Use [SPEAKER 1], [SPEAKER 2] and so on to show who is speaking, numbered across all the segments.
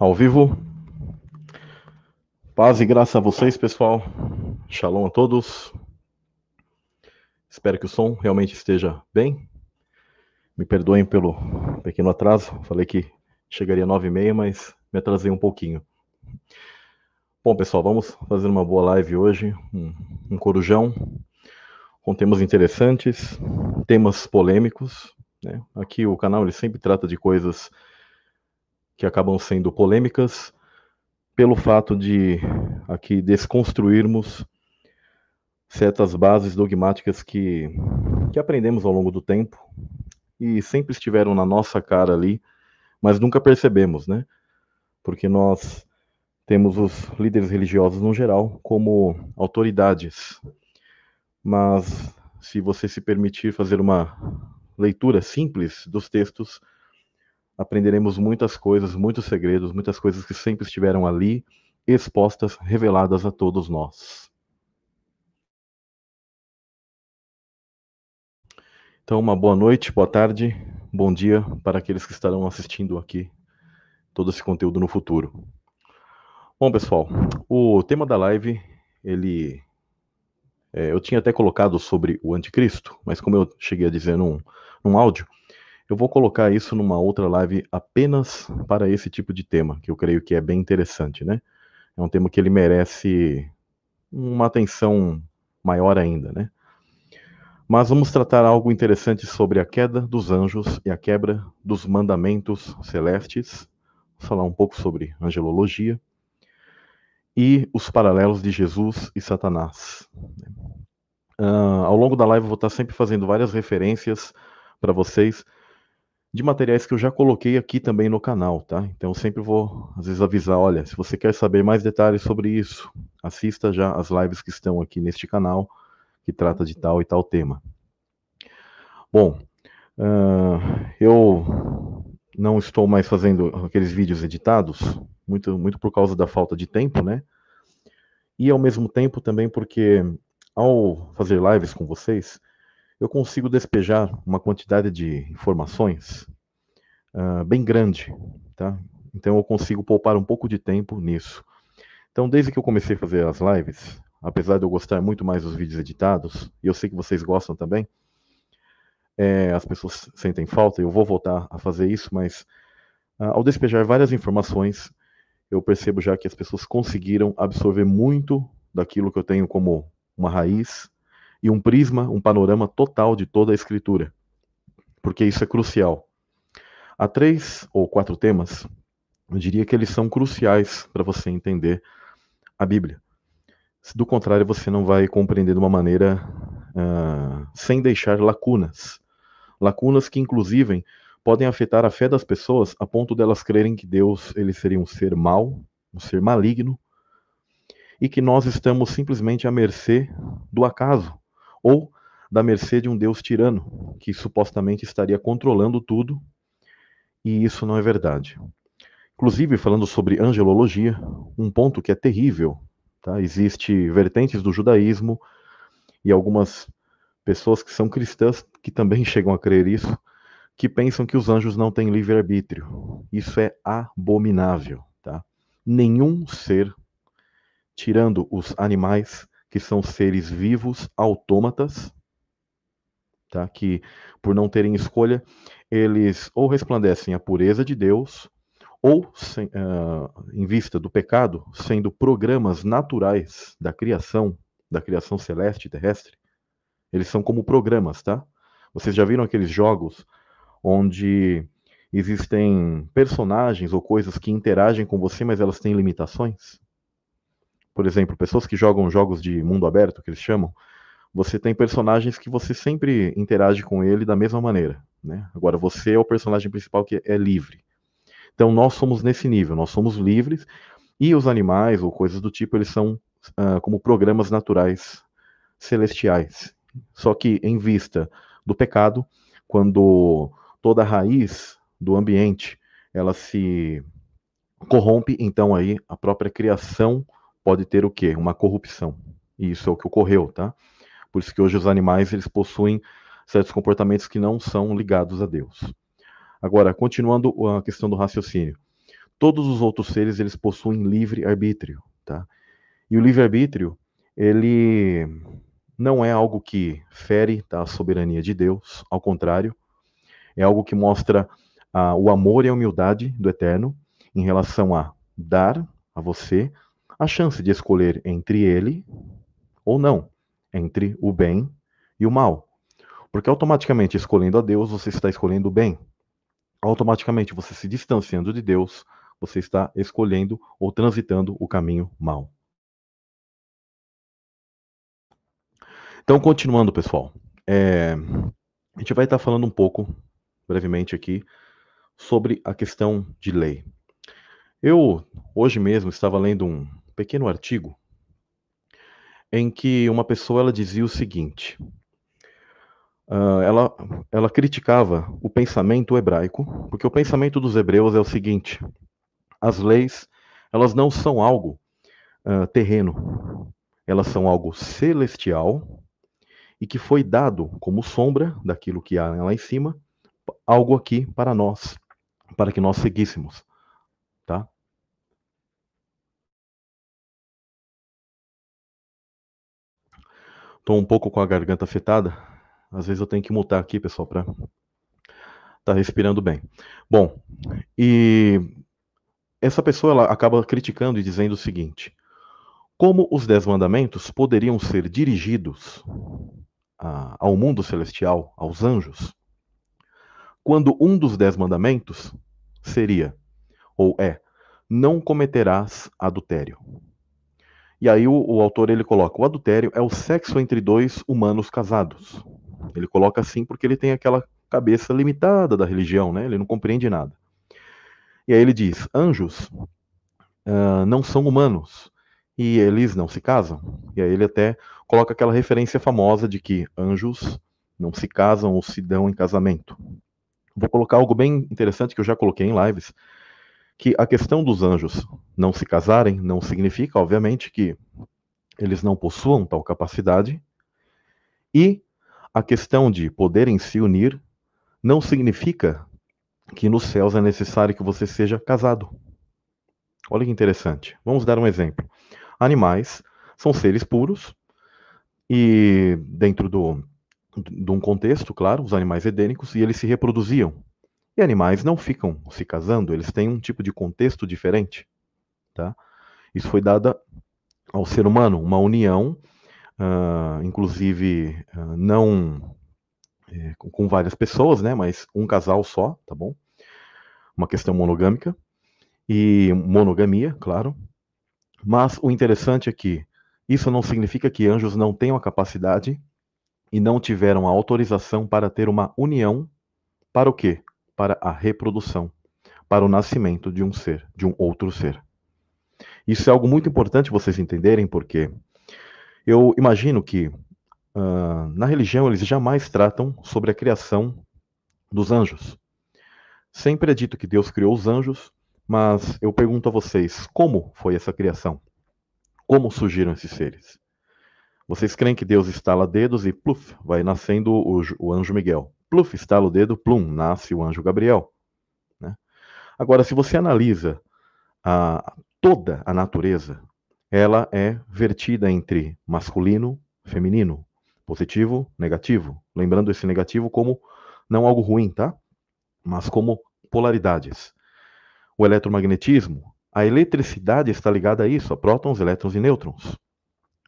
[SPEAKER 1] Ao vivo. Paz e graça a vocês, pessoal. Shalom a todos. Espero que o som realmente esteja bem. Me perdoem pelo pequeno atraso. Falei que chegaria às nove e meia, mas me atrasei um pouquinho. Bom, pessoal, vamos fazer uma boa live hoje. Um, um corujão com temas interessantes, temas polêmicos. Né? Aqui o canal ele sempre trata de coisas que acabam sendo polêmicas pelo fato de aqui desconstruirmos certas bases dogmáticas que, que aprendemos ao longo do tempo e sempre estiveram na nossa cara ali, mas nunca percebemos, né? Porque nós temos os líderes religiosos no geral como autoridades. Mas se você se permitir fazer uma leitura simples dos textos, aprenderemos muitas coisas, muitos segredos, muitas coisas que sempre estiveram ali, expostas, reveladas a todos nós. Então, uma boa noite, boa tarde, bom dia para aqueles que estarão assistindo aqui todo esse conteúdo no futuro. Bom, pessoal, o tema da live, ele. É, eu tinha até colocado sobre o anticristo, mas como eu cheguei a dizer num, num áudio, eu vou colocar isso numa outra live apenas para esse tipo de tema, que eu creio que é bem interessante, né? É um tema que ele merece uma atenção maior ainda, né? Mas vamos tratar algo interessante sobre a queda dos anjos e a quebra dos mandamentos celestes. Vou falar um pouco sobre angelologia e os paralelos de Jesus e Satanás. Uh, ao longo da live eu vou estar sempre fazendo várias referências para vocês de materiais que eu já coloquei aqui também no canal, tá? Então eu sempre vou, às vezes, avisar, olha, se você quer saber mais detalhes sobre isso, assista já as lives que estão aqui neste canal, que trata de tal e tal tema. Bom, uh, eu não estou mais fazendo aqueles vídeos editados, muito, muito por causa da falta de tempo, né? E ao mesmo tempo também porque ao fazer lives com vocês, eu consigo despejar uma quantidade de informações uh, bem grande, tá? Então eu consigo poupar um pouco de tempo nisso. Então, desde que eu comecei a fazer as lives, apesar de eu gostar muito mais dos vídeos editados, e eu sei que vocês gostam também, é, as pessoas sentem falta, eu vou voltar a fazer isso, mas uh, ao despejar várias informações, eu percebo já que as pessoas conseguiram absorver muito daquilo que eu tenho como uma raiz e um prisma, um panorama total de toda a escritura, porque isso é crucial. Há três ou quatro temas, eu diria que eles são cruciais para você entender a Bíblia. Do contrário, você não vai compreender de uma maneira uh, sem deixar lacunas. Lacunas que, inclusive, podem afetar a fé das pessoas a ponto delas crerem que Deus ele seria um ser mau, um ser maligno, e que nós estamos simplesmente à mercê do acaso, ou da mercê de um Deus tirano, que supostamente estaria controlando tudo, e isso não é verdade. Inclusive, falando sobre angelologia, um ponto que é terrível, tá? Existe vertentes do judaísmo e algumas pessoas que são cristãs que também chegam a crer isso, que pensam que os anjos não têm livre-arbítrio. Isso é abominável, tá? Nenhum ser, tirando os animais, que são seres vivos autômatas, tá? que por não terem escolha, eles ou resplandecem a pureza de Deus, ou, sem, uh, em vista do pecado, sendo programas naturais da criação, da criação celeste e terrestre, eles são como programas, tá? Vocês já viram aqueles jogos onde existem personagens ou coisas que interagem com você, mas elas têm limitações? Por exemplo, pessoas que jogam jogos de mundo aberto, que eles chamam, você tem personagens que você sempre interage com ele da mesma maneira. Né? Agora, você é o personagem principal que é livre. Então, nós somos nesse nível, nós somos livres, e os animais ou coisas do tipo, eles são uh, como programas naturais celestiais. Só que, em vista do pecado, quando toda a raiz do ambiente ela se corrompe, então aí a própria criação pode ter o quê? Uma corrupção. E isso é o que ocorreu, tá? Por isso que hoje os animais eles possuem certos comportamentos que não são ligados a Deus. Agora, continuando a questão do raciocínio. todos os outros seres eles possuem livre arbítrio, tá? E o livre arbítrio ele não é algo que fere tá, a soberania de Deus, ao contrário, é algo que mostra ah, o amor e a humildade do Eterno em relação a dar a você a chance de escolher entre ele ou não, entre o bem e o mal. Porque automaticamente escolhendo a Deus, você está escolhendo o bem. Automaticamente você se distanciando de Deus, você está escolhendo ou transitando o caminho mal. Então, continuando, pessoal, é, a gente vai estar falando um pouco, brevemente aqui, sobre a questão de lei. Eu, hoje mesmo, estava lendo um pequeno artigo em que uma pessoa ela dizia o seguinte: uh, ela, ela criticava o pensamento hebraico, porque o pensamento dos hebreus é o seguinte: as leis elas não são algo uh, terreno, elas são algo celestial e que foi dado como sombra daquilo que há lá em cima, algo aqui para nós, para que nós seguíssemos. Estou um pouco com a garganta afetada. Às vezes eu tenho que mutar aqui, pessoal, para tá respirando bem. Bom, e essa pessoa ela acaba criticando e dizendo o seguinte: como os dez mandamentos poderiam ser dirigidos a, ao mundo celestial, aos anjos, quando um dos dez mandamentos seria ou é: não cometerás adultério. E aí o, o, autor ele coloca: o adultério é o sexo entre dois humanos casados. Ele coloca assim porque ele tem aquela cabeça limitada da religião, né? Ele não compreende nada. E aí ele diz: anjos uh, não são humanos e eles não se casam. E aí ele até coloca aquela referência famosa de que anjos não se casam ou se dão em casamento. Vou colocar algo bem interessante que eu já coloquei em lives, que a questão dos anjos não se casarem não significa, obviamente, que eles não possuam tal capacidade, e a questão de poderem se unir não significa que nos céus é necessário que você seja casado. Olha que interessante. Vamos dar um exemplo. Animais são seres puros e dentro do, de um contexto, claro, os animais edênicos, e eles se reproduziam. E animais não ficam se casando, eles têm um tipo de contexto diferente. Tá? Isso foi dado ao ser humano, uma união, uh, inclusive uh, não é, com, com, várias pessoas, né, mas um casal só, tá bom? Uma questão monogâmica e monogamia, claro. Mas o interessante é que isso não significa que anjos não tenham a capacidade e não tiveram a autorização para ter uma união para o quê? Para a reprodução, para o nascimento de um ser, de um outro ser. Isso é algo muito importante vocês entenderem, porque eu imagino que uh, na religião eles jamais tratam sobre a criação dos anjos. Sempre é dito que Deus criou os anjos, mas eu pergunto a vocês, como foi essa criação? Como surgiram esses seres? Vocês creem que Deus estala dedos e pluf, vai nascendo o, o anjo Miguel? Pluf, estala o dedo, plum, nasce o anjo Gabriel. Né? Agora, se você analisa a, toda a natureza, ela é vertida entre masculino, feminino, positivo, negativo. Lembrando esse negativo como não algo ruim, tá? Mas como polaridades. O eletromagnetismo, a eletricidade está ligada a isso, a prótons, elétrons e nêutrons.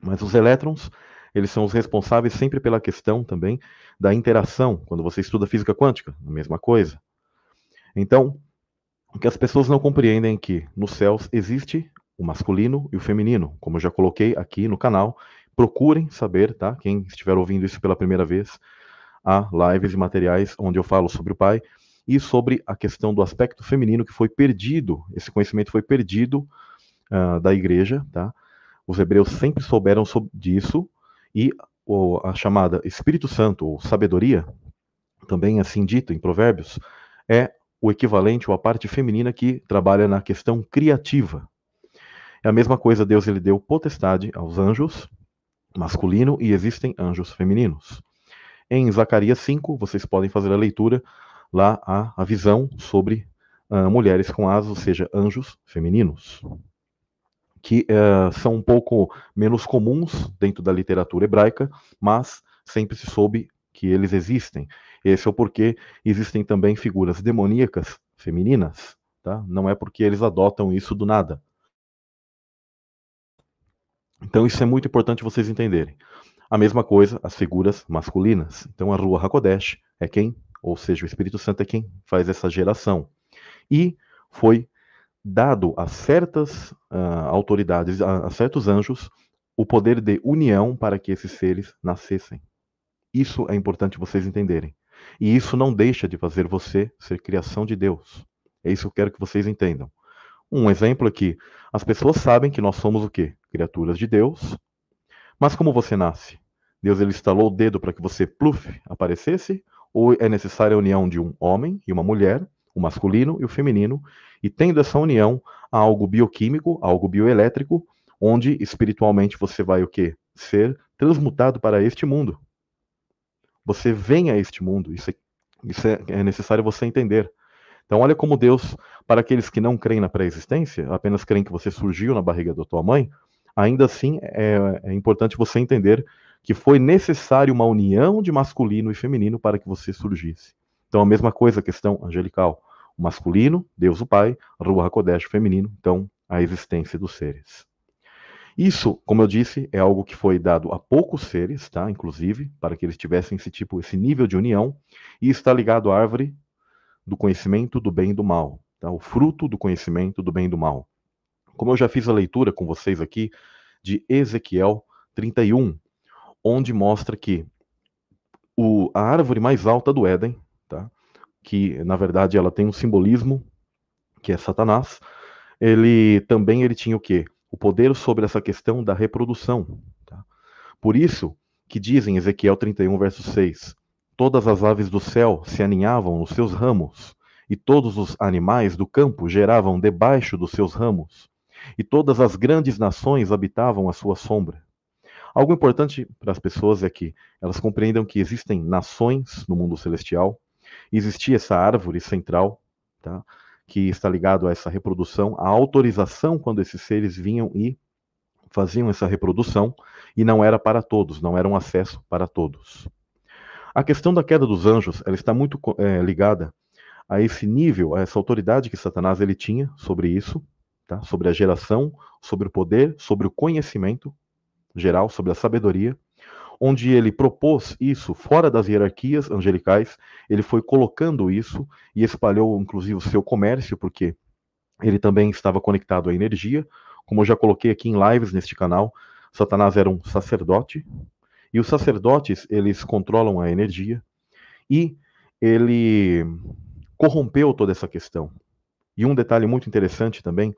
[SPEAKER 1] Mas os elétrons eles são os responsáveis sempre pela questão também da interação. Quando você estuda física quântica, a mesma coisa. Então, o que as pessoas não compreendem é que nos céus existe o masculino e o feminino, como eu já coloquei aqui no canal. Procurem saber, tá? Quem estiver ouvindo isso pela primeira vez, há lives e materiais onde eu falo sobre o pai e sobre a questão do aspecto feminino que foi perdido. Esse conhecimento foi perdido uh, da igreja, tá? Os hebreus sempre souberam disso, e a chamada Espírito Santo, ou sabedoria, também assim dito em Provérbios, é o equivalente ou a parte feminina que trabalha na questão criativa. É a mesma coisa, Deus ele deu potestade aos anjos, masculino, e existem anjos femininos. Em Zacarias 5, vocês podem fazer a leitura, lá há a visão sobre uh, mulheres com asas, ou seja, anjos femininos, que uh, são um pouco menos comuns dentro da literatura hebraica, mas sempre se soube que eles existem. Esse é o porquê existem também figuras demoníacas femininas, tá? Não é porque eles adotam isso do nada. Então isso é muito importante vocês entenderem. A mesma coisa as figuras masculinas. Então a Rua Hakodesh é quem, ou seja, o Espírito Santo é quem faz essa geração. E foi dado a certas uh, autoridades, a, a certos anjos, o poder de união para que esses seres nascessem. Isso é importante vocês entenderem. E isso não deixa de fazer você ser criação de Deus. É isso que eu quero que vocês entendam. Um exemplo aqui: as pessoas sabem que nós somos o quê? Criaturas de Deus. Mas como você nasce? Deus ele instalou o dedo para que você, pluf, aparecesse? Ou é necessária a união de um homem e uma mulher, masculino e o feminino, e tendo essa união, algo bioquímico, algo bioelétrico, onde espiritualmente você vai o quê? Ser transmutado para este mundo. Você vem a este mundo, isso é, isso é, é necessário você entender. Então, olha como Deus, para aqueles que não creem na pré-existência, apenas creem que você surgiu na barriga da tua mãe, ainda assim é, é importante você entender que foi necessário uma união de masculino e feminino para que você surgisse. Então, a mesma coisa, questão angelical. Masculino, Deus o Pai, Ruach HaKodesh, feminino, então, a existência dos seres. Isso, como eu disse, é algo que foi dado a poucos seres, tá? Inclusive, para que eles tivessem esse tipo, esse nível de união, e está ligado à árvore do conhecimento do bem e do mal, tá? O fruto do conhecimento do bem e do mal. Como eu já fiz a leitura com vocês aqui de Ezequiel 31, onde mostra que o, a árvore mais alta do Éden, tá? Que na verdade ela tem um simbolismo que é Satanás, ele também ele tinha o quê? O poder sobre essa questão da reprodução. Tá? Por isso que diz em Ezequiel 31, verso 6, todas as aves do céu se aninhavam nos seus ramos, e todos os animais do campo geravam debaixo dos seus ramos, e todas as grandes nações habitavam a sua sombra. Algo importante para as pessoas é que elas compreendam que existem nações no mundo celestial, existia essa árvore central, tá? que está ligado a essa reprodução, a autorização quando esses seres vinham e faziam essa reprodução, e não era para todos, não era um acesso para todos. A questão da queda dos anjos, ela está muito é, ligada a esse nível, a essa autoridade que Satanás ele tinha sobre isso, tá? sobre a geração, sobre o poder, sobre o conhecimento, geral, sobre a sabedoria, onde ele propôs isso fora das hierarquias angelicais, ele foi colocando isso e espalhou inclusive o seu comércio, porque ele também estava conectado à energia. Como eu já coloquei aqui em lives neste canal, Satanás era um sacerdote, e os sacerdotes, eles controlam a energia, e ele corrompeu toda essa questão. E um detalhe muito interessante também,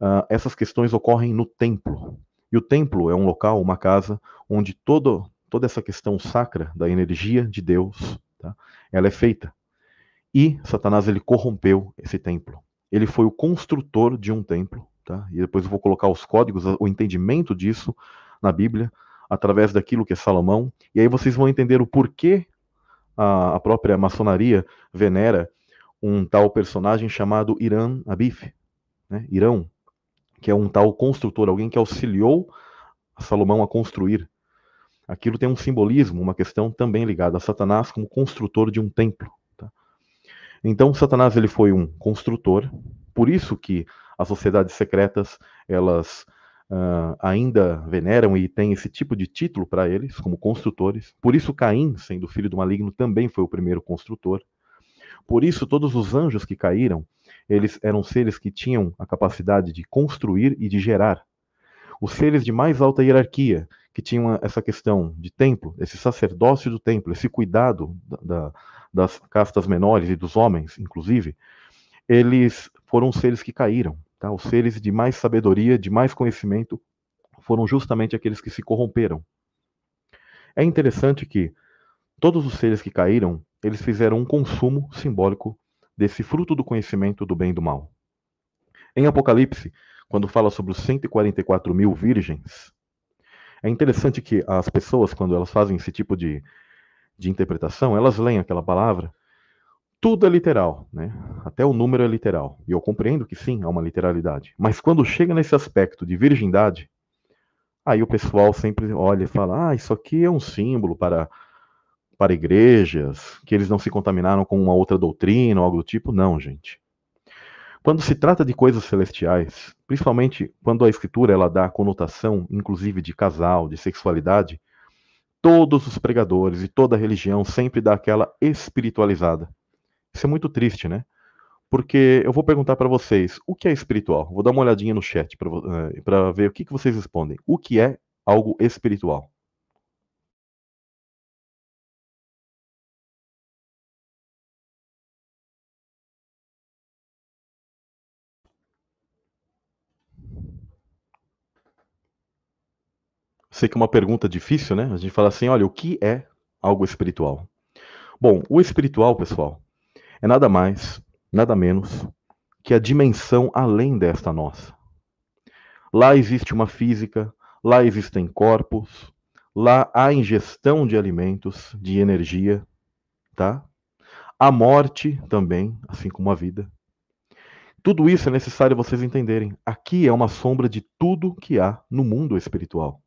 [SPEAKER 1] uh, essas questões ocorrem no templo. E o templo é um local, uma casa, onde todo, toda essa questão sacra da energia de Deus, tá, ela é feita. E Satanás ele corrompeu esse templo. Ele foi o construtor de um templo, tá? E depois eu vou colocar os códigos, o entendimento disso na Bíblia, através daquilo que é Salomão. E aí vocês vão entender o porquê a, a própria maçonaria venera um tal personagem chamado Irã Abif, né? Irão, que é um tal construtor, alguém que auxiliou Salomão a construir. Aquilo tem um simbolismo, uma questão também ligada a Satanás como construtor de um templo. Tá? Então, Satanás ele foi um construtor, por isso que as sociedades secretas elas uh, ainda veneram e têm esse tipo de título para eles, como construtores. Por isso, Caim, sendo filho do maligno, também foi o primeiro construtor. Por isso, todos os anjos que caíram, eles eram seres que tinham a capacidade de construir e de gerar. Os seres de mais alta hierarquia, que tinham essa questão de templo, esse sacerdócio do templo, esse cuidado da, da, das castas menores e dos homens, inclusive, eles foram seres que caíram. Tá? Os seres de mais sabedoria, de mais conhecimento, foram justamente aqueles que se corromperam. É interessante que todos os seres que caíram, eles fizeram um consumo simbólico desse fruto do conhecimento do bem e do mal. Em Apocalipse, quando fala sobre os 144 mil virgens, é interessante que as pessoas, quando elas fazem esse tipo de, de interpretação, elas leem aquela palavra tudo é literal, né? Até o número é literal. E eu compreendo que sim, há uma literalidade. Mas quando chega nesse aspecto de virgindade, aí o pessoal sempre olha e fala: ah, isso aqui é um símbolo para, para igrejas, que eles não se contaminaram com uma outra doutrina ou algo do tipo. Não, gente. Quando se trata de coisas celestiais, principalmente quando a escritura ela dá conotação, inclusive de casal, de sexualidade, todos os pregadores e toda religião sempre dá aquela espiritualizada. Isso é muito triste, né? Porque eu vou perguntar para vocês, o que é espiritual? Vou dar uma olhadinha no chat para eh, ver o que, que vocês respondem. O que é algo espiritual? Sei que é uma pergunta difícil, né? A gente fala assim, olha, o que é algo espiritual? Bom, o espiritual, pessoal, é nada mais, nada menos que a dimensão além desta nossa. Lá existe uma física, lá existem corpos, lá há ingestão de alimentos, de energia, tá? A morte também, assim como a vida. Tudo isso é necessário vocês entenderem. Aqui é uma sombra de tudo que há no mundo espiritual.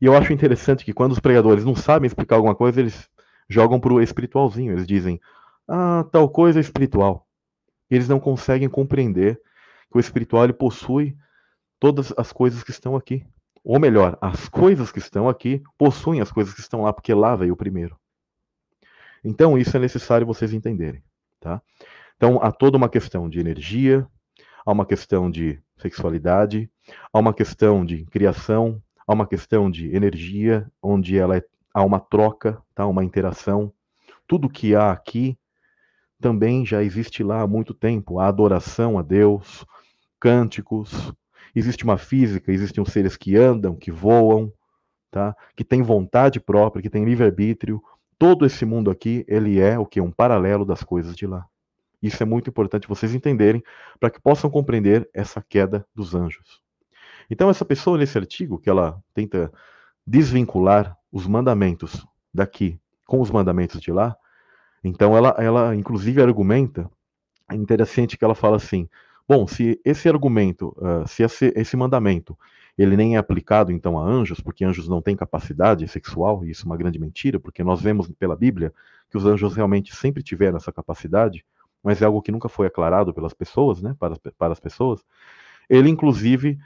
[SPEAKER 1] E eu acho interessante que quando os pregadores não sabem explicar alguma coisa, eles jogam para o espiritualzinho. Eles dizem, ah, tal coisa é espiritual. E eles não conseguem compreender que o espiritual possui todas as coisas que estão aqui. Ou melhor, as coisas que estão aqui possuem as coisas que estão lá, porque lá veio o primeiro. Então, isso é necessário vocês entenderem. Tá? Então, há toda uma questão de energia, há uma questão de sexualidade, há uma questão de criação, há uma questão de energia, onde ela é, há uma troca, tá? uma interação. Tudo que há aqui também já existe lá há muito tempo. A adoração a Deus, cânticos, existe uma física, existem os seres que andam, que voam, tá? que têm vontade própria, que têm livre-arbítrio. Todo esse mundo aqui, ele é o que? Um paralelo das coisas de lá. Isso é muito importante vocês entenderem para que possam compreender essa queda dos anjos. Então, essa pessoa, nesse artigo, que ela tenta desvincular os mandamentos daqui com os mandamentos de lá, então ela, ela inclusive argumenta, é interessante que ela fala assim, bom, se esse argumento, uh, se esse, esse mandamento, ele nem é aplicado então a anjos, porque anjos não têm capacidade sexual, e isso é uma grande mentira, porque nós vemos pela Bíblia que os anjos realmente sempre tiveram essa capacidade, mas é algo que nunca foi aclarado pelas pessoas, né, para, para as pessoas. Ele, inclusive,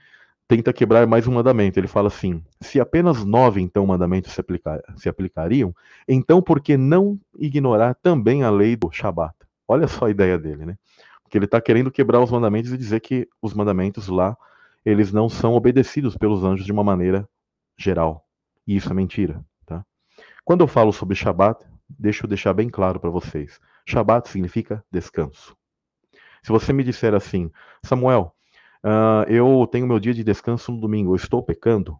[SPEAKER 1] tenta quebrar mais um mandamento. Ele fala assim: se apenas nove então mandamentos se, aplicar, se aplicariam, então por que não ignorar também a lei do Shabat? Olha só a ideia dele, né? Porque ele está querendo quebrar os mandamentos e dizer que os mandamentos lá eles não são obedecidos pelos anjos de uma maneira geral. E isso é mentira, tá? Quando eu falo sobre Shabat, deixa eu deixar bem claro para vocês. Shabat significa descanso. Se você me disser assim, Samuel, Uh, eu tenho meu dia de descanso no domingo, eu estou pecando?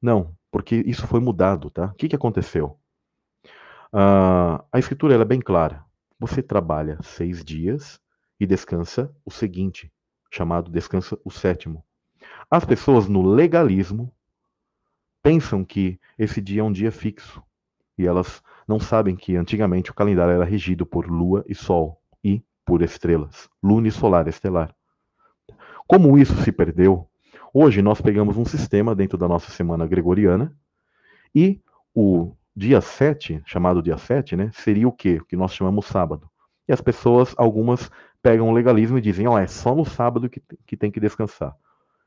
[SPEAKER 1] Não, porque isso foi mudado, tá? O que, que aconteceu? Uh, a escritura é bem clara. Você trabalha seis dias e descansa o seguinte, chamado descansa o sétimo. As pessoas no legalismo pensam que esse dia é um dia fixo e elas não sabem que antigamente o calendário era regido por lua e sol e por estrelas, luna e solar estelar. Como isso se perdeu, hoje nós pegamos um sistema dentro da nossa semana gregoriana e o dia 7, chamado dia 7, né, seria o quê? O que nós chamamos sábado. E as pessoas, algumas, pegam o legalismo e dizem, ó, oh, é só no sábado que, que tem que descansar.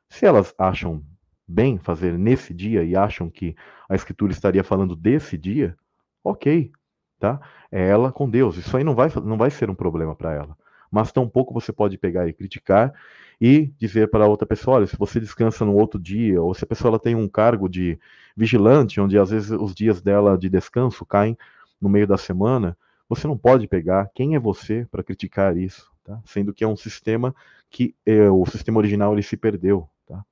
[SPEAKER 1] Se elas acham bem fazer nesse dia e acham que a escritura estaria falando desse dia, ok, tá? É ela com Deus. Isso aí não vai, não vai ser um problema para ela. Mas tampouco você pode pegar e criticar e dizer para outra pessoa, olha, se você descansa no outro dia, ou se a pessoa ela tem um cargo de vigilante, onde às vezes os dias dela de descanso caem no meio da semana, você não pode pegar quem é você para criticar isso, tá? sendo que é um sistema que é, o sistema original ele se perdeu. Tá?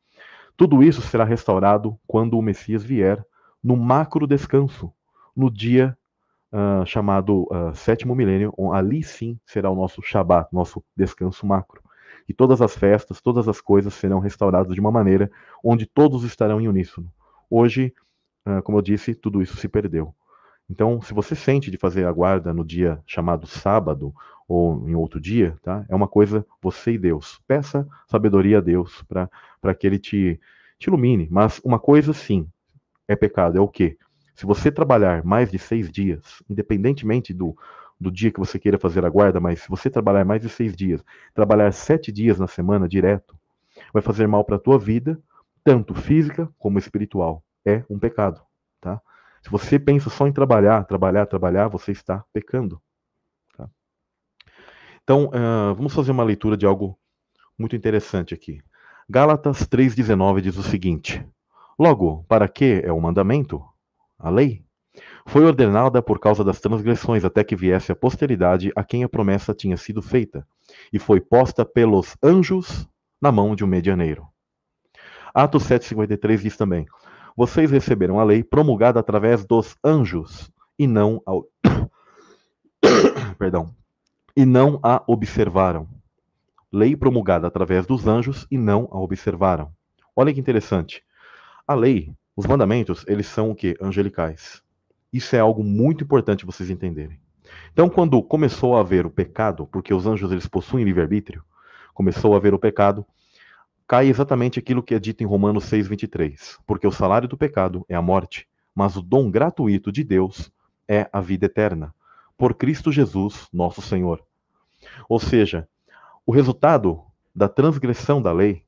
[SPEAKER 1] Tudo isso será restaurado quando o Messias vier no macro descanso, no dia uh, chamado uh, sétimo milênio, ali sim será o nosso Shabat, nosso descanso macro e todas as festas, todas as coisas serão restauradas de uma maneira onde todos estarão em uníssono. Hoje, ah, como eu disse, tudo isso se perdeu. Então, se você sente de fazer a guarda no dia chamado sábado ou em outro dia, tá? É uma coisa você e Deus. Peça sabedoria a Deus para que ele te, te ilumine. Mas uma coisa sim é pecado, é o quê? Se você trabalhar mais de seis dias, independentemente do, do dia que você queira fazer a guarda, mas se você trabalhar mais de seis dias, trabalhar sete dias na semana direto, vai fazer mal para a tua vida, tanto física como espiritual. É um pecado, tá? Se você pensa só em trabalhar, trabalhar, trabalhar, você está pecando. Tá? Então, uh, vamos fazer uma leitura de algo muito interessante aqui. Gálatas 3,19 diz o seguinte: Logo, para que é o mandamento? A lei? Foi ordenada por causa das transgressões, até que viesse a posteridade a quem a promessa tinha sido feita, e foi posta pelos anjos na mão de um medianeiro. Atos 7,53 diz também: vocês receberam a lei promulgada através dos anjos e não ao perdão, e não a observaram. Lei promulgada através dos anjos e não a observaram. Olha que interessante. A lei, os mandamentos, eles são o que? Angelicais. Isso é algo muito importante vocês entenderem. Então, quando começou a haver o pecado, porque os anjos eles possuem livre-arbítrio, começou a haver o pecado, cai exatamente aquilo que é dito em Romanos 6:23, porque o salário do pecado é a morte, mas o dom gratuito de Deus é a vida eterna, por Cristo Jesus, nosso Senhor. Ou seja, o resultado da transgressão da lei?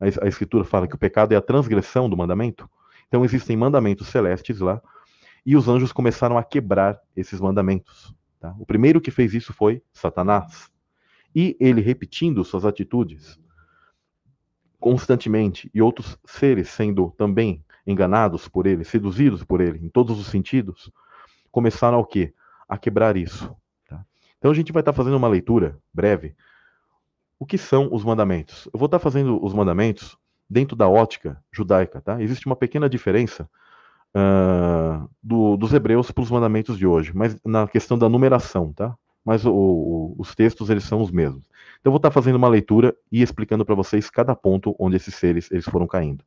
[SPEAKER 1] A, Escritura fala que o pecado é a transgressão do mandamento. Então existem mandamentos celestes lá, e os anjos começaram a quebrar esses mandamentos. Tá? O primeiro que fez isso foi Satanás. E ele, repetindo suas atitudes, constantemente e outros seres sendo também enganados por ele, seduzidos por ele, em todos os sentidos, começaram ao quê? A quebrar isso. Tá? Então a gente vai estar fazendo uma leitura breve. O que são os mandamentos? Eu vou estar fazendo os mandamentos dentro da ótica judaica, tá? Existe uma pequena diferença uh, do, dos hebreus para os mandamentos de hoje, mas na questão da numeração, tá? Mas o, o, os textos eles são os mesmos. Então eu vou estar fazendo uma leitura e explicando para vocês cada ponto onde esses seres eles foram caindo.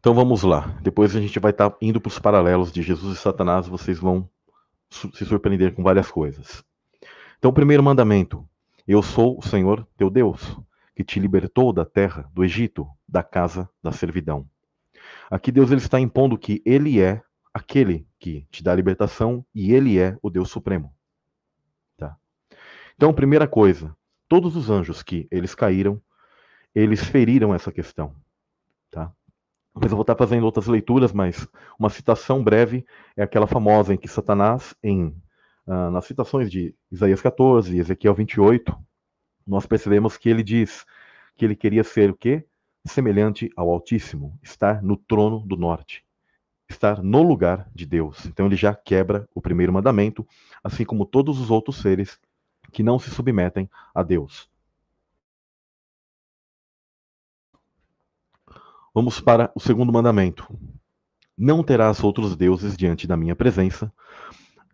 [SPEAKER 1] Então vamos lá. Depois a gente vai estar indo para os paralelos de Jesus e Satanás. Vocês vão se surpreender com várias coisas. Então, o primeiro mandamento: Eu sou o Senhor teu Deus, que te libertou da terra, do Egito, da casa da servidão. Aqui Deus ele está impondo que ele é aquele que te dá a libertação e ele é o Deus supremo. Tá? Então, primeira coisa, todos os anjos que eles caíram, eles feriram essa questão. Depois eu vou estar fazendo outras leituras, mas uma citação breve é aquela famosa em que Satanás, em, ah, nas citações de Isaías 14 e Ezequiel 28, nós percebemos que ele diz que ele queria ser o quê? semelhante ao Altíssimo, estar no trono do norte, estar no lugar de Deus. Então ele já quebra o primeiro mandamento, assim como todos os outros seres que não se submetem a Deus. Vamos para o segundo mandamento. Não terás outros deuses diante da minha presença.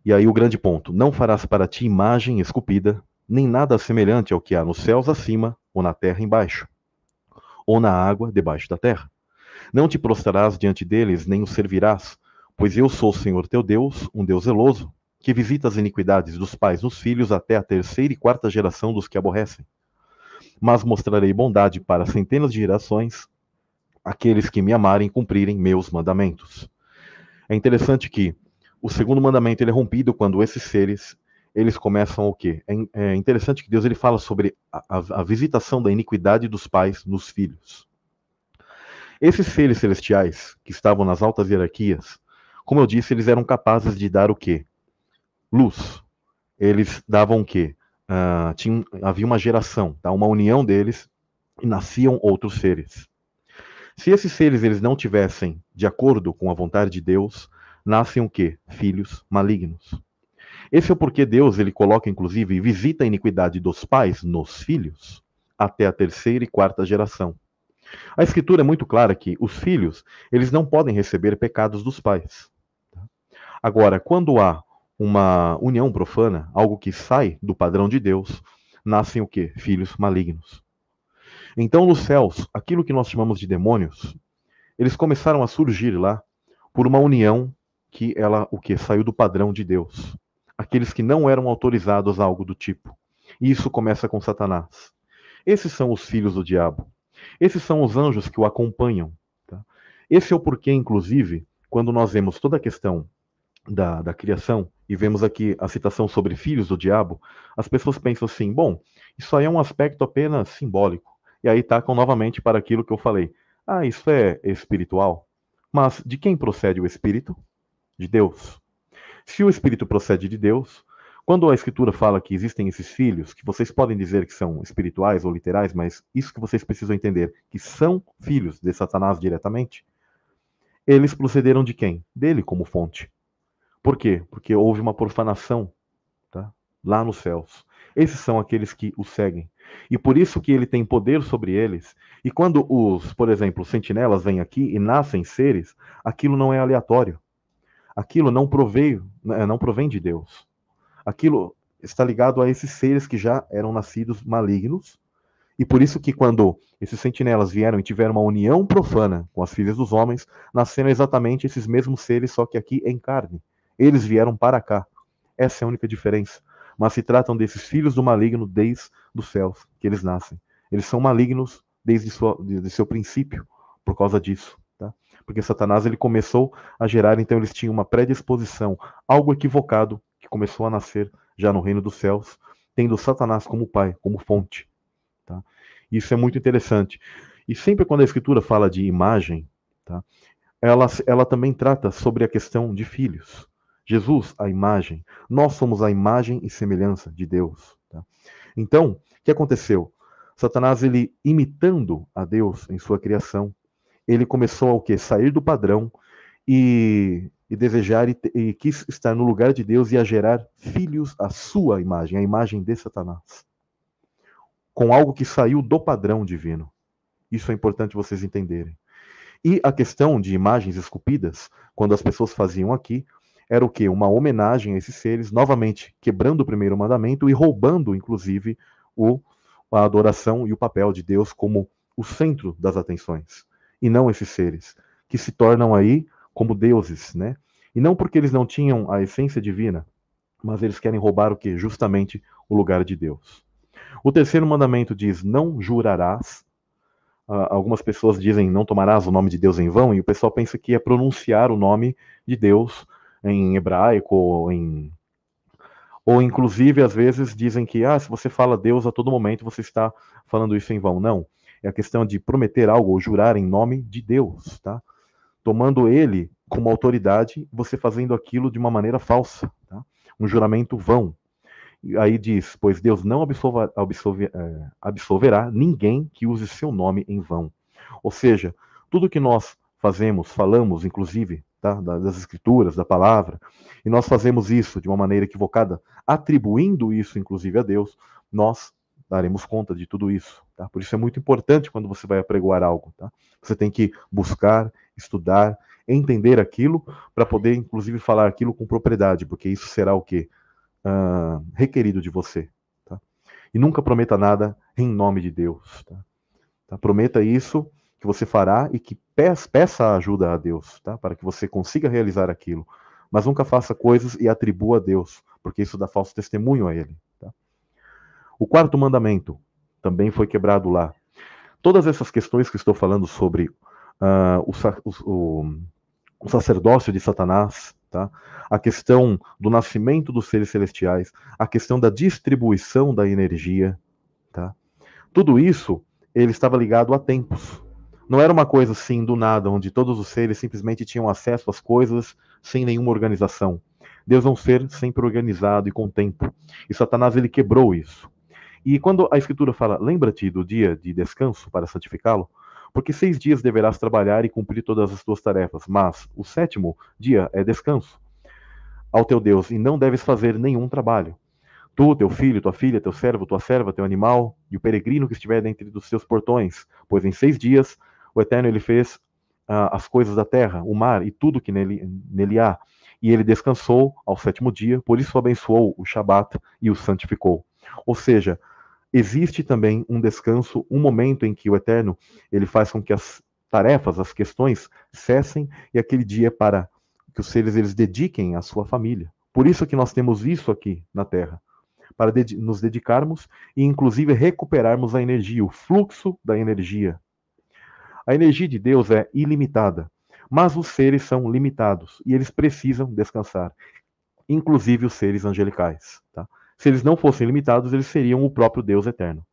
[SPEAKER 1] E aí o grande ponto: não farás para ti imagem esculpida, nem nada semelhante ao que há nos céus acima ou na terra embaixo ou na água debaixo da terra. Não te prostrarás diante deles, nem os servirás, pois eu sou o Senhor teu Deus, um Deus zeloso, que visita as iniquidades dos pais nos filhos até a terceira e quarta geração dos que aborrecem. Mas mostrarei bondade para centenas de gerações, aqueles que me amarem cumprirem meus mandamentos. É interessante que o segundo mandamento ele é rompido quando esses seres eles começam o quê? É, é interessante que Deus ele fala sobre a, a, a visitação da iniquidade dos pais nos filhos. Esses seres celestiais que estavam nas altas hierarquias, como eu disse, eles eram capazes de dar o quê? Luz. Eles davam o quê? Uh, tinha, havia uma geração, tá? uma união deles e nasciam outros seres. Se esses seres eles não tivessem de acordo com a vontade de Deus, nascem o quê? Filhos malignos. Esse é o porquê Deus ele coloca, inclusive, visita a iniquidade dos pais nos filhos até a terceira e quarta geração. A escritura é muito clara que os filhos eles não podem receber pecados dos pais. Tá? Agora, quando há uma união profana, algo que sai do padrão de Deus, nascem o quê? Filhos malignos. Então, nos céus, aquilo que nós chamamos de demônios, eles começaram a surgir lá por uma união que ela o que saiu do padrão de Deus. Aqueles que não eram autorizados a algo do tipo. E isso começa com Satanás. Esses são os filhos do diabo. Esses são os anjos que o acompanham. Tá? Esse é o porquê, inclusive, quando nós vemos toda a questão da, da criação e vemos aqui a citação sobre filhos do diabo, as pessoas pensam assim: bom, isso aí é um aspecto apenas simbólico. E aí tacam novamente para aquilo que eu falei. Ah, isso é espiritual. Mas de quem procede o espírito? De Deus. Se o espírito procede de Deus, quando a escritura fala que existem esses filhos, que vocês podem dizer que são espirituais ou literais, mas isso que vocês precisam entender, que são filhos de Satanás diretamente, eles procederam de quem? Dele como fonte. Por quê? Porque houve uma profanação tá? lá nos céus. Esses são aqueles que o seguem. E por isso que ele tem poder sobre eles. E quando os, por exemplo, sentinelas vêm aqui e nascem seres, aquilo não é aleatório. Aquilo não proveio, né, não provém de Deus. Aquilo está ligado a esses seres que já eram nascidos malignos. E por isso que quando esses sentinelas vieram e tiveram uma união profana com as filhas dos homens, nasceram exatamente esses mesmos seres, só que aqui em carne. Eles vieram para cá. Essa é a única diferença mas se tratam desses filhos do maligno desde os céus que eles nascem. Eles são malignos desde, sua, desde seu princípio, por causa disso. Tá? Porque Satanás ele começou a gerar, então eles tinham uma predisposição, algo equivocado, que começou a nascer já no reino dos céus, tendo Satanás como pai, como fonte. Tá? Isso é muito interessante. E sempre quando a Escritura fala de imagem, tá? ela, ela também trata sobre a questão de filhos. Jesus, a imagem. Nós somos a imagem e semelhança de Deus. Tá? Então, o que aconteceu? Satanás, ele imitando a Deus em sua criação, ele começou a o quê? Sair do padrão e, e desejar e, e, quis estar no lugar de Deus e a gerar filhos à sua imagem, a imagem de Satanás. Com algo que saiu do padrão divino. Isso é importante vocês entenderem. E a questão de imagens esculpidas, quando as pessoas faziam aqui, era o quê? Uma homenagem a esses seres, novamente quebrando o primeiro mandamento e roubando, inclusive, o, a adoração e o papel de Deus como o centro das atenções, e não esses seres, que se tornam aí como deuses, né? E não porque eles não tinham a essência divina, mas eles querem roubar o que? Justamente o lugar de Deus. O terceiro mandamento diz: Não jurarás. Uh, algumas pessoas dizem: Não tomarás o nome de Deus em vão, e o pessoal pensa que é pronunciar o nome de Deus em hebraico ou em ou inclusive às vezes dizem que ah, se você fala Deus a todo momento você está falando isso em vão. Não, é a questão de prometer algo ou jurar em nome de Deus, tá? Tomando ele como autoridade, você fazendo aquilo de uma maneira falsa, tá? Um juramento vão. E aí diz, pois Deus não é, absolverá ninguém que use seu nome em vão. Ou seja, tudo que nós fazemos, falamos, inclusive, tá? das escrituras, da palavra, e nós fazemos isso de uma maneira equivocada, atribuindo isso inclusive a Deus, nós daremos conta de tudo isso. Tá? Por isso é muito importante quando você vai apregoar algo. Tá? Você tem que buscar, estudar, entender aquilo para poder, inclusive, falar aquilo com propriedade, porque isso será o que uh, requerido de você. Tá? E nunca prometa nada em nome de Deus. Tá? Tá? Prometa isso que você fará e que peça ajuda a Deus, tá? Para que você consiga realizar aquilo. Mas nunca faça coisas e atribua a Deus, porque isso dá falso testemunho a Ele. Tá? O quarto mandamento também foi quebrado lá. Todas essas questões que estou falando sobre uh, o, o, o, sacerdócio de Satanás, tá? a questão do nascimento dos seres celestiais, a questão da distribuição da energia, tá? tudo isso ele estava ligado a tempos. Não era uma coisa assim do nada, onde todos os seres simplesmente tinham acesso às coisas sem nenhuma organização. Deus é um ser sempre organizado e com tempo. E Satanás ele quebrou isso. E quando a Escritura fala, lembra-te do dia de descanso para santificá-lo, porque seis dias deverás trabalhar e cumprir todas as tuas tarefas, mas o sétimo dia é descanso ao teu Deus, e não deves fazer nenhum trabalho. Tu, teu filho, tua filha, teu servo, tua serva, teu animal, e o peregrino que estiver dentro dos seus portões, pois em seis dias o Eterno ele fez uh, as coisas da terra, o mar e tudo que nele, nele há. E ele descansou ao sétimo dia, por isso abençoou o Shabat e o santificou. Ou seja, existe também um descanso, um momento em que o Eterno ele faz com que as tarefas, as questões cessem e aquele dia é para que os seres eles dediquem à sua família. Por isso que nós temos isso aqui na Terra, para nos dedicarmos e inclusive recuperarmos a energia, o fluxo da energia. A energia de Deus é ilimitada, mas os seres são limitados e eles precisam descansar, inclusive os seres angelicais. Tá? Se eles não fossem limitados, eles seriam o próprio Deus eterno.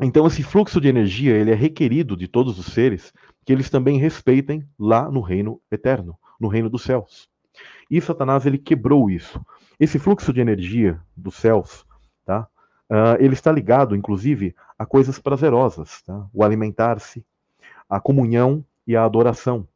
[SPEAKER 1] Então esse fluxo de energia ele é requerido de todos os seres que eles também respeitem lá no reino eterno, no reino dos céus. E Satanás ele quebrou isso. Esse fluxo de energia dos céus? Uh, ele está ligado, inclusive, a coisas prazerosas, tá? o alimentar-se, a comunhão e a adoração.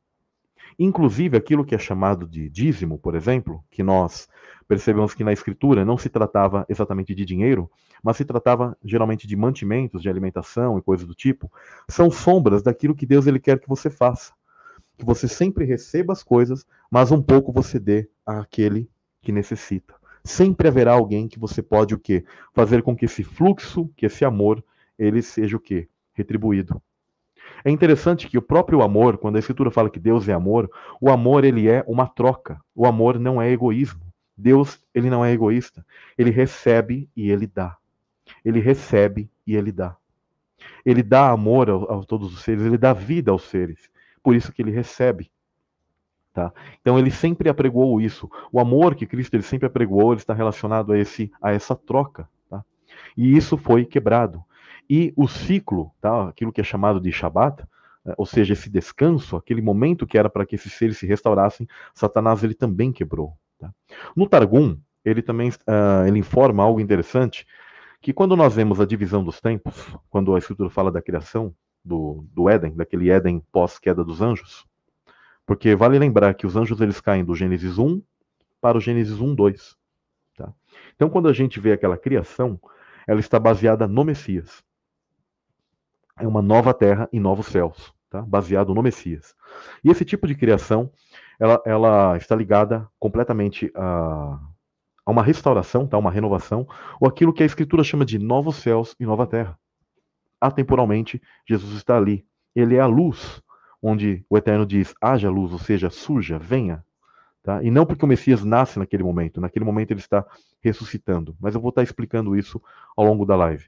[SPEAKER 1] Inclusive aquilo que é chamado de dízimo, por exemplo, que nós percebemos que na escritura não se tratava exatamente de dinheiro, mas se tratava geralmente de mantimentos, de alimentação e coisas do tipo, são sombras daquilo que Deus ele quer que você faça. Que você sempre receba as coisas, mas um pouco você dê àquele que necessita. Sempre haverá alguém que você pode o quê? Fazer com que esse fluxo, que esse amor, ele seja o quê? Retribuído. É interessante que o próprio amor, quando a escritura fala que Deus é amor, o amor ele é uma troca. O amor não é egoísmo. Deus, ele não é egoísta. Ele recebe e ele dá. Ele recebe e ele dá. Ele dá amor a, a todos os seres, ele dá vida aos seres. Por isso que ele recebe. Tá? Então ele sempre apregoou isso. O amor que Cristo ele sempre apregoou, ele está relacionado a esse a essa troca, tá? E isso foi quebrado. E o ciclo, tá? Aquilo que é chamado de Shabat, eh, ou seja, esse descanso, aquele momento que era para que esses seres se restaurassem, Satanás ele também quebrou. Tá? No Targum, ele também uh, ele informa algo interessante, que quando nós vemos a divisão dos tempos, quando a Escritura fala da criação do, do Éden, daquele Éden pós-queda dos anjos, porque vale lembrar que os anjos eles caem do Gênesis 1 para o Gênesis 1, 2. Tá? Então, quando a gente vê aquela criação, ela está baseada no Messias. É uma nova terra e novos céus, tá? baseado no Messias. E esse tipo de criação, ela, ela está ligada completamente a, a uma restauração, tá? uma renovação, ou aquilo que a Escritura chama de novos céus e nova terra. Atemporalmente, Jesus está ali. Ele é a luz, onde o Eterno diz: haja luz, ou seja, surja, venha. Tá? E não porque o Messias nasce naquele momento, naquele momento ele está ressuscitando. Mas eu vou estar explicando isso ao longo da live.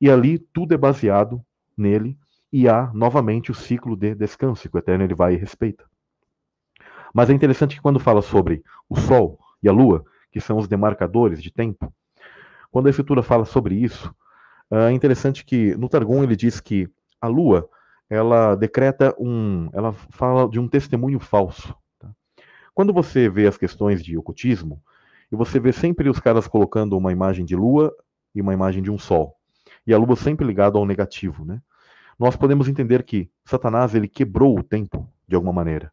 [SPEAKER 1] E ali tudo é baseado nele e há novamente o ciclo de descanso que o Eterno ele vai e respeita. Mas é interessante que quando fala sobre o Sol e a Lua, que são os demarcadores de tempo, quando a Escritura fala sobre isso, é interessante que no Targum ele diz que a Lua ela decreta um, ela fala de um testemunho falso. Tá? Quando você vê as questões de ocultismo, e você vê sempre os caras colocando uma imagem de Lua e uma imagem de um Sol, e a Lua sempre ligada ao negativo, né? nós podemos entender que Satanás ele quebrou o tempo de alguma maneira.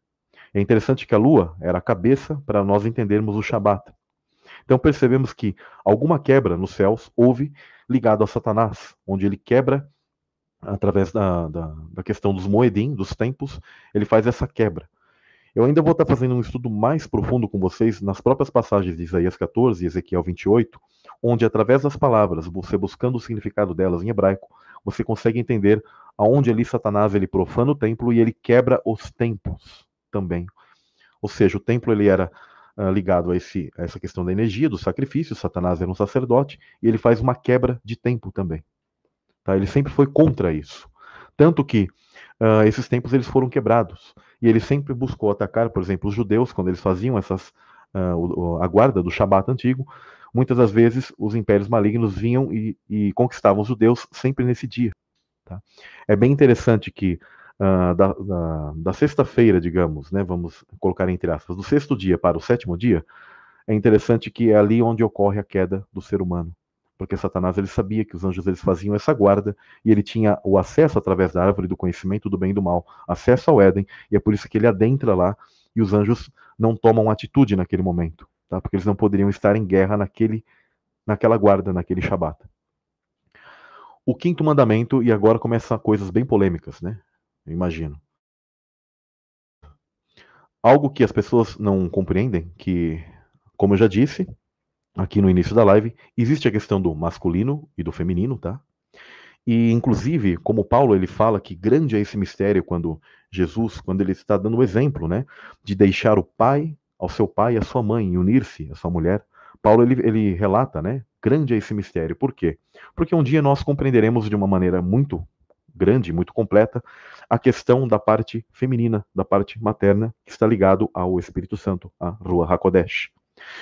[SPEAKER 1] É interessante que a lua era a cabeça para nós entendermos o Shabat. Então percebemos que alguma quebra nos céus houve ligado a Satanás, onde ele quebra através da, da, da questão dos moedim, dos tempos, ele faz essa quebra. Eu ainda vou estar fazendo um estudo mais profundo com vocês nas próprias passagens de Isaías 14 e Ezequiel 28, onde através das palavras, você buscando o significado delas em hebraico, você consegue entender aonde ali Satanás ele profana o templo e ele quebra os tempos também. Ou seja, o templo ele era uh, ligado a, esse, a essa questão da energia, do sacrifício, Satanás era um sacerdote, e ele faz uma quebra de tempo também. Tá? Ele sempre foi contra isso. Tanto que uh, esses tempos eles foram quebrados. E ele sempre buscou atacar, por exemplo, os judeus, quando eles faziam essas, uh, a guarda do Shabat antigo, muitas das vezes os impérios malignos vinham e, e conquistavam os judeus sempre nesse dia. Tá? É bem interessante que uh, da, da, da sexta-feira, digamos, né, vamos colocar entre aspas, do sexto dia para o sétimo dia, é interessante que é ali onde ocorre a queda do ser humano. Porque Satanás ele sabia que os anjos eles faziam essa guarda e ele tinha o acesso através da árvore do conhecimento do bem e do mal, acesso ao Éden, e é por isso que ele adentra lá e os anjos não tomam atitude naquele momento tá? porque eles não poderiam estar em guerra naquele, naquela guarda, naquele Shabat. O quinto mandamento, e agora começam coisas bem polêmicas, né? Eu imagino. Algo que as pessoas não compreendem, que, como eu já disse, aqui no início da live, existe a questão do masculino e do feminino, tá? E inclusive, como Paulo ele fala que grande é esse mistério quando Jesus, quando ele está dando o exemplo, né, de deixar o pai ao seu pai e a sua mãe e unir-se à sua mulher. Paulo ele, ele relata, né, grande é esse mistério. Por quê? Porque um dia nós compreenderemos de uma maneira muito grande, muito completa, a questão da parte feminina, da parte materna, que está ligado ao Espírito Santo, a Rua Hakodesh.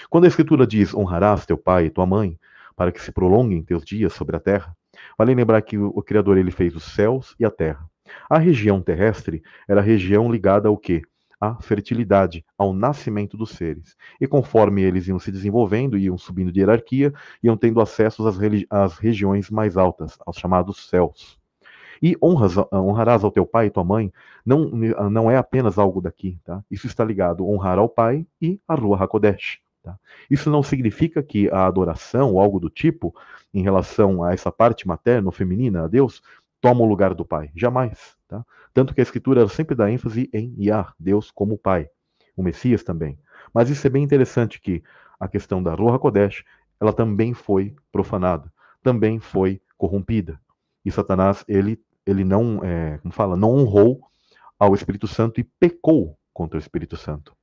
[SPEAKER 1] Quando a Escritura diz honrarás teu pai e tua mãe, para que se prolonguem teus dias sobre a terra, vale lembrar que o, Criador ele fez os céus e a terra. A região terrestre era a região ligada ao quê? À fertilidade, ao nascimento dos seres. E conforme eles iam se desenvolvendo, iam subindo de hierarquia, iam tendo acesso às, às regiões mais altas, aos chamados céus. E honras, honrarás ao teu pai e tua mãe não, não é apenas algo daqui, tá? Isso está ligado honrar ao pai e a Rua Hakodesh. Tá? Isso não significa que a adoração ou algo do tipo, em relação a essa parte materna ou feminina, a Deus, toma o lugar do pai. Jamais. Tá? Tanto que a Escritura sempre dá ênfase em Yah, Deus como Pai. O Messias também. Mas isso é bem interessante que a questão da Ruach Kodesh, ela também foi profanada, também foi corrompida. E Satanás, ele, ele não, é, como fala, não honrou ao Espírito Santo e pecou contra o Espírito Santo.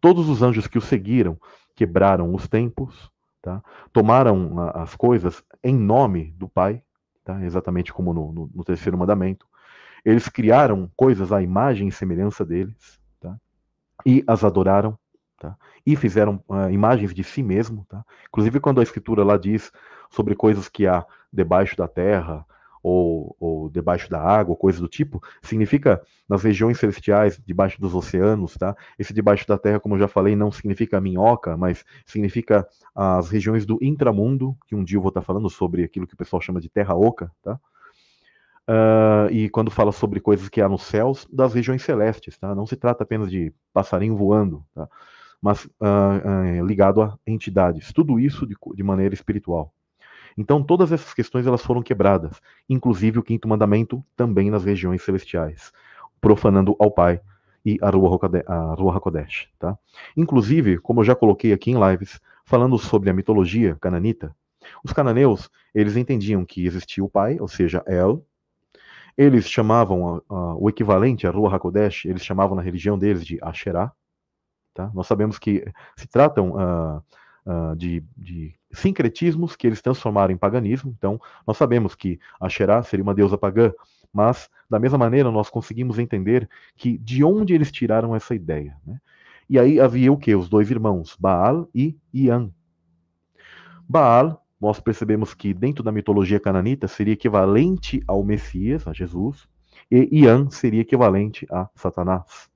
[SPEAKER 1] Todos os anjos que o seguiram quebraram os tempos, tá? tomaram as coisas em nome do Pai, tá? exatamente como no, no, no, terceiro mandamento. Eles criaram coisas à imagem e semelhança deles, tá? e as adoraram, tá? e fizeram uh, imagens de si mesmo. Tá? Inclusive, quando a Escritura lá diz sobre coisas que há debaixo da terra, ou, ou debaixo da água, coisa do tipo, significa nas regiões celestiais, debaixo dos oceanos, tá? Esse debaixo da terra, como eu já falei, não significa minhoca, mas significa as regiões do intramundo, que um dia eu vou estar falando sobre aquilo que o pessoal chama de terra oca, tá? Uh, e quando fala sobre coisas que há nos céus, das regiões celestes, tá? Não se trata apenas de passarinho voando, tá? Mas uh, uh, ligado a entidades. Tudo isso de, de maneira espiritual. Então todas essas questões elas foram quebradas, inclusive o quinto mandamento também nas regiões celestiais, profanando ao Pai e a Ruach HaKodesh. Tá? Inclusive, como eu já coloquei aqui em lives, falando sobre a mitologia cananita, os cananeus, eles entendiam que existia o Pai, ou seja, El, eles chamavam o equivalente a Ruach HaKodesh, eles chamavam na religião deles de Asherah, tá? Nós sabemos que se tratam uh, uh, de, de, sincretismos que eles transformaram em paganismo. Então, nós sabemos que Asherah seria uma deusa pagã, mas, da mesma maneira, nós conseguimos entender que de onde eles tiraram essa ideia. Né? E aí havia o que? Os dois irmãos, Baal e Ian. Baal, nós percebemos que dentro da mitologia cananita seria equivalente ao Messias, a Jesus, e Ian seria equivalente a Satanás.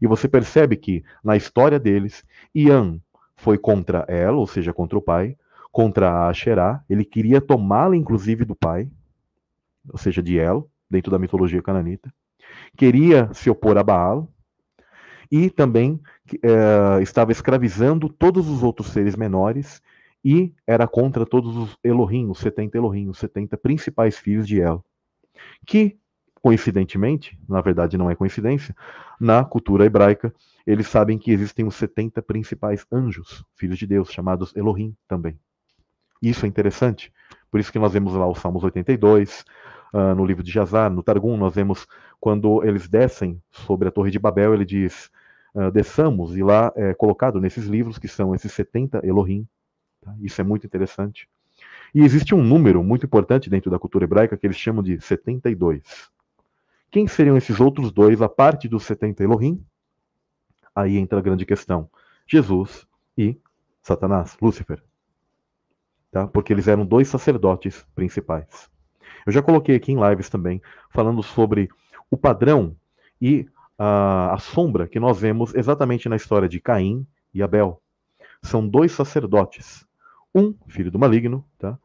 [SPEAKER 1] E você percebe que na história deles, Ian foi contra ela, ou seja, contra o pai, contra a Asherá. Ele queria tomá-la, inclusive, do pai, ou seja, de El, dentro da mitologia cananita. Queria se opor a Baal. E também é, estava escravizando todos os outros seres menores e era contra todos os Elohim, os 70 Elohim, os 70 principais filhos de El. Que, coincidentemente, na verdade não é coincidência, na cultura hebraica, eles sabem que existem os 70 principais anjos, filhos de Deus, chamados Elohim também. Isso é interessante. Por isso que nós vemos lá o Salmos 82, uh, ah, no livro de Jazar, no Targum, nós vemos quando eles descem sobre a Torre de Babel, ele diz: uh, desçamos, e lá é colocado nesses livros que são esses 70 Elohim. Tá? Isso é muito interessante. E existe um número muito importante dentro da cultura hebraica que eles chamam de 72. Quem seriam esses outros dois, a parte dos 70 Elohim? Aí entra a grande questão: Jesus e Satanás, Lúcifer. Tá? Porque eles eram dois sacerdotes principais. Eu já coloquei aqui em lives também, falando sobre o padrão e a, a sombra que nós vemos exatamente na história de Caim e Abel. São dois sacerdotes. Um filho do maligno, tá?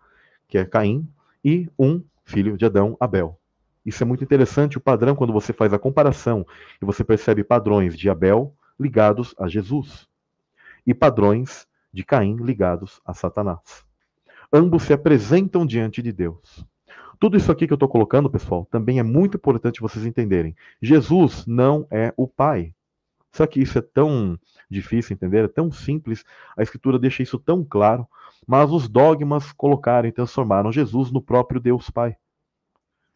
[SPEAKER 1] que é Caim, e um filho de Adão, Abel. Isso é muito interessante, o padrão, quando você faz a comparação e você percebe padrões de Abel ligados a Jesus e padrões de Caim ligados a Satanás. Ambos se apresentam diante de Deus. Tudo isso aqui que eu estou colocando, pessoal, também é muito importante vocês entenderem. Jesus não é o Pai. Só que isso é tão difícil entender, é tão simples, a Escritura deixa isso tão claro, mas os dogmas colocaram e transformaram Jesus no próprio Deus Pai.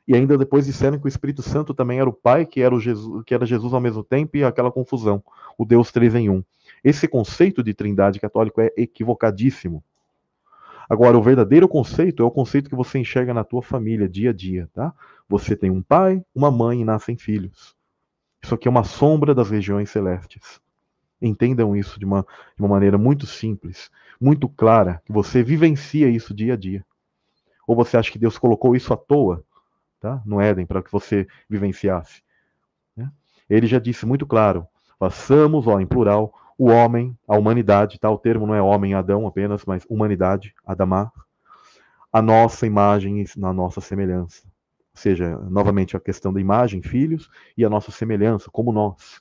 [SPEAKER 1] E ainda depois disseram que o Espírito Santo também era o Pai, que era, Jesus, que era Jesus ao mesmo tempo, e aquela confusão, o Deus três em um. Esse conceito de trindade católico é equivocadíssimo. Agora, o verdadeiro conceito é o conceito que você enxerga na tua família, dia a dia, tá? Você tem um pai, uma mãe e nascem filhos. Isso aqui é uma sombra das regiões celestes. Entendam isso de uma, de uma maneira muito simples, muito clara, que você vivencia isso dia a dia. Ou você acha que Deus colocou isso à toa, tá? No Éden, para que você vivenciasse. Né? Ele já disse muito claro: façamos, ó, em plural, o homem, a humanidade, tá? O termo não é homem, Adão apenas, mas humanidade, Adamá, a nossa imagem e na nossa semelhança. Ou seja, novamente a questão da imagem, filhos, e a nossa semelhança, como nós.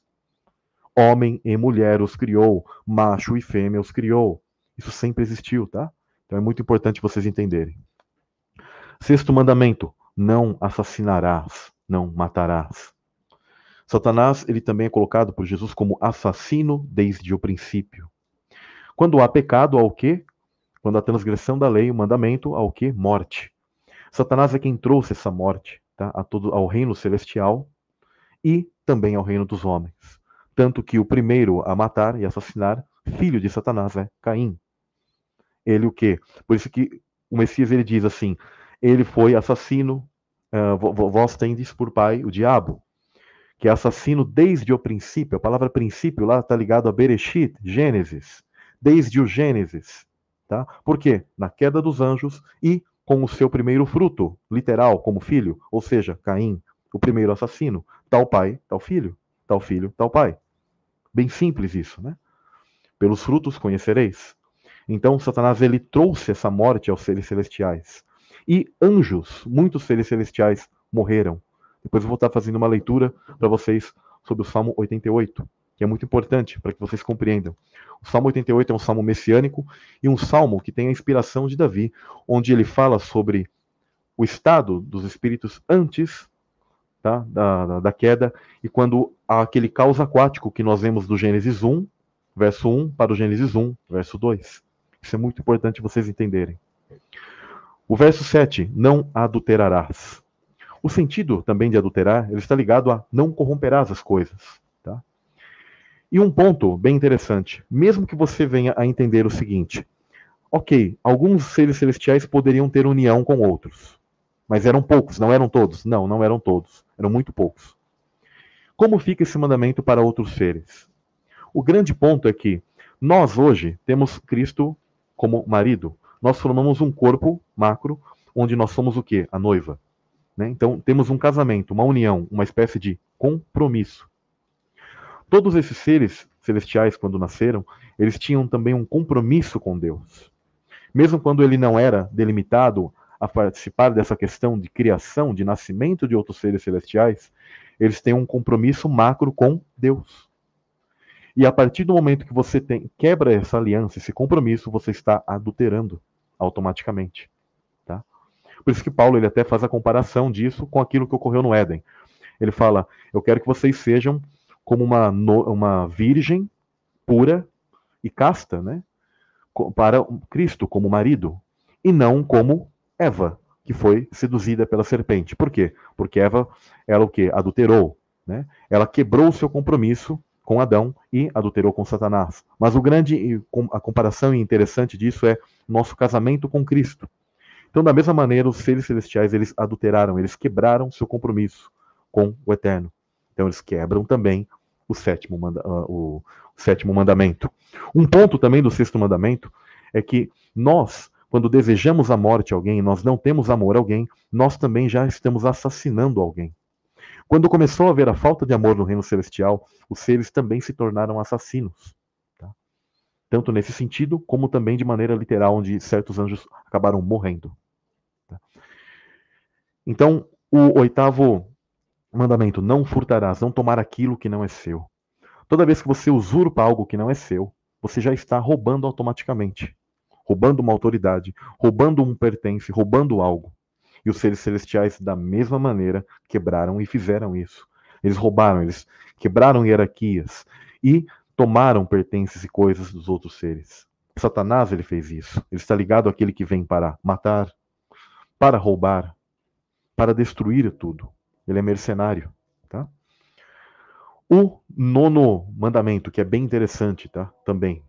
[SPEAKER 1] Homem e mulher os criou, macho e fêmea os criou. Isso sempre existiu, tá? Então é muito importante vocês entenderem. Sexto mandamento: não assassinarás, não matarás. Satanás, ele também é colocado por Jesus como assassino desde o princípio. Quando há pecado, há o quê? Quando há transgressão da lei, o mandamento, há o quê? Morte. Satanás é quem trouxe essa morte tá? a todo, ao reino celestial e também ao reino dos homens. Tanto que o primeiro a matar e assassinar, filho de Satanás, é Caim. Ele o quê? Por isso que o Messias ele diz assim: ele foi assassino, uh, vós tendes por pai o diabo, que é assassino desde o princípio. A palavra princípio lá está ligado a Bereshit, Gênesis, desde o Gênesis. Tá? Por quê? Na queda dos anjos e com o seu primeiro fruto, literal, como filho, ou seja, Caim, o primeiro assassino, tal pai, tal filho, tal filho, tal pai. Bem simples isso, né? Pelos frutos conhecereis. Então, Satanás ele trouxe essa morte aos seres celestiais. E anjos, muitos seres celestiais morreram. Depois eu vou estar fazendo uma leitura para vocês sobre o Salmo 88 que é muito importante para que vocês compreendam. O Salmo 88 é um salmo messiânico e um salmo que tem a inspiração de Davi, onde ele fala sobre o estado dos espíritos antes tá, da, da queda e quando há aquele caos aquático que nós vemos do Gênesis 1, verso 1, para o Gênesis 1, verso 2. Isso é muito importante vocês entenderem. O verso 7, não adulterarás. O sentido também de adulterar, ele está ligado a não corromperás as coisas. E um ponto bem interessante, mesmo que você venha a entender o seguinte: ok, alguns seres celestiais poderiam ter união com outros, mas eram poucos, não eram todos? Não, não eram todos, eram muito poucos. Como fica esse mandamento para outros seres? O grande ponto é que nós hoje temos Cristo como marido. Nós formamos um corpo macro onde nós somos o que? A noiva. Né? Então temos um casamento, uma união, uma espécie de compromisso. Todos esses seres celestiais, quando nasceram, eles tinham também um compromisso com Deus. Mesmo quando ele não era delimitado a participar dessa questão de criação, de nascimento de outros seres celestiais, eles têm um compromisso macro com Deus. E a partir do momento que você tem, quebra essa aliança, esse compromisso, você está adulterando automaticamente. Tá? Por isso que Paulo ele até faz a comparação disso com aquilo que ocorreu no Éden. Ele fala: Eu quero que vocês sejam como uma, uma virgem pura e casta, né? Para Cristo como marido, e não como Eva, que foi seduzida pela serpente. Por quê? Porque Eva, ela o quê? Adulterou, né? Ela quebrou o seu compromisso com Adão e adulterou com Satanás. Mas o grande a comparação interessante disso é nosso casamento com Cristo. Então, da mesma maneira, os seres celestiais eles adulteraram, eles quebraram seu compromisso com o eterno. Então eles quebram também o sétimo, manda, uh, o sétimo mandamento. Um ponto também do sexto mandamento é que nós, quando desejamos a morte a alguém, nós não temos amor a alguém, nós também já estamos assassinando alguém. Quando começou a haver a falta de amor no reino celestial, os seres também se tornaram assassinos. Tá? Tanto nesse sentido, como também de maneira literal, onde certos anjos acabaram morrendo. Tá? Então, o oitavo mandamento: não furtarás, não tomar aquilo que não é seu. Toda vez que você usurpa algo que não é seu, você já está roubando automaticamente. Roubando uma autoridade, roubando um pertence, roubando algo. E os seres celestiais, da mesma maneira, quebraram e fizeram isso. Eles roubaram, eles quebraram hierarquias e tomaram pertences e coisas dos outros seres. Satanás ele fez isso. Ele está ligado àquele que vem para matar, para roubar, para destruir tudo. Ele é mercenário, tá? O nono mandamento, que é bem interessante, tá? Também.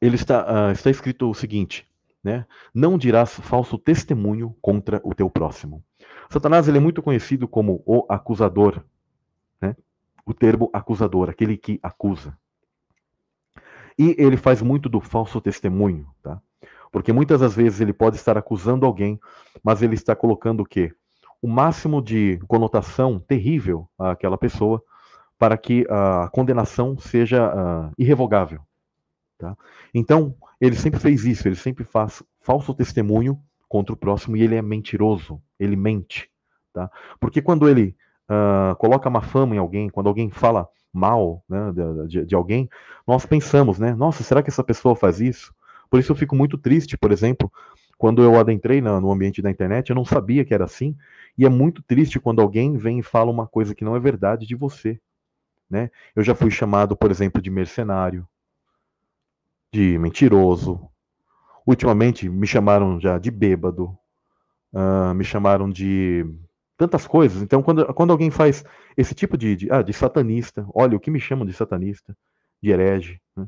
[SPEAKER 1] Ele está, uh, está escrito o seguinte, né? Não dirás falso testemunho contra o teu próximo. Satanás ele é muito conhecido como o acusador, né? O termo acusador, aquele que acusa. E ele faz muito do falso testemunho, tá? Porque muitas das vezes ele pode estar acusando alguém, mas ele está colocando o quê? O máximo de conotação terrível àquela pessoa para que a condenação seja uh, irrevogável. Tá? Então, ele sempre fez isso, ele sempre faz falso testemunho contra o próximo e ele é mentiroso, ele mente. Tá? Porque quando ele uh, coloca uma fama em alguém, quando alguém fala mal né, de, de, alguém, nós pensamos, né? Nossa, será que essa pessoa faz isso? Por isso eu fico muito triste, por exemplo, quando eu adentrei no, no ambiente da internet, eu não sabia que era assim, e é muito triste quando alguém vem e fala uma coisa que não é verdade de você. Né? Eu já fui chamado, por exemplo, de mercenário, de mentiroso. Ultimamente me chamaram já de bêbado, uh, me chamaram de tantas coisas. Então, quando, quando alguém faz esse tipo de, de, ah, de satanista, olha, o que me chamam de satanista, de herege. Né?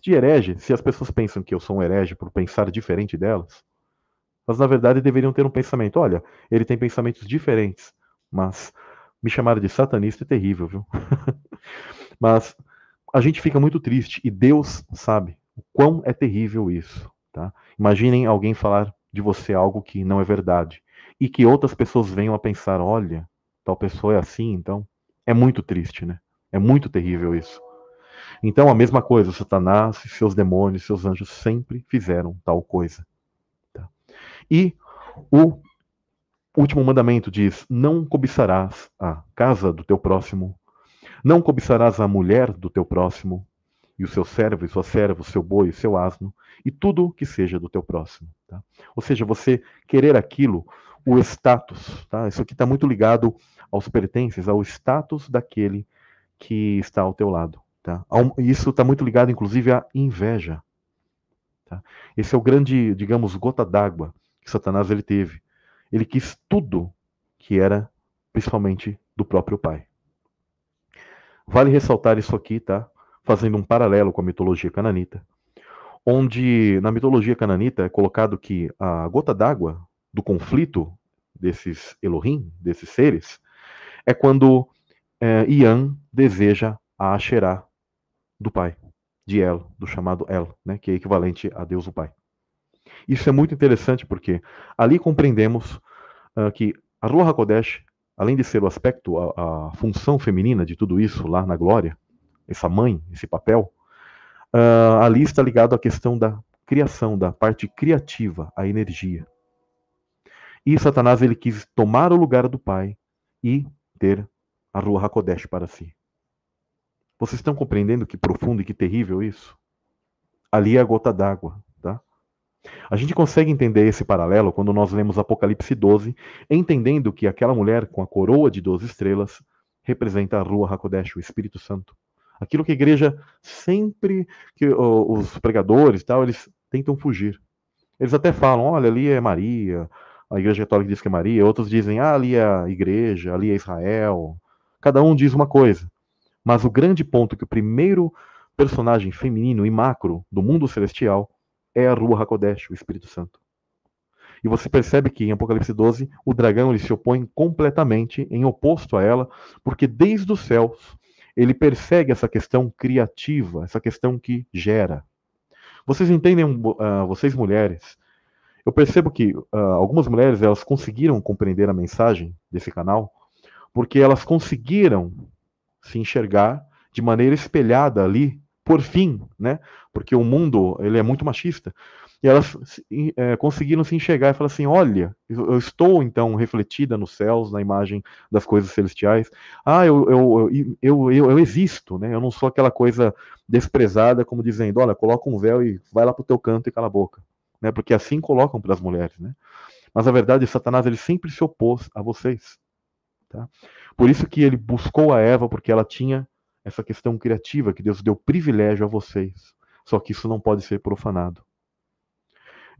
[SPEAKER 1] De herege, se as pessoas pensam que eu sou um herege por pensar diferente delas, mas na verdade deveriam ter um pensamento. Olha, ele tem pensamentos diferentes, mas me chamaram de satanista é terrível, viu? mas a gente fica muito triste e Deus sabe o quão é terrível isso. Tá? Imaginem alguém falar de você algo que não é verdade e que outras pessoas venham a pensar: olha, tal pessoa é assim, então é muito triste, né? É muito terrível isso. Então, a mesma coisa, Satanás, seus demônios, seus anjos sempre fizeram tal coisa. Tá? E o último mandamento diz: Não cobiçarás a casa do teu próximo, não cobiçarás a mulher do teu próximo, e o seu servo, e sua serva, o seu boi, o seu asno, e tudo que seja do teu próximo. Tá? Ou seja, você querer aquilo, o status, tá? Isso aqui está muito ligado aos pertences, ao status daquele que está ao teu lado, tá? Isso está muito ligado, inclusive, à inveja. Tá? Esse é o grande, digamos, gota d'água que Satanás ele teve. Ele quis tudo que era, principalmente, do próprio pai. Vale ressaltar isso aqui, tá? Fazendo um paralelo com a mitologia cananita, onde na mitologia cananita é colocado que a gota d'água do conflito desses Elohim, desses seres, é quando é, Ian deseja a Asherah do pai, de El, do chamado El, né, que é equivalente a Deus o Pai. Isso é muito interessante porque ali compreendemos uh, que a Ruach HaKodesh, além de ser o aspecto, a, a função feminina de tudo isso lá na glória, essa mãe, esse papel, uh, ali está ligado à questão da criação, da parte criativa, a energia. E Satanás ele quis tomar o lugar do pai e ter a Rua Hakodesh para si. Vocês estão compreendendo que profundo e que terrível isso? Ali é a gota d'água, tá? A gente consegue entender esse paralelo quando nós lemos Apocalipse 12, entendendo que aquela mulher com a coroa de 12 estrelas representa a Rua Hakodesh, o Espírito Santo. Aquilo que a igreja sempre, que os pregadores tal, eles tentam fugir. Eles até falam, olha, ali é Maria, a igreja católica diz que é Maria, outros dizem, ah, ali é a igreja, ali é Israel. Cada um diz uma coisa. Mas o grande ponto que o primeiro personagem feminino e macro do mundo celestial é a Rua Hakodesh, o Espírito Santo. E você percebe que em Apocalipse 12, o dragão ele se opõe completamente em oposto a ela, porque desde os céus ele persegue essa questão criativa, essa questão que gera. Vocês entendem, uh, vocês mulheres, eu percebo que uh, algumas mulheres elas conseguiram compreender a mensagem desse canal, porque elas conseguiram se enxergar de maneira espelhada ali, por fim, né? Porque o mundo ele é muito machista. E elas é, conseguiram se enxergar e falar assim: olha, eu estou então refletida nos céus, na imagem das coisas celestiais. Ah, eu, eu, eu, eu, eu existo, né? Eu não sou aquela coisa desprezada, como dizendo: olha, coloca um véu e vai lá para o teu canto e cala a boca. Né? Porque assim colocam para as mulheres, né? Mas a verdade, Satanás ele sempre se opôs a vocês. Tá? Por isso que ele buscou a Eva, porque ela tinha essa questão criativa que Deus deu privilégio a vocês. Só que isso não pode ser profanado.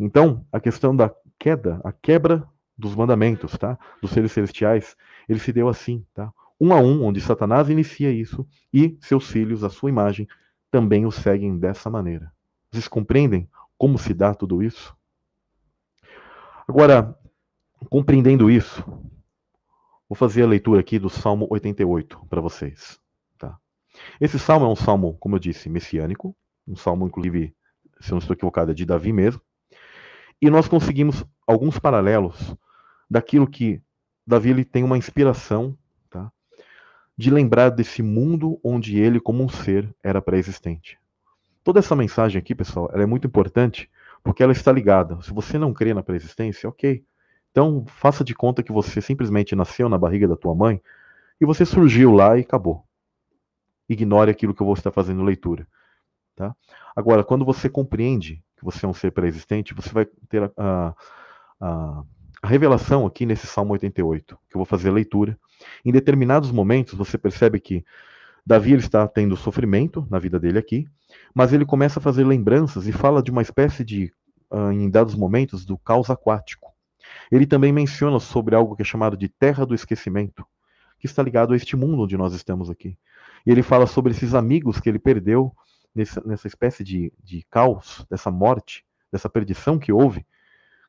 [SPEAKER 1] Então, a questão da queda, a quebra dos mandamentos, tá? Dos seres celestiais, ele se deu assim, tá? Um a um, onde Satanás inicia isso e seus filhos, a sua imagem, também o seguem dessa maneira. Vocês compreendem como se dá tudo isso? Agora, compreendendo isso, vou fazer a leitura aqui do Salmo 88 para vocês. Tá? Esse salmo é um salmo, como eu disse, messiânico, um salmo, inclusive, se eu não estou equivocado, é de Davi mesmo. E nós conseguimos alguns paralelos daquilo que Davi ele tem uma inspiração tá? de lembrar desse mundo onde ele, como um ser, era pré-existente. Toda essa mensagem aqui, pessoal, ela é muito importante porque ela está ligada. Se você não crê na pré-existência, ok. Então, faça de conta que você simplesmente nasceu na barriga da tua mãe e você surgiu lá e acabou. Ignore aquilo que eu vou estar fazendo leitura. Tá? Agora, quando você compreende que você é um ser pré-existente, você vai ter a, a, a, revelação aqui nesse Salmo 88, que eu vou fazer a leitura. Em determinados momentos, você percebe que Davi ele está tendo sofrimento na vida dele aqui, mas ele começa a fazer lembranças e fala de uma espécie de, uh, em dados momentos, do caos aquático. Ele também menciona sobre algo que é chamado de terra do esquecimento, que está ligado a este mundo onde nós estamos aqui. E ele fala sobre esses amigos que ele perdeu nessa, nessa espécie de, de caos, dessa morte, dessa perdição que houve,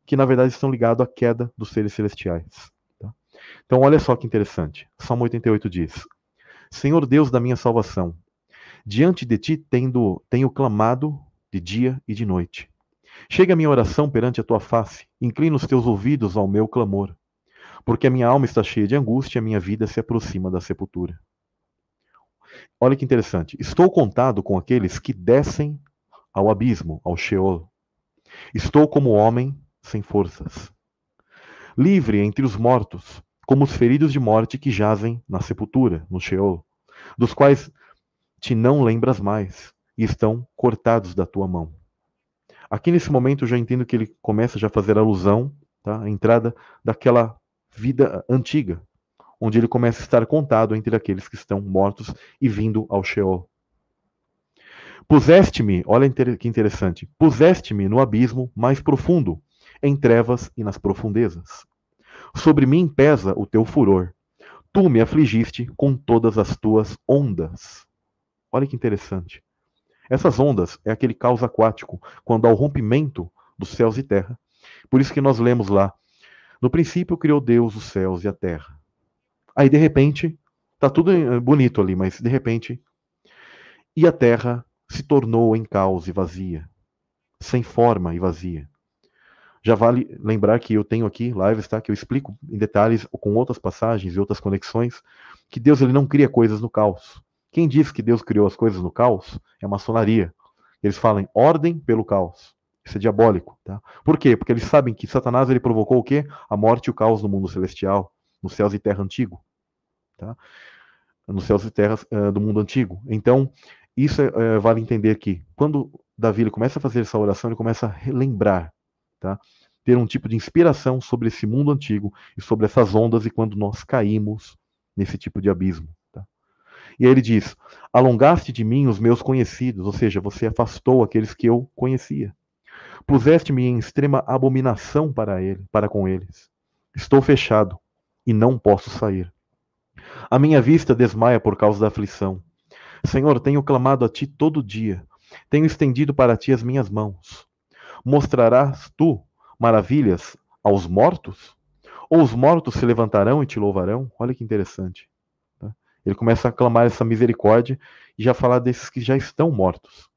[SPEAKER 1] que na verdade estão ligados à queda dos seres celestiais. Tá? Então, olha só que interessante. Salmo 88 diz: Senhor Deus da minha salvação, diante de ti tendo, tenho clamado de dia e de noite. Chega a minha oração perante a tua face, inclina os teus ouvidos ao meu clamor, porque a minha alma está cheia de angústia e a minha vida se aproxima da sepultura. Olha que interessante. Estou contado com aqueles que descem ao abismo, ao Sheol. Estou como homem sem forças. Livre entre os mortos, como os feridos de morte que jazem na sepultura, no Sheol, dos quais te não lembras mais e estão cortados da tua mão. Aqui nesse momento eu já entendo que ele começa já a fazer alusão tá, à entrada daquela vida antiga, onde ele começa a estar contado entre aqueles que estão mortos e vindo ao Sheol. Puseste-me, olha que interessante, puseste-me no abismo mais profundo, em trevas e nas profundezas. Sobre mim pesa o teu furor. Tu me afligiste com todas as tuas ondas. Olha que interessante. Essas ondas é aquele caos aquático, quando há o rompimento dos céus e terra. Por isso que nós lemos lá: No princípio criou Deus os céus e a terra. Aí de repente, tá tudo eh, bonito ali, mas de repente, e a terra se tornou em caos e vazia, sem forma e vazia. Já vale lembrar que eu tenho aqui lives, tá? Que eu explico em detalhes com outras passagens e outras conexões que Deus ele não cria coisas no caos. Quem diz que Deus criou as coisas no caos é maçonaria. Eles falam ordem pelo caos. Isso é diabólico, tá? Por quê? Porque eles sabem que Satanás ele provocou o quê? A morte e o caos no mundo celestial nos céus e terra antigo, tá? Nos céus e terras uh, do mundo antigo. Então, isso é, vale entender que quando Davi ele começa a fazer essa oração, ele começa a relembrar, tá? Ter um tipo de inspiração sobre esse mundo antigo e sobre essas ondas e quando nós caímos nesse tipo de abismo. Tá? E aí ele diz: Alongaste de mim os meus conhecidos, ou seja, você afastou aqueles que eu conhecia. Puseste-me em extrema abominação para ele, para com eles. Estou fechado, e não posso sair. A minha vista desmaia por causa da aflição. Senhor, tenho clamado a ti todo dia, tenho estendido para ti as minhas mãos. Mostrarás tu maravilhas aos mortos? Ou os mortos se levantarão e te louvarão? Olha que interessante. Tá? Ele começa a clamar essa misericórdia e já falar desses que já estão mortos.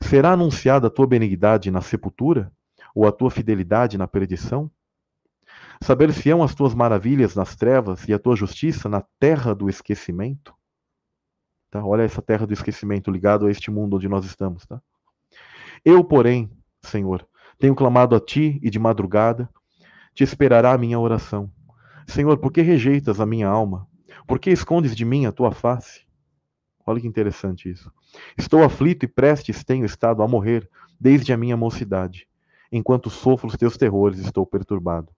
[SPEAKER 1] Será anunciada a tua benignidade na sepultura? Ou a tua fidelidade na perdição? Saber-se-ão as tuas maravilhas nas trevas e a tua justiça na terra do esquecimento? Tá? Olha essa terra do esquecimento ligado a este mundo onde nós estamos. Tá? Eu, porém, Senhor, tenho clamado a ti e de madrugada te esperará a minha oração. Senhor, por que rejeitas a minha alma? Por que escondes de mim a tua face? Olha que interessante isso. Estou aflito e prestes tenho estado a morrer desde a minha mocidade. Enquanto sofro os teus terrores, estou perturbado.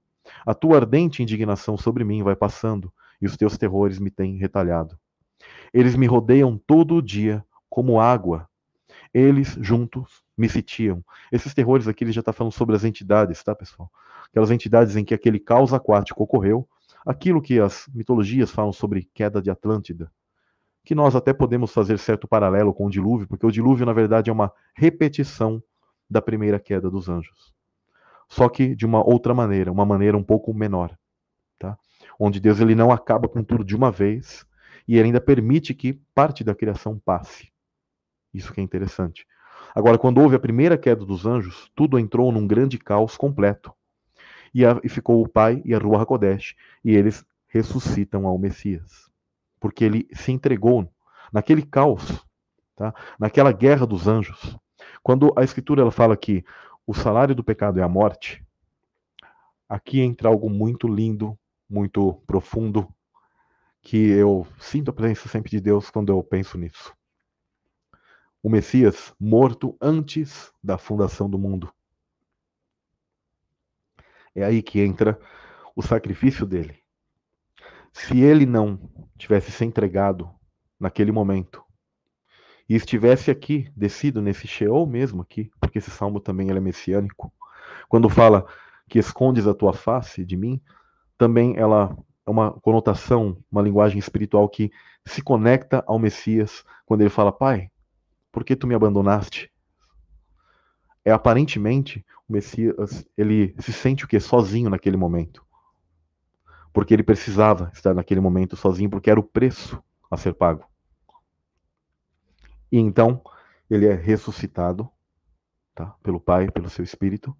[SPEAKER 1] A tua ardente indignação sobre mim vai passando, e os teus terrores me têm retalhado. Eles me rodeiam todo o dia como água. Eles juntos me sitiam. Esses terrores aqui ele já está falando sobre as entidades, tá, pessoal? Aquelas entidades em que aquele caos aquático ocorreu, aquilo que as mitologias falam sobre queda de Atlântida, que nós até podemos fazer certo paralelo com o dilúvio, porque o dilúvio, na verdade, é uma repetição da primeira queda dos anjos. Só que de uma outra maneira, uma maneira um pouco menor, tá? Onde Deus ele não acaba com tudo de uma vez e ele ainda permite que parte da criação passe. Isso que é interessante. Agora, quando houve a primeira queda dos anjos, tudo entrou num grande caos completo. E, a, e ficou o Pai e a Rua HaKodesh, e eles ressuscitam ao Messias. Porque ele se entregou naquele caos, tá? naquela guerra dos anjos. Quando a Escritura ela fala que o salário do pecado é a morte, aqui entra algo muito lindo, muito profundo, que eu sinto a presença sempre de Deus quando eu penso nisso. O Messias morto antes da fundação do mundo. É aí que entra o sacrifício dele. Se ele não tivesse se entregado naquele momento e estivesse aqui, descido nesse Sheol mesmo aqui, porque esse salmo também é messiânico, quando fala que escondes a tua face de mim, também ela é uma conotação, uma linguagem espiritual que se conecta ao Messias quando ele fala: Pai, por que tu me abandonaste? É aparentemente o Messias, ele se sente o que sozinho naquele momento. Porque ele precisava estar naquele momento sozinho, porque era o preço a ser pago. E então ele é ressuscitado, tá? Pelo Pai, pelo seu Espírito.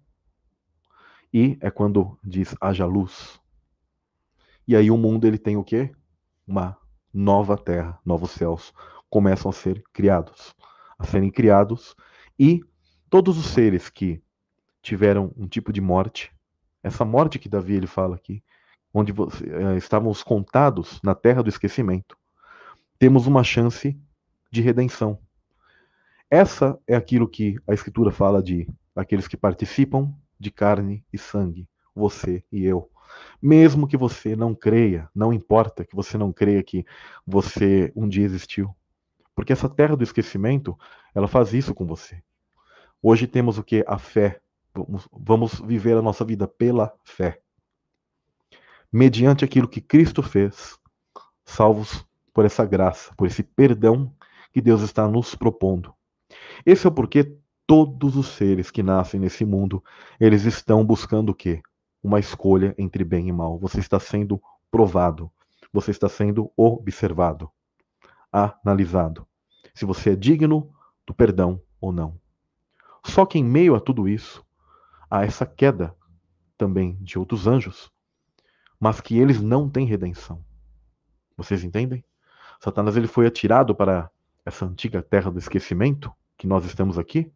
[SPEAKER 1] E é quando diz haja luz. E aí o mundo ele tem o quê? Uma nova terra, novos céus começam a ser criados, a serem criados e todos os seres que tiveram um tipo de morte, essa morte que Davi ele fala aqui, onde eh, estávamos contados na terra do esquecimento, temos uma chance de redenção. Essa é aquilo que a Escritura fala de aqueles que participam de carne e sangue, você e eu. Mesmo que você não creia, não importa que você não creia que você um dia existiu. Porque essa terra do esquecimento, ela faz isso com você. Hoje temos o que? A fé. Vamos, viver a nossa vida pela fé. Mediante aquilo que Cristo fez, salvos por essa graça, por esse perdão que Deus está nos propondo. Esse é o porquê todos os seres que nascem nesse mundo, eles estão buscando o quê? Uma escolha entre bem e mal. Você está sendo provado. Você está sendo observado, analisado. Se você é digno do perdão ou não. Só que em meio a tudo isso, há essa queda também de outros anjos, mas que eles não têm redenção. Vocês entendem? Satanás ele foi atirado para essa antiga terra do esquecimento, que nós estamos aqui?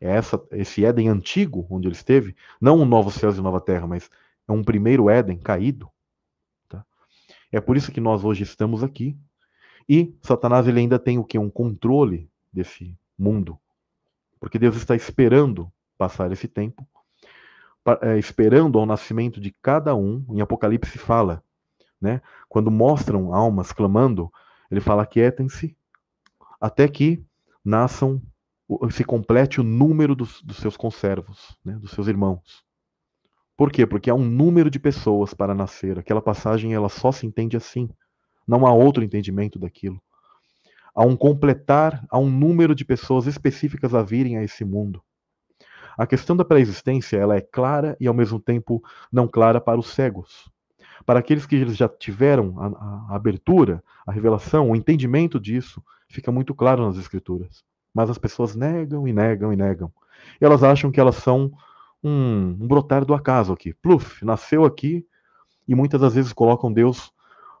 [SPEAKER 1] É essa, esse Éden antigo onde ele esteve, não um novo céus e nova terra, mas é um primeiro Éden caído. Tá? É por isso que nós hoje estamos aqui. E Satanás ele ainda tem o que? Um controle desse mundo. Porque Deus está esperando passar esse tempo, é, esperando ao nascimento de cada um. Em Apocalipse fala, né? Quando mostram almas clamando, ele fala: quietem-se, até que nasçam, se complete o número dos, dos seus conservos, né, dos seus irmãos. Por quê? Porque há um número de pessoas para nascer. Aquela passagem ela só se entende assim. Não há outro entendimento daquilo. Há um completar, há um número de pessoas específicas a virem a esse mundo. A questão da pré-existência ela é clara e ao mesmo tempo não clara para os cegos. Para aqueles que já tiveram a, a abertura, a revelação, o entendimento disso, fica muito claro nas escrituras. Mas as pessoas negam e negam e negam. E elas acham que elas são um, um brotar do acaso aqui. Pluf, nasceu aqui e muitas das vezes colocam Deus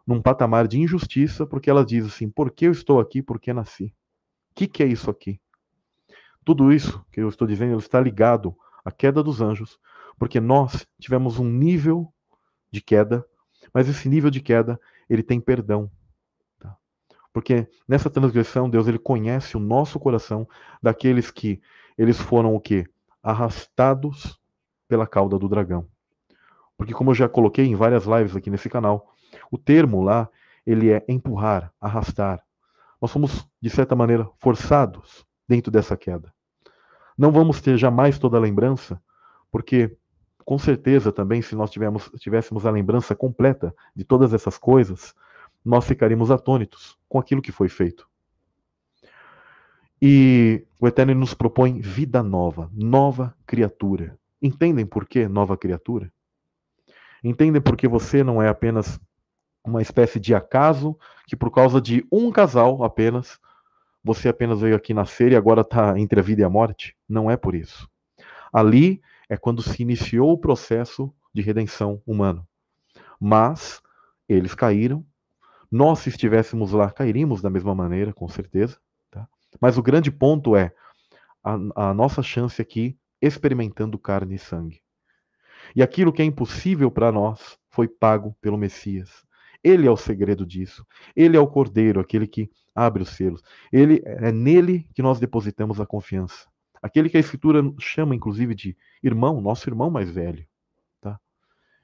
[SPEAKER 1] num patamar de injustiça porque ela diz assim: por que eu estou aqui? Por que nasci? O que, que é isso aqui? Tudo isso que eu estou dizendo está ligado à queda dos anjos, porque nós tivemos um nível de queda, mas esse nível de queda ele tem perdão. Porque nessa transgressão, Deus ele conhece o nosso coração daqueles que eles foram o quê? Arrastados pela cauda do dragão. Porque como eu já coloquei em várias lives aqui nesse canal, O termo lá, ele é empurrar, arrastar. Nós somos, de certa maneira, forçados dentro dessa queda. Não vamos ter jamais toda a lembrança, porque com certeza também, se nós tivéssemos a lembrança completa de todas essas coisas, nós ficaríamos atônitos com aquilo que foi feito. E o Eterno nos propõe vida nova, nova criatura. Entendem por que nova criatura? Entendem por que você não é apenas uma espécie de acaso que por causa de um casal apenas você apenas veio aqui nascer e agora está entre a vida e a morte? Não é por isso. Ali é quando se iniciou o processo de redenção humano. Mas eles caíram. Nós, se estivéssemos lá, cairíamos da mesma maneira, com certeza. Tá? Mas o grande ponto é a, a nossa chance aqui experimentando carne e sangue. E aquilo que é impossível para nós foi pago pelo Messias. Ele é o segredo disso. Ele é o cordeiro, aquele que abre os selos. Ele é nele que nós depositamos a confiança. Aquele que a escritura chama inclusive de irmão, nosso irmão mais velho, tá?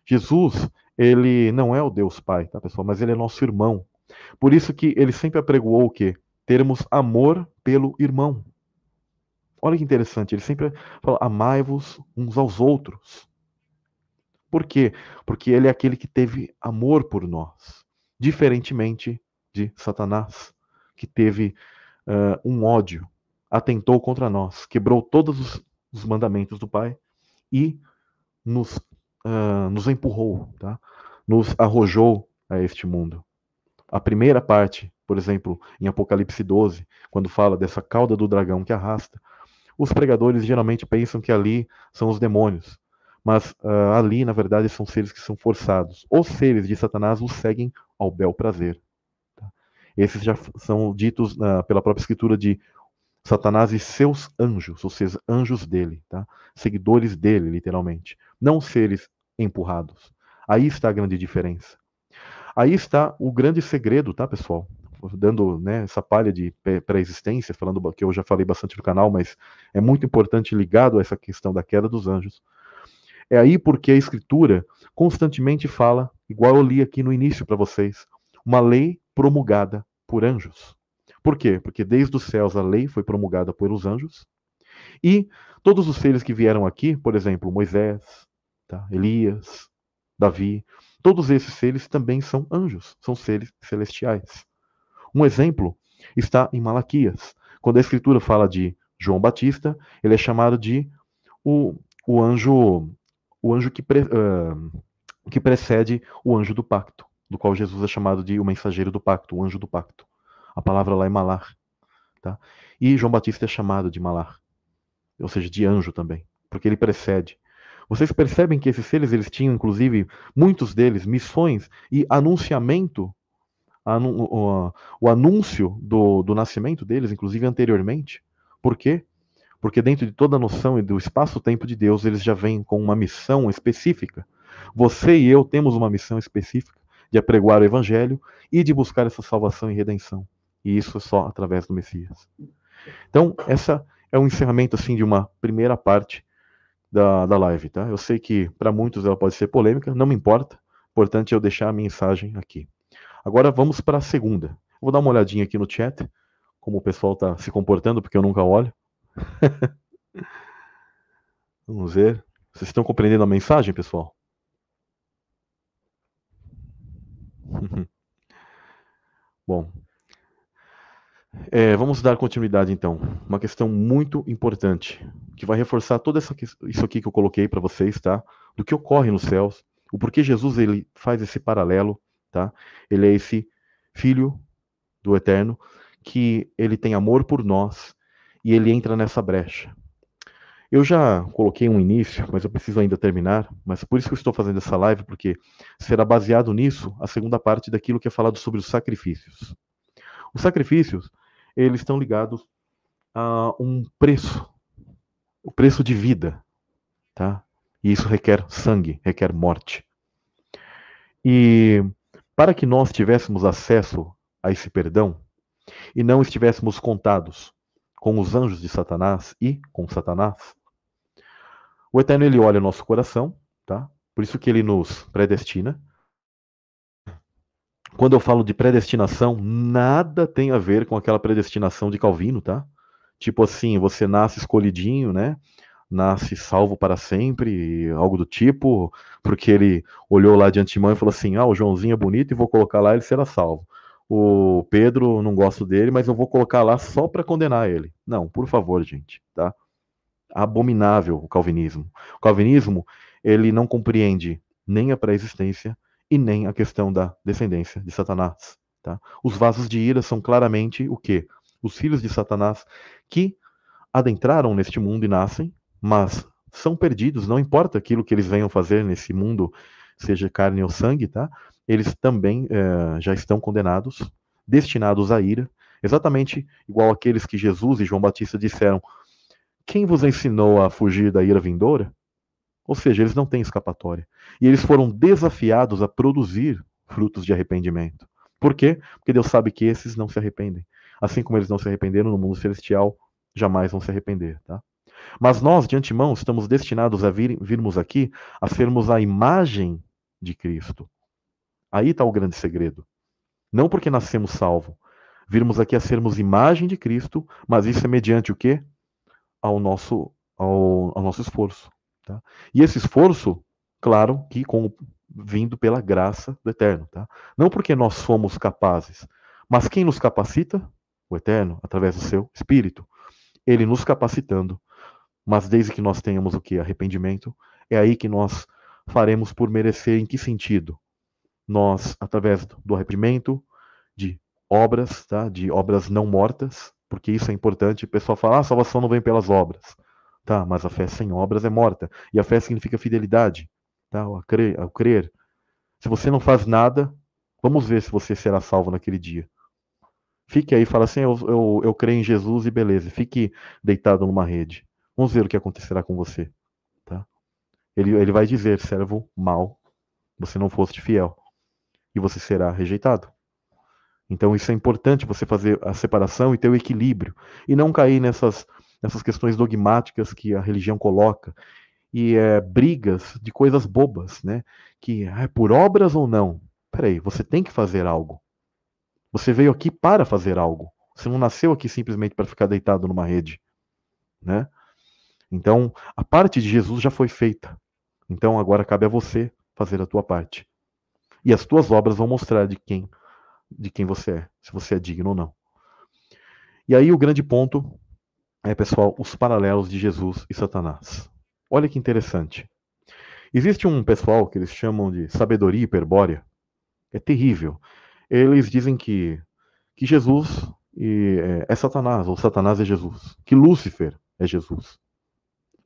[SPEAKER 1] Jesus, ele não é o Deus Pai, tá, pessoal, mas ele é nosso irmão. Por isso que ele sempre apregoou o quê? Termos amor pelo irmão. Olha que interessante, ele sempre fala: amai-vos uns aos outros. Por quê? Porque ele é aquele que teve amor por nós, diferentemente de Satanás, que teve uh, um ódio, atentou contra nós, quebrou todos os, os mandamentos do Pai e nos, uh, nos empurrou, tá? nos arrojou a este mundo. A primeira parte, por exemplo, em Apocalipse 12, quando fala dessa cauda do dragão que arrasta, os pregadores geralmente pensam que ali são os demônios, mas uh, ali, na verdade, são seres que são forçados. Os seres de Satanás os seguem ao bel prazer. Tá? Esses já são ditos uh, pela própria escritura de Satanás e seus anjos, ou seja, anjos dele, tá? seguidores dele, literalmente. Não seres empurrados. Aí está a grande diferença. Aí está o grande segredo, tá, pessoal? dando né, essa palha de pré-existência, falando que eu já falei bastante no canal, mas é muito importante ligado a essa questão da queda dos anjos. É aí porque a Escritura constantemente fala, igual eu li aqui no início para vocês, uma lei promulgada por anjos. Por quê? Porque desde os céus a lei foi promulgada pelos anjos e todos os seres que vieram aqui, por exemplo, Moisés, tá? Elias, Davi, todos esses seres também são anjos, são seres celestiais. Um exemplo está em Malaquias. Quando a escritura fala de João Batista, ele é chamado de o, o anjo o anjo que, pre, uh, que precede o anjo do pacto, do qual Jesus é chamado de o mensageiro do pacto, o anjo do pacto. A palavra lá é malar. Tá? E João Batista é chamado de malar, ou seja, de anjo também, porque ele precede. Vocês percebem que esses seres eles tinham, inclusive, muitos deles, missões e anunciamento o anúncio do, do nascimento deles, inclusive anteriormente. Por quê? Porque dentro de toda a noção e do espaço-tempo de Deus, eles já vêm com uma missão específica. Você e eu temos uma missão específica de apregoar o evangelho e de buscar essa salvação e redenção. E isso é só através do Messias. Então, essa é um encerramento assim de uma primeira parte da, da live, tá? Eu sei que para muitos ela pode ser polêmica, não me importa. Importante é eu deixar a mensagem aqui. Agora vamos para a segunda. Vou dar uma olhadinha aqui no chat, como o pessoal está se comportando, porque eu nunca olho. vamos ver. Vocês estão compreendendo a mensagem, pessoal? Bom, é, vamos dar continuidade então. Uma questão muito importante que vai reforçar toda essa isso aqui que eu coloquei para vocês, tá? Do que ocorre nos céus, o porquê Jesus ele faz esse paralelo tá? Ele é esse filho do Eterno que ele tem amor por nós e ele entra nessa brecha. Eu já coloquei um início, mas eu preciso ainda terminar, mas por isso que eu estou fazendo essa live, porque será baseado nisso a segunda parte daquilo que é falado sobre os sacrifícios. Os sacrifícios, eles estão ligados a um preço, o preço de vida, tá? E isso requer sangue, requer morte. E para que nós tivéssemos acesso a esse perdão e não estivéssemos contados com os anjos de Satanás e com Satanás, o Eterno ele olha o nosso coração, tá? Por isso que ele nos predestina. Quando eu falo de predestinação, nada tem a ver com aquela predestinação de Calvino, tá? Tipo assim, você nasce escolhidinho, né? Nasce salvo para sempre, algo do tipo, porque ele olhou lá de antemão e falou assim: ah, o Joãozinho é bonito e vou colocar lá, ele será salvo. O Pedro, não gosto dele, mas eu vou colocar lá só para condenar ele. Não, por favor, gente, tá? Abominável o calvinismo. O calvinismo, ele não compreende nem a pré-existência, e nem a questão da descendência de Satanás. Tá? Os vasos de ira são claramente o quê? Os filhos de Satanás que adentraram neste mundo e nascem, mas são perdidos, não importa aquilo que eles venham fazer nesse mundo, seja carne ou sangue, tá? Eles também é, já estão condenados, destinados à ira, exatamente igual aqueles que Jesus e João Batista disseram: Quem vos ensinou a fugir da ira vindoura? Ou seja, eles não têm escapatória. E eles foram desafiados a produzir frutos de arrependimento. Por quê? Porque Deus sabe que esses não se arrependem. Assim como eles não se arrependeram no mundo celestial, jamais vão se arrepender, tá? Mas nós, de antemão, estamos destinados a vir, virmos aqui a sermos a imagem de Cristo. Aí está o grande segredo. Não porque nascemos salvo, virmos aqui a sermos imagem de Cristo, mas isso é mediante o quê? Ao nosso, ao, ao nosso esforço. Tá? E esse esforço, claro, que com, vindo pela graça do Eterno. Tá? Não porque nós somos capazes, mas quem nos capacita? O Eterno, através do seu Espírito. Ele nos capacitando. Mas desde que nós tenhamos o que? Arrependimento, é aí que nós faremos por merecer. Em que sentido? Nós, através do arrependimento, de obras, tá? de obras não mortas, porque isso é importante. O pessoal fala, ah, a salvação não vem pelas obras. Tá, mas a fé sem obras é morta. E a fé significa fidelidade. Tá? O crer, o crer. Se você não faz nada, vamos ver se você será salvo naquele dia. Fique aí, fala assim: eu, eu, eu creio em Jesus e beleza. Fique deitado numa rede. Vamos ver o que acontecerá com você. Tá? Ele, ele vai dizer: servo mal, você não foste fiel. E você será rejeitado. Então isso é importante você fazer a separação e ter o equilíbrio. E não cair nessas nessas questões dogmáticas que a religião coloca e é, brigas de coisas bobas, né? Que é por obras ou não. Peraí, você tem que fazer algo. Você veio aqui para fazer algo. Você não nasceu aqui simplesmente para ficar deitado numa rede, né? Então, a parte de Jesus já foi feita. Então, agora cabe a você fazer a tua parte. E as tuas obras vão mostrar de quem de quem você é, se você é digno ou não. E aí o grande ponto é, pessoal, os paralelos de Jesus e Satanás. Olha que interessante. Existe um pessoal que eles chamam de sabedoria hiperbórea. É terrível. Eles dizem que, que Jesus é, é Satanás, ou Satanás é Jesus. Que Lúcifer é Jesus.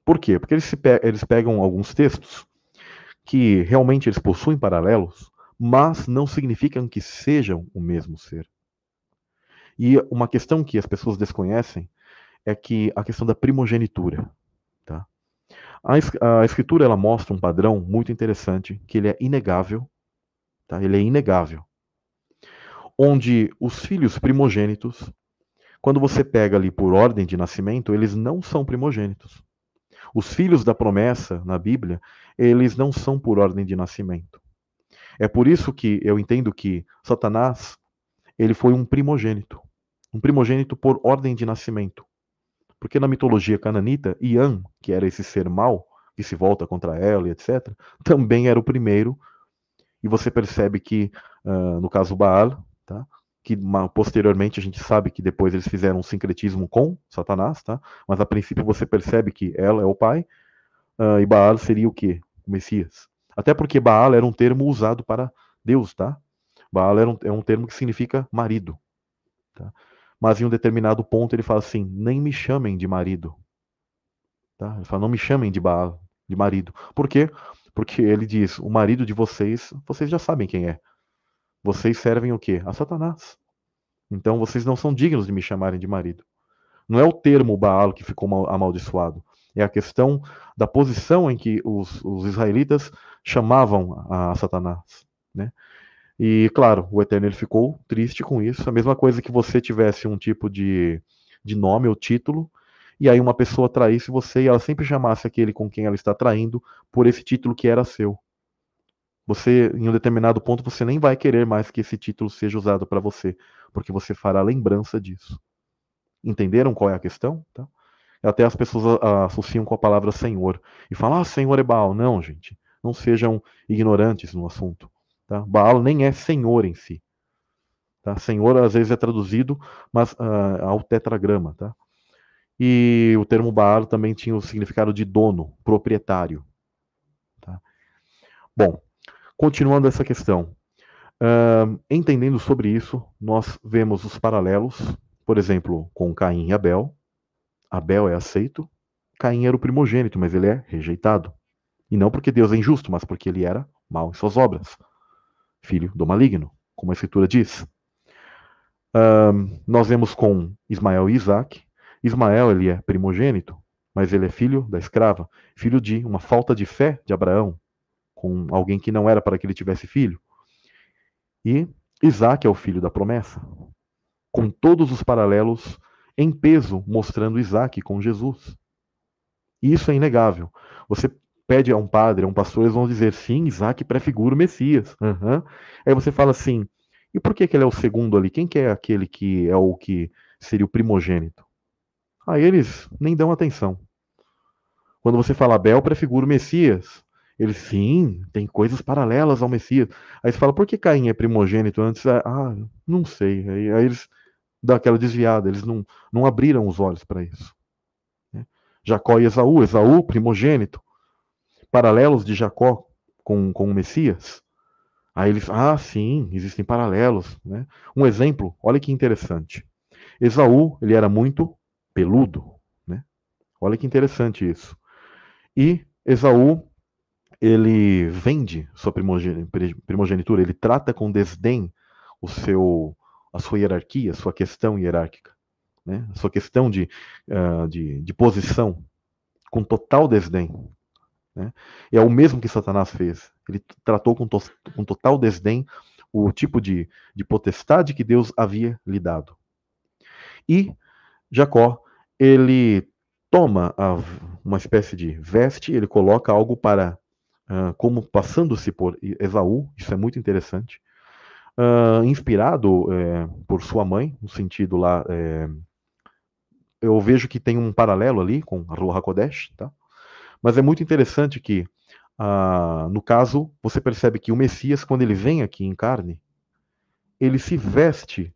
[SPEAKER 1] Por quê? Porque eles, pe eles pegam alguns textos que realmente eles possuem paralelos, mas não significam que sejam o mesmo ser. E uma questão que as pessoas desconhecem é que a questão da primogenitura. Tá? A, a escritura ela mostra um padrão muito interessante, que ele é inegável, tá? ele é inegável, onde os filhos primogênitos, quando você pega ali por ordem de nascimento, eles não são primogênitos. Os filhos da promessa na Bíblia, eles não são por ordem de nascimento. É por isso que eu entendo que Satanás, ele foi um primogênito. Um primogênito por ordem de nascimento. Porque na mitologia cananita, Ian, que era esse ser mau, que se volta contra ela e etc., também era o primeiro. E você percebe que, uh, no caso Baal, tá? que posteriormente a gente sabe que depois eles fizeram um sincretismo com Satanás, tá? mas a princípio você percebe que ela é o pai, uh, e Baal seria o quê? O Messias. Até porque Baal era um termo usado para Deus, tá? Baal era um, é um termo que significa marido. Tá? Mas em um determinado ponto ele fala assim: nem me chamem de marido. Tá? Ele fala: não me chamem de Baal, de marido. Por quê? Porque ele diz: o marido de vocês, vocês já sabem quem é. Vocês servem o quê? A Satanás. Então vocês não são dignos de me chamarem de marido. Não é o termo Baal que ficou amaldiçoado. É a questão da posição em que os, os israelitas chamavam a Satanás. Né? E, claro, o Eterno ele ficou triste com isso. A mesma coisa que você tivesse um tipo de, de nome ou título, e aí uma pessoa traísse você e ela sempre chamasse aquele com quem ela está traindo por esse título que era seu. você, em um determinado ponto, você nem vai querer mais que esse título seja usado para você, porque você fará lembrança disso. Entenderam qual é a questão? Tá? Até as pessoas associam com a palavra Senhor e falam, ah, Senhor é Baal. Não, gente, não sejam ignorantes no assunto. Tá? Baal nem é Senhor em si. Tá? Senhor às vezes é traduzido mas uh, ao tetragrama. Tá? E o termo Baal também tinha o significado de dono, proprietário. Tá? Bom, continuando essa questão. Uh, entendendo sobre isso, nós vemos os paralelos, por exemplo, com Caim e Abel. Abel é aceito, Caim era o primogênito, mas ele é rejeitado. E não porque Deus é injusto, mas porque ele era mau em suas obras. Filho do maligno, como a Escritura diz. Uh, nós vemos com Ismael e Isaac. Ismael ele é primogênito, mas ele é filho da escrava, filho de uma falta de fé de Abraão, com alguém que não era para que ele tivesse filho. E Isaac é o filho da promessa, com todos os paralelos em peso mostrando Isaac com Jesus. E isso é inegável. Você pede a um padre, a um pastor, eles vão dizer sim, Isaac prefigura o Messias. Uhum. Aí você fala assim, e por que, que ele é o segundo ali? Quem que é aquele que é o que seria o primogênito? Aí eles nem dão atenção. Quando você fala Abel prefigura o Messias, eles sim, tem coisas paralelas ao Messias. Aí você fala, por que Caim é primogênito antes? Ah, não sei. Aí, aí eles dão aquela desviada, eles não, não abriram os olhos para isso. Né? Jacó e Esaú, Esaú, primogênito. Paralelos de Jacó com, com o Messias. Aí eles, ah, sim, existem paralelos. Né? Um exemplo, olha que interessante. Esaú, ele era muito peludo. Né? Olha que interessante isso. E Esaú, ele vende sua primogenitura, ele trata com desdém o seu, a sua hierarquia, a sua questão hierárquica, né? a sua questão de, uh, de, de posição, com total desdém. Né? E é o mesmo que Satanás fez. Ele tratou com, to com total desdém o tipo de, de potestade que Deus havia lhe dado. E Jacó, ele toma a, uma espécie de veste, ele coloca algo para, uh, como passando-se por Esaú, isso é muito interessante, uh, inspirado é, por sua mãe, no sentido lá, é, eu vejo que tem um paralelo ali com a tá? Mas é muito interessante que, ah, no caso, você percebe que o Messias, quando ele vem aqui em carne, ele se veste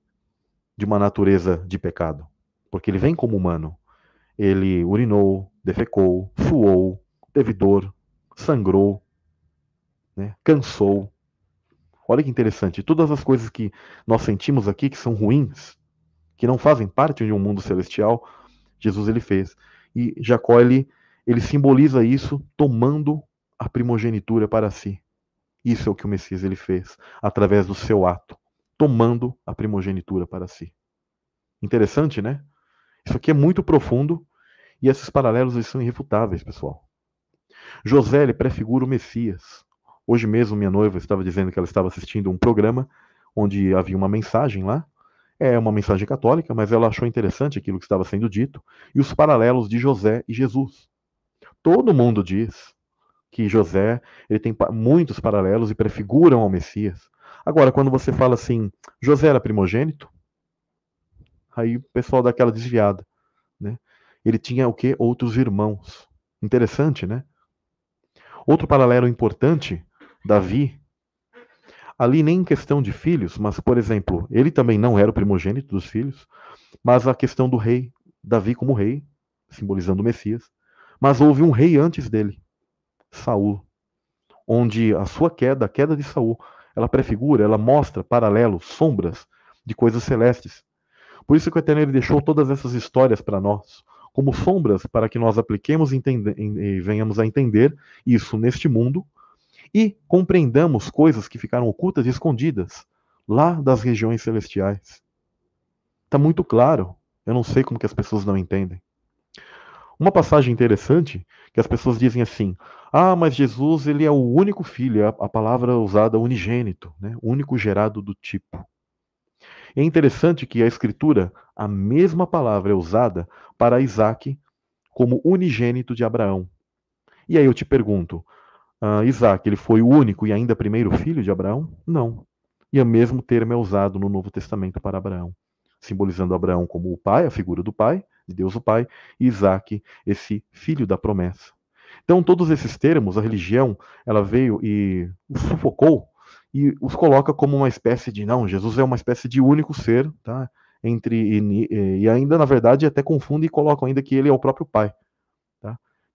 [SPEAKER 1] de uma natureza de pecado, porque ele vem como humano. Ele urinou, defecou, suou, teve dor, sangrou, né, cansou. Olha que interessante. Todas as coisas que nós sentimos aqui que são ruins, que não fazem parte de um mundo celestial, Jesus ele fez. E Jacó ele ele simboliza isso tomando a primogenitura para si. Isso é o que o Messias ele fez através do seu ato, tomando a primogenitura para si. Interessante, né? Isso aqui é muito profundo e esses paralelos são irrefutáveis, pessoal. José ele prefigura o Messias. Hoje mesmo minha noiva estava dizendo que ela estava assistindo um programa onde havia uma mensagem lá. É uma mensagem católica, mas ela achou interessante aquilo que estava sendo dito e os paralelos de José e Jesus. Todo mundo diz que José ele tem muitos paralelos e prefiguram ao Messias. Agora, quando você fala assim, José era primogênito, aí o pessoal dá aquela desviada, né? Ele tinha o que? Outros irmãos. Interessante, né? Outro paralelo importante, Davi, ali nem em questão de filhos, mas, por exemplo, ele também não era o primogênito dos filhos, mas a questão do rei, Davi como rei, simbolizando o Messias. Mas houve um rei antes dele, Saul, onde a sua queda, a queda de Saul, ela prefigura, ela mostra paralelos, sombras de coisas celestes. Por isso que o Eterno ele deixou todas essas histórias para nós, como sombras para que nós apliquemos e venhamos a entender isso neste mundo e compreendamos coisas que ficaram ocultas e escondidas lá das regiões celestiais. Está muito claro. Eu não sei como que as pessoas não entendem. Uma passagem interessante que as pessoas dizem assim: ah, mas Jesus ele é o único filho, é a palavra usada unigênito, né? único gerado do tipo. É interessante que a Escritura, a mesma palavra é usada para Isaac como unigênito de Abraão. E aí eu te pergunto: uh, Isaac ele foi o único e ainda primeiro filho de Abraão? Não. E o mesmo termo é usado no Novo Testamento para Abraão, simbolizando Abraão como o pai, a figura do pai, de Deus o Pai, e Isaac, esse filho da promessa. Então, todos esses termos, a religião, ela veio e os sufocou e os coloca como uma espécie de, não, Jesus é uma espécie de único ser, tá? Entre, e, e ainda, na verdade, até confunde e colocam ainda que ele é o próprio Pai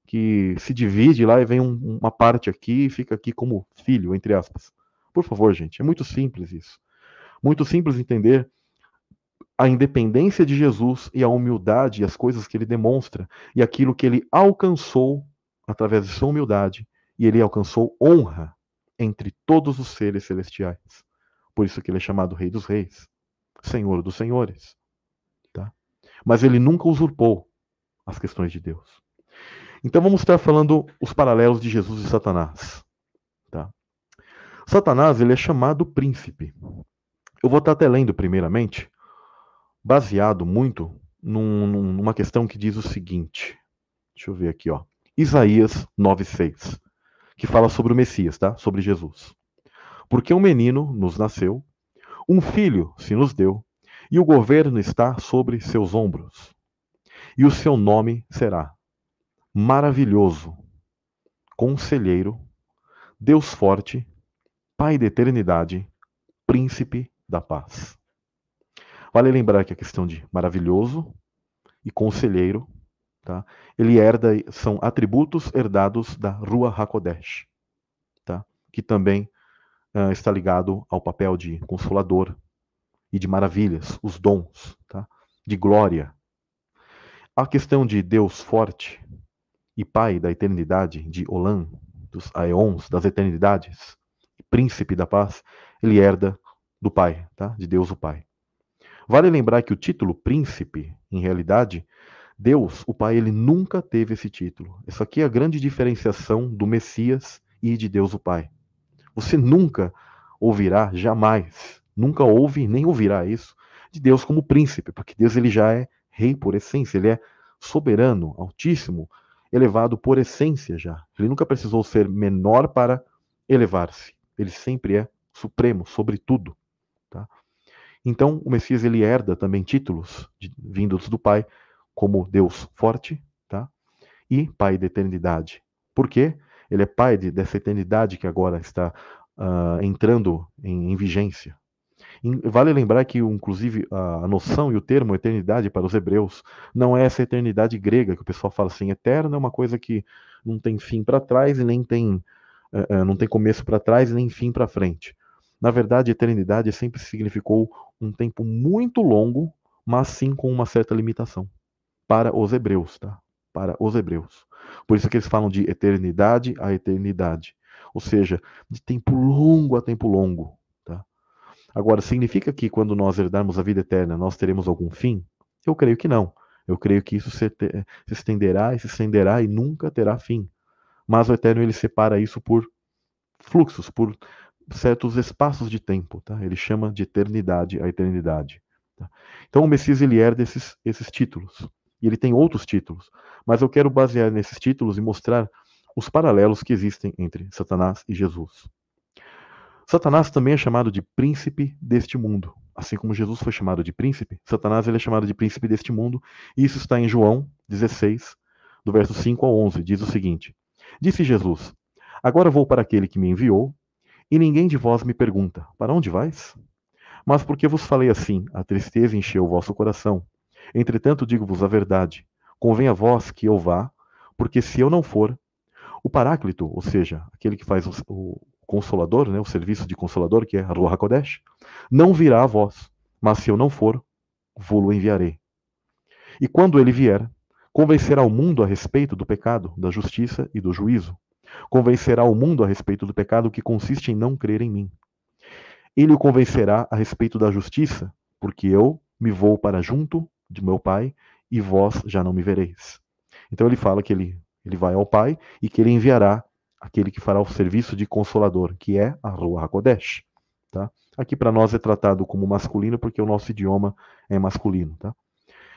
[SPEAKER 1] que se divide lá e vem um, uma parte aqui e fica aqui como filho, entre aspas. Por favor, gente, é muito simples isso. Muito simples entender a independência de Jesus e a humildade e as coisas que ele demonstra e aquilo que ele alcançou através de sua humildade e ele alcançou honra entre todos os seres celestiais. Por isso que ele é chamado Rei dos Reis, Senhor dos Senhores. Tá? Mas ele nunca usurpou as questões de Deus. Então vamos estar falando os paralelos de Jesus e Satanás. Tá? Satanás ele é chamado príncipe. Eu vou estar até lendo primeiramente, baseado muito num, numa questão que diz o seguinte. Deixa eu ver aqui, ó. Isaías 9:6, que fala sobre o Messias, tá? Sobre Jesus. Porque um menino nos nasceu, um filho se nos deu, e o governo está sobre seus ombros. E o seu nome será maravilhoso, conselheiro, Deus forte, Pai da eternidade, príncipe da paz. Vale lembrar que a questão de maravilhoso e conselheiro, tá? Ele herda são atributos herdados da Rua Hakodesh, tá? Que também uh, está ligado ao papel de consolador e de maravilhas, os dons, tá? De glória. A questão de Deus forte e Pai da eternidade, de Olam, dos aeons, das eternidades, príncipe da paz, ele herda do Pai, tá? de Deus o Pai. Vale lembrar que o título príncipe, em realidade, Deus, o Pai, ele nunca teve esse título. Isso aqui é a grande diferenciação do Messias e de Deus o Pai. Você nunca ouvirá, jamais, nunca ouve nem ouvirá isso de Deus como príncipe, porque Deus ele já é rei por essência, ele é soberano, altíssimo, elevado por essência já. Ele nunca precisou ser menor para elevar-se. Ele sempre é supremo sobre tudo. Então, o Messias ele herda também títulos de, vindos do Pai, como Deus forte tá? e Pai da eternidade. Por quê? Ele é Pai de, dessa eternidade que agora está uh, entrando em, em vigência. Vale lembrar que, inclusive, a noção e o termo eternidade para os hebreus não é essa eternidade grega que o pessoal fala assim, eterno é uma coisa que não tem fim para trás e nem tem eh, eh, não tem começo para trás e nem fim para frente. Na verdade, eternidade sempre significou um tempo muito longo, mas sim com uma certa limitação para os hebreus, tá? Para os hebreus. Por isso que eles falam de eternidade a eternidade, ou seja, de tempo longo a tempo longo. Agora, significa que quando nós herdarmos a vida eterna, nós teremos algum fim? Eu creio que não. Eu creio que isso se, se estenderá e se estenderá e nunca terá fim. Mas o Eterno ele separa isso por fluxos, por certos espaços de tempo. Tá? Ele chama de eternidade a eternidade. Tá? Então o Messias ele herda esses, esses títulos. E ele tem outros títulos. Mas eu quero basear nesses títulos e mostrar os paralelos que existem entre Satanás e Jesus. Satanás também é chamado de príncipe deste mundo. Assim como Jesus foi chamado de príncipe, Satanás ele é chamado de príncipe deste mundo. E isso está em João 16, do verso 5 ao 11. Diz o seguinte: Disse Jesus: Agora vou para aquele que me enviou, e ninguém de vós me pergunta: Para onde vais? Mas porque vos falei assim, a tristeza encheu o vosso coração. Entretanto, digo-vos a verdade: convém a vós que eu vá, porque se eu não for, o Paráclito, ou seja, aquele que faz o, consolador, né, o serviço de consolador, que é a Ruach HaKodesh, não virá a vós, mas se eu não for, vou-lo enviarei. E quando ele vier, convencerá o mundo a respeito do pecado, da justiça e do juízo. Convencerá o mundo a respeito do pecado que consiste em não crer em mim. Ele o convencerá a respeito da justiça, porque eu me vou para junto de meu Pai e vós já não me vereis. Então ele fala que ele, ele vai ao Pai e que ele enviará aquele que fará o serviço de consolador, que é a Ruach HaKodesh. Tá? Aqui para nós é tratado como masculino porque o nosso idioma é masculino. Tá?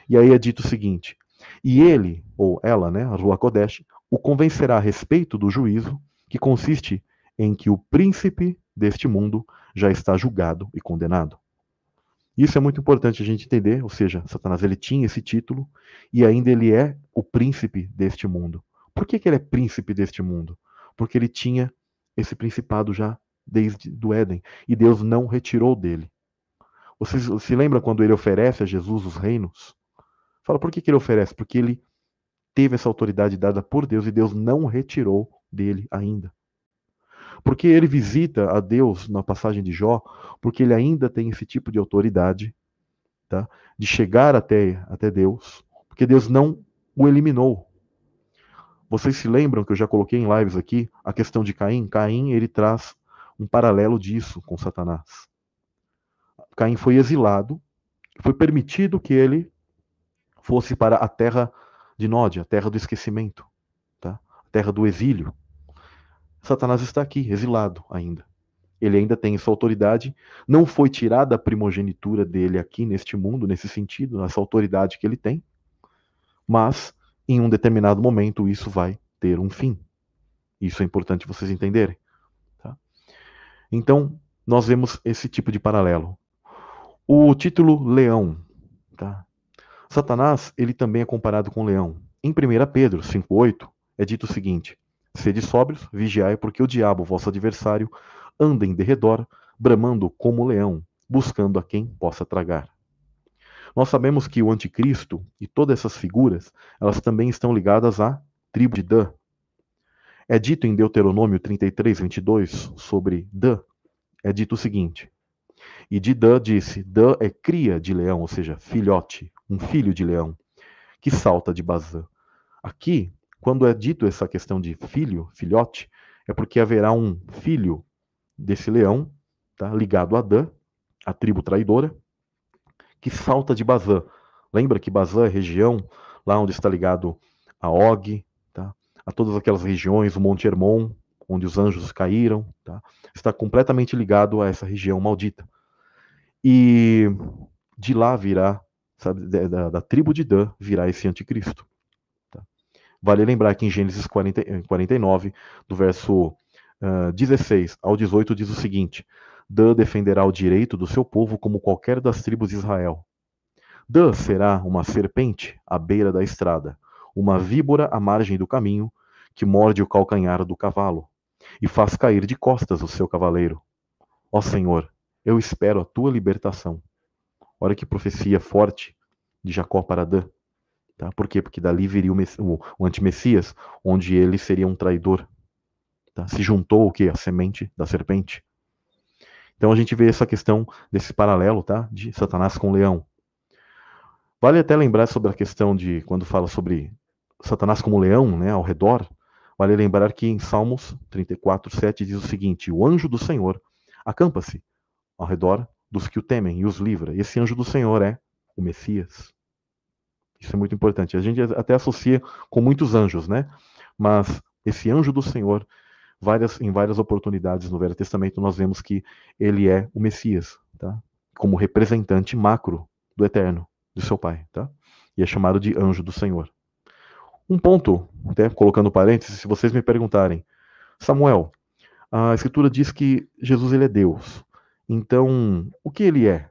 [SPEAKER 1] E aí é dito o seguinte: e ele, ou ela, né, a Ruach HaKodesh, o convencerá a respeito do juízo que consiste em que o príncipe deste mundo já está julgado e condenado. Isso é muito importante a gente entender, ou seja, Satanás ele tinha esse título e ainda ele é o príncipe deste mundo. Por que, que ele é príncipe deste mundo? Porque ele tinha esse principado já desde do Éden e Deus não retirou dele. Vocês se lembram quando ele oferece a Jesus os reinos? Fala por que, que ele oferece? Porque ele teve essa autoridade dada por Deus e Deus não retirou dele ainda. Porque ele visita a Deus na passagem de Jó, porque ele ainda tem esse tipo de autoridade, tá? de chegar até, até Deus, porque Deus não o eliminou. Vocês se lembram que eu já coloquei em lives aqui a questão de Caim? Caim, ele traz um paralelo disso com Satanás. Caim foi exilado, foi permitido que ele fosse para a terra de Nod, a terra do esquecimento, tá? terra do exílio. Satanás está aqui, exilado ainda. Ele ainda tem sua autoridade, não foi tirada a primogenitura dele aqui neste mundo, nesse sentido, essa autoridade que ele tem, mas em um determinado momento isso vai ter um fim. Isso é importante vocês entenderem. Tá? Então, nós vemos esse tipo de paralelo. O título leão. Tá? Satanás ele também é comparado com o leão. Em 1 Pedro 5,8 é dito o seguinte: Sede sóbrios, vigiai, porque o diabo, vosso adversário, anda em derredor, bramando como leão, buscando a quem possa tragar. Nós sabemos que o anticristo e todas essas figuras, elas também estão ligadas à tribo de Dan. É dito em Deuteronômio 33, 22, sobre Dan, é dito o seguinte, e de Dan disse, Dan é cria de leão, ou seja, filhote, um filho de leão, que salta de Bazã. Aqui, quando é dito essa questão de filho, filhote, é porque haverá um filho desse leão, tá, ligado a Dan, a tribo traidora, que salta de Bazã. Lembra que Bazã é região lá onde está ligado a Og, tá? a todas aquelas regiões, o Monte Hermon, onde os anjos caíram, tá? está completamente ligado a essa região maldita. E de lá virá, sabe, da, da tribo de Dan virá esse anticristo. Vale lembrar que em Gênesis 40, 49, do verso uh, 16 ao 18, diz o seguinte: Dan defenderá o direito do seu povo como qualquer das tribos de Israel. Dan será uma serpente à beira da estrada, uma víbora à margem do caminho, que morde o calcanhar do cavalo, e faz cair de costas o seu cavaleiro. Ó Senhor, eu espero a tua libertação. Olha que profecia forte de Jacó para Dan. Tá? Por quê? Porque dali viria o, o, o antimessias, onde ele seria um traidor. Tá? Se juntou o que? A semente da serpente. Então a gente vê essa questão desse paralelo tá? de Satanás com o leão. Vale até lembrar sobre a questão de quando fala sobre Satanás como leão né, ao redor. Vale lembrar que em Salmos 34, 7 diz o seguinte: O anjo do Senhor acampa-se ao redor dos que o temem e os livra. Esse anjo do Senhor é o Messias. Isso é muito importante. A gente até associa com muitos anjos, né? Mas esse anjo do Senhor, várias, em várias oportunidades no Velho Testamento, nós vemos que ele é o Messias, tá? Como representante macro do Eterno, do seu Pai, tá? E é chamado de anjo do Senhor. Um ponto, até colocando parênteses, se vocês me perguntarem, Samuel, a Escritura diz que Jesus ele é Deus. Então, o que ele é?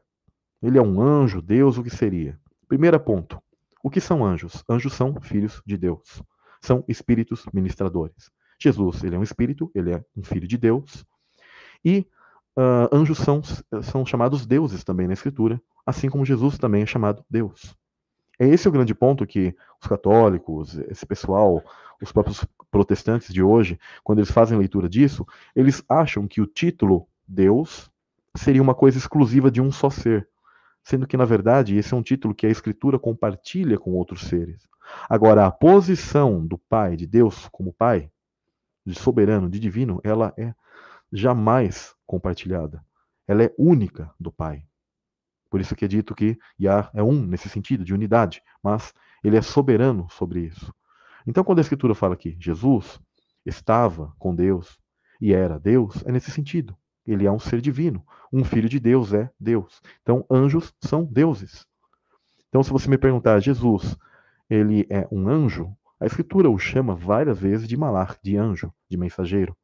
[SPEAKER 1] Ele é um anjo, Deus, o que seria? Primeiro ponto. O que são anjos? Anjos são filhos de Deus. São espíritos ministradores. Jesus, ele é um espírito, ele é um filho de Deus. E uh, anjos são, são chamados deuses também na Escritura, assim como Jesus também é chamado Deus. É esse o grande ponto que os católicos, esse pessoal, os próprios protestantes de hoje, quando eles fazem leitura disso, eles acham que o título Deus seria uma coisa exclusiva de um só ser sendo que, na verdade, esse é um título que a Escritura compartilha com outros seres. Agora, a posição do Pai, de Deus como Pai, de soberano, de divino, ela é jamais compartilhada. Ela é única do Pai. Por isso que é dito que Yah é um nesse sentido, de unidade, mas ele é soberano sobre isso. Então, quando a Escritura fala que Jesus estava com Deus e era Deus, é nesse sentido. Ele é um ser divino. Um filho de Deus é Deus. Então, anjos são deuses. Então, se você me perguntar, Jesus, ele é um anjo? A Escritura o chama várias vezes de malar, de anjo, de mensageiro.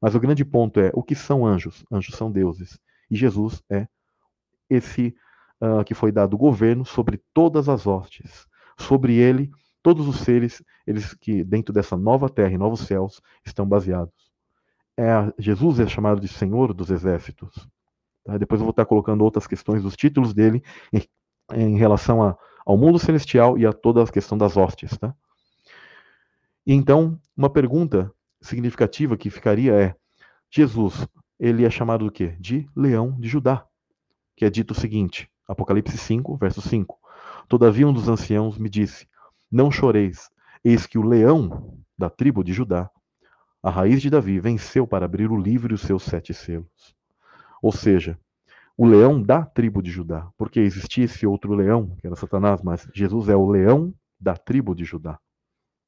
[SPEAKER 1] Mas o grande ponto é: o que são anjos? Anjos são deuses. E Jesus é esse uh, que foi dado governo sobre todas as hostes. Sobre ele, todos os seres, eles que dentro dessa nova terra e novos céus estão baseados. É, Jesus é chamado de Senhor dos Exércitos. Tá? Depois eu vou estar colocando outras questões dos títulos dele em, em relação a, ao mundo celestial e a toda a questão das hostes. Tá? E então, uma pergunta significativa que ficaria é: Jesus, ele é chamado do quê? De leão de Judá, que é dito o seguinte, Apocalipse 5, verso 5. Todavia um dos anciãos me disse: Não choreis, eis que o leão da tribo de Judá, a raiz de Davi, venceu para abrir o livro e os seus sete selos. Ou seja, o leão da tribo de Judá, porque existia esse outro leão, que era Satanás, mas Jesus é o leão da tribo de Judá.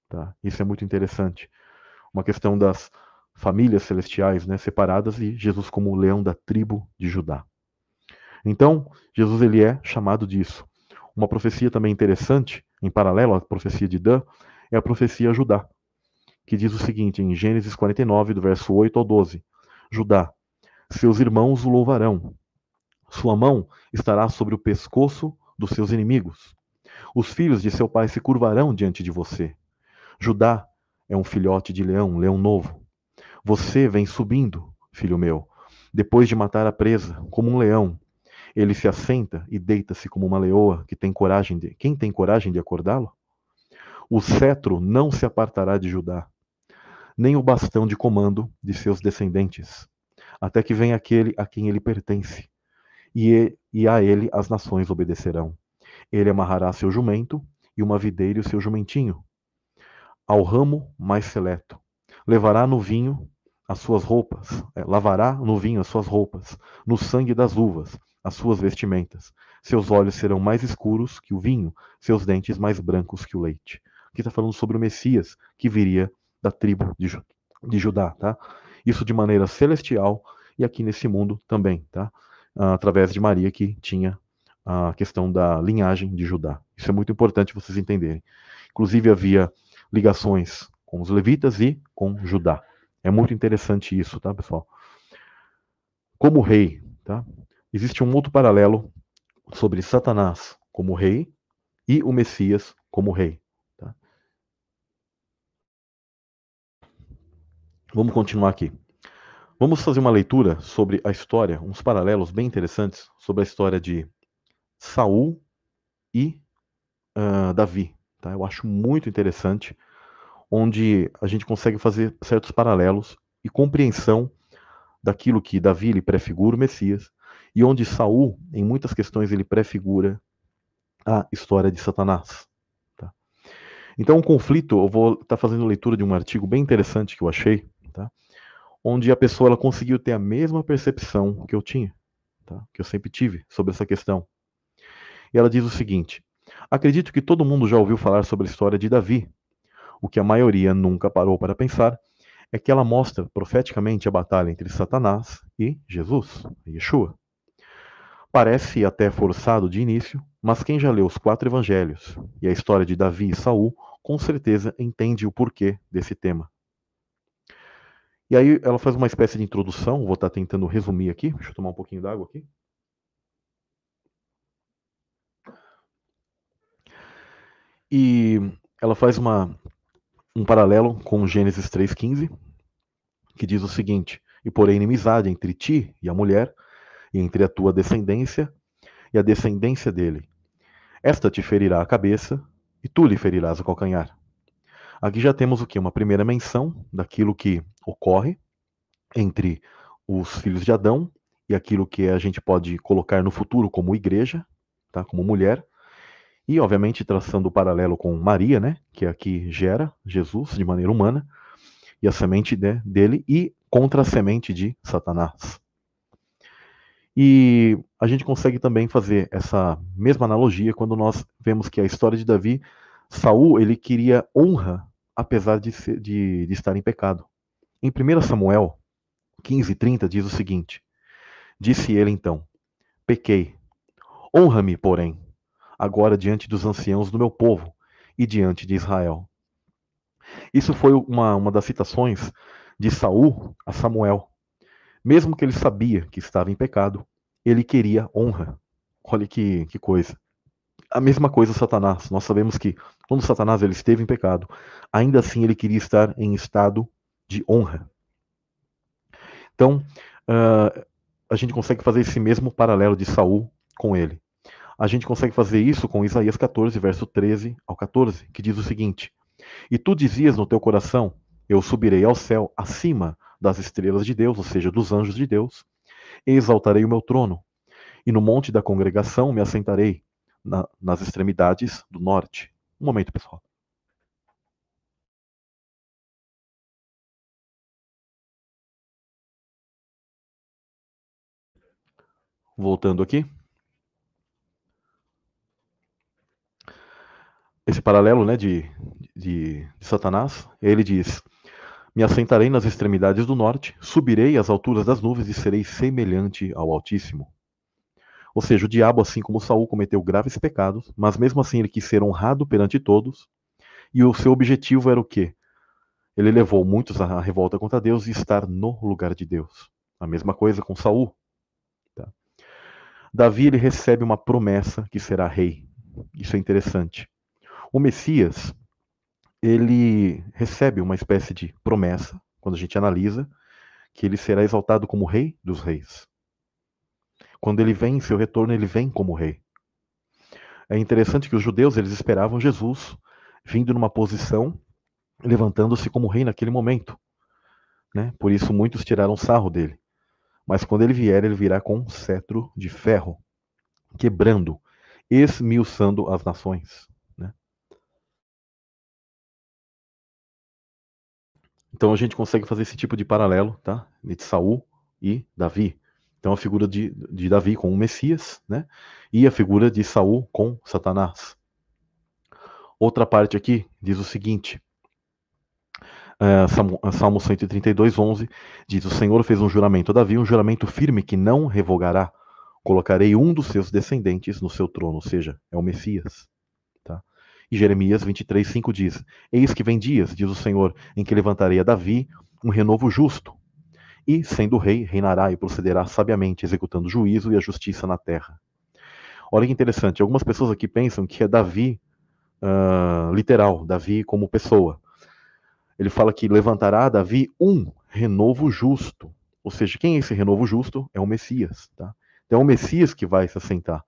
[SPEAKER 1] Tá? Isso é muito interessante. Uma questão das famílias celestiais né, separadas e Jesus como o leão da tribo de Judá. Então, Jesus ele é chamado disso. Uma profecia também interessante, em paralelo à profecia de Dan, é a profecia Judá, que diz o seguinte em Gênesis 49, do verso 8 ao 12: Judá, seus irmãos o louvarão. Sua mão estará sobre o pescoço dos seus inimigos. Os filhos de seu pai se curvarão diante de você. Judá é um filhote de leão, leão novo. Você vem subindo, filho meu, depois de matar a presa, como um leão. Ele se assenta e deita-se como uma leoa que tem coragem de. Quem tem coragem de acordá-lo? O cetro não se apartará de Judá, nem o bastão de comando de seus descendentes, até que venha aquele a quem ele pertence, e, e a ele as nações obedecerão. Ele amarrará seu jumento e uma videira o seu jumentinho, ao ramo mais seleto. Levará no vinho as suas roupas, é, lavará no vinho as suas roupas, no sangue das uvas, as suas vestimentas. Seus olhos serão mais escuros que o vinho, seus dentes mais brancos que o leite. Aqui está falando sobre o Messias que viria da tribo de, de Judá, tá? Isso de maneira celestial e aqui nesse mundo também, tá? Através de Maria que tinha a questão da linhagem de Judá. Isso é muito importante vocês entenderem. Inclusive havia ligações com os levitas e com Judá. É muito interessante isso, tá, pessoal? Como rei, tá? Existe um outro paralelo sobre Satanás como rei e o Messias como rei. Tá? Vamos continuar aqui. Vamos fazer uma leitura sobre a história, uns paralelos bem interessantes sobre a história de Saul e uh, Davi. Tá? Eu acho muito interessante onde a gente consegue fazer certos paralelos e compreensão daquilo que Davi ele prefigura o Messias e onde Saul, em muitas questões, ele prefigura a história de Satanás. Tá? Então, o conflito, eu vou estar tá fazendo leitura de um artigo bem interessante que eu achei, tá? onde a pessoa ela conseguiu ter a mesma percepção que eu tinha, tá? que eu sempre tive sobre essa questão. E ela diz o seguinte: Acredito que todo mundo já ouviu falar sobre a história de Davi, o que a maioria nunca parou para pensar é que ela mostra profeticamente a batalha entre Satanás e Jesus, Yeshua. Parece até forçado de início, mas quem já leu os quatro evangelhos e a história de Davi e Saul, com certeza entende o porquê desse tema. E aí ela faz uma espécie de introdução, vou estar tentando resumir aqui, deixa eu tomar um pouquinho d'água aqui. E ela faz uma um paralelo com Gênesis 3,15, que diz o seguinte: E porém inimizade entre ti e a mulher, e entre a tua descendência e a descendência dele. Esta te ferirá a cabeça, e tu lhe ferirás o calcanhar. Aqui já temos o que? Uma primeira menção daquilo que ocorre entre os filhos de Adão e aquilo que a gente pode colocar no futuro como igreja, tá? como mulher, e, obviamente, traçando o paralelo com Maria, né, que aqui gera Jesus de maneira humana, e a semente né, dele, e contra a semente de Satanás. E a gente consegue também fazer essa mesma analogia quando nós vemos que a história de Davi, Saul, ele queria honra apesar de, ser, de, de estar em pecado. Em 1 Samuel 15:30 diz o seguinte: Disse ele então: Pequei. Honra-me, porém, agora diante dos anciãos do meu povo e diante de Israel. Isso foi uma, uma das citações de Saul a Samuel. Mesmo que ele sabia que estava em pecado, ele queria honra. Olha que, que coisa. A mesma coisa Satanás. Nós sabemos que quando Satanás ele esteve em pecado, ainda assim ele queria estar em estado de honra. Então, uh, a gente consegue fazer esse mesmo paralelo de Saul com ele. A gente consegue fazer isso com Isaías 14, verso 13 ao 14, que diz o seguinte: E tu dizias no teu coração: Eu subirei ao céu acima das estrelas de Deus, ou seja, dos anjos de Deus, e exaltarei o meu trono. E no monte da congregação me assentarei, na, nas extremidades do norte. Um momento, pessoal. Voltando aqui. Esse paralelo né, de, de, de Satanás, ele diz: Me assentarei nas extremidades do norte, subirei às alturas das nuvens e serei semelhante ao Altíssimo. Ou seja, o diabo, assim como Saul, cometeu graves pecados, mas mesmo assim ele quis ser honrado perante todos, e o seu objetivo era o quê? Ele levou muitos à revolta contra Deus e estar no lugar de Deus. A mesma coisa com Saul. Davi ele recebe uma promessa que será rei. Isso é interessante. O Messias, ele recebe uma espécie de promessa, quando a gente analisa, que ele será exaltado como rei dos reis. Quando ele vem em seu retorno, ele vem como rei. É interessante que os judeus eles esperavam Jesus vindo numa posição, levantando-se como rei naquele momento. Né? Por isso muitos tiraram sarro dele. Mas quando ele vier, ele virá com um cetro de ferro, quebrando, esmiuçando as nações. Né? Então a gente consegue fazer esse tipo de paralelo, tá? De Saul e Davi. Então a figura de, de Davi com o Messias, né? E a figura de Saul com Satanás. Outra parte aqui diz o seguinte: Uh, Salmo 132, 11, diz: O Senhor fez um juramento a Davi, um juramento firme que não revogará. Colocarei um dos seus descendentes no seu trono, ou seja, é o Messias. Tá? E Jeremias 23, 5 diz: Eis que vem dias, diz o Senhor, em que levantarei a Davi um renovo justo. E, sendo rei, reinará e procederá sabiamente, executando juízo e a justiça na terra. Olha que interessante, algumas pessoas aqui pensam que é Davi uh, literal, Davi como pessoa ele fala que levantará Davi um renovo justo. Ou seja, quem é esse renovo justo? É o Messias. Tá? Então é o Messias que vai se assentar.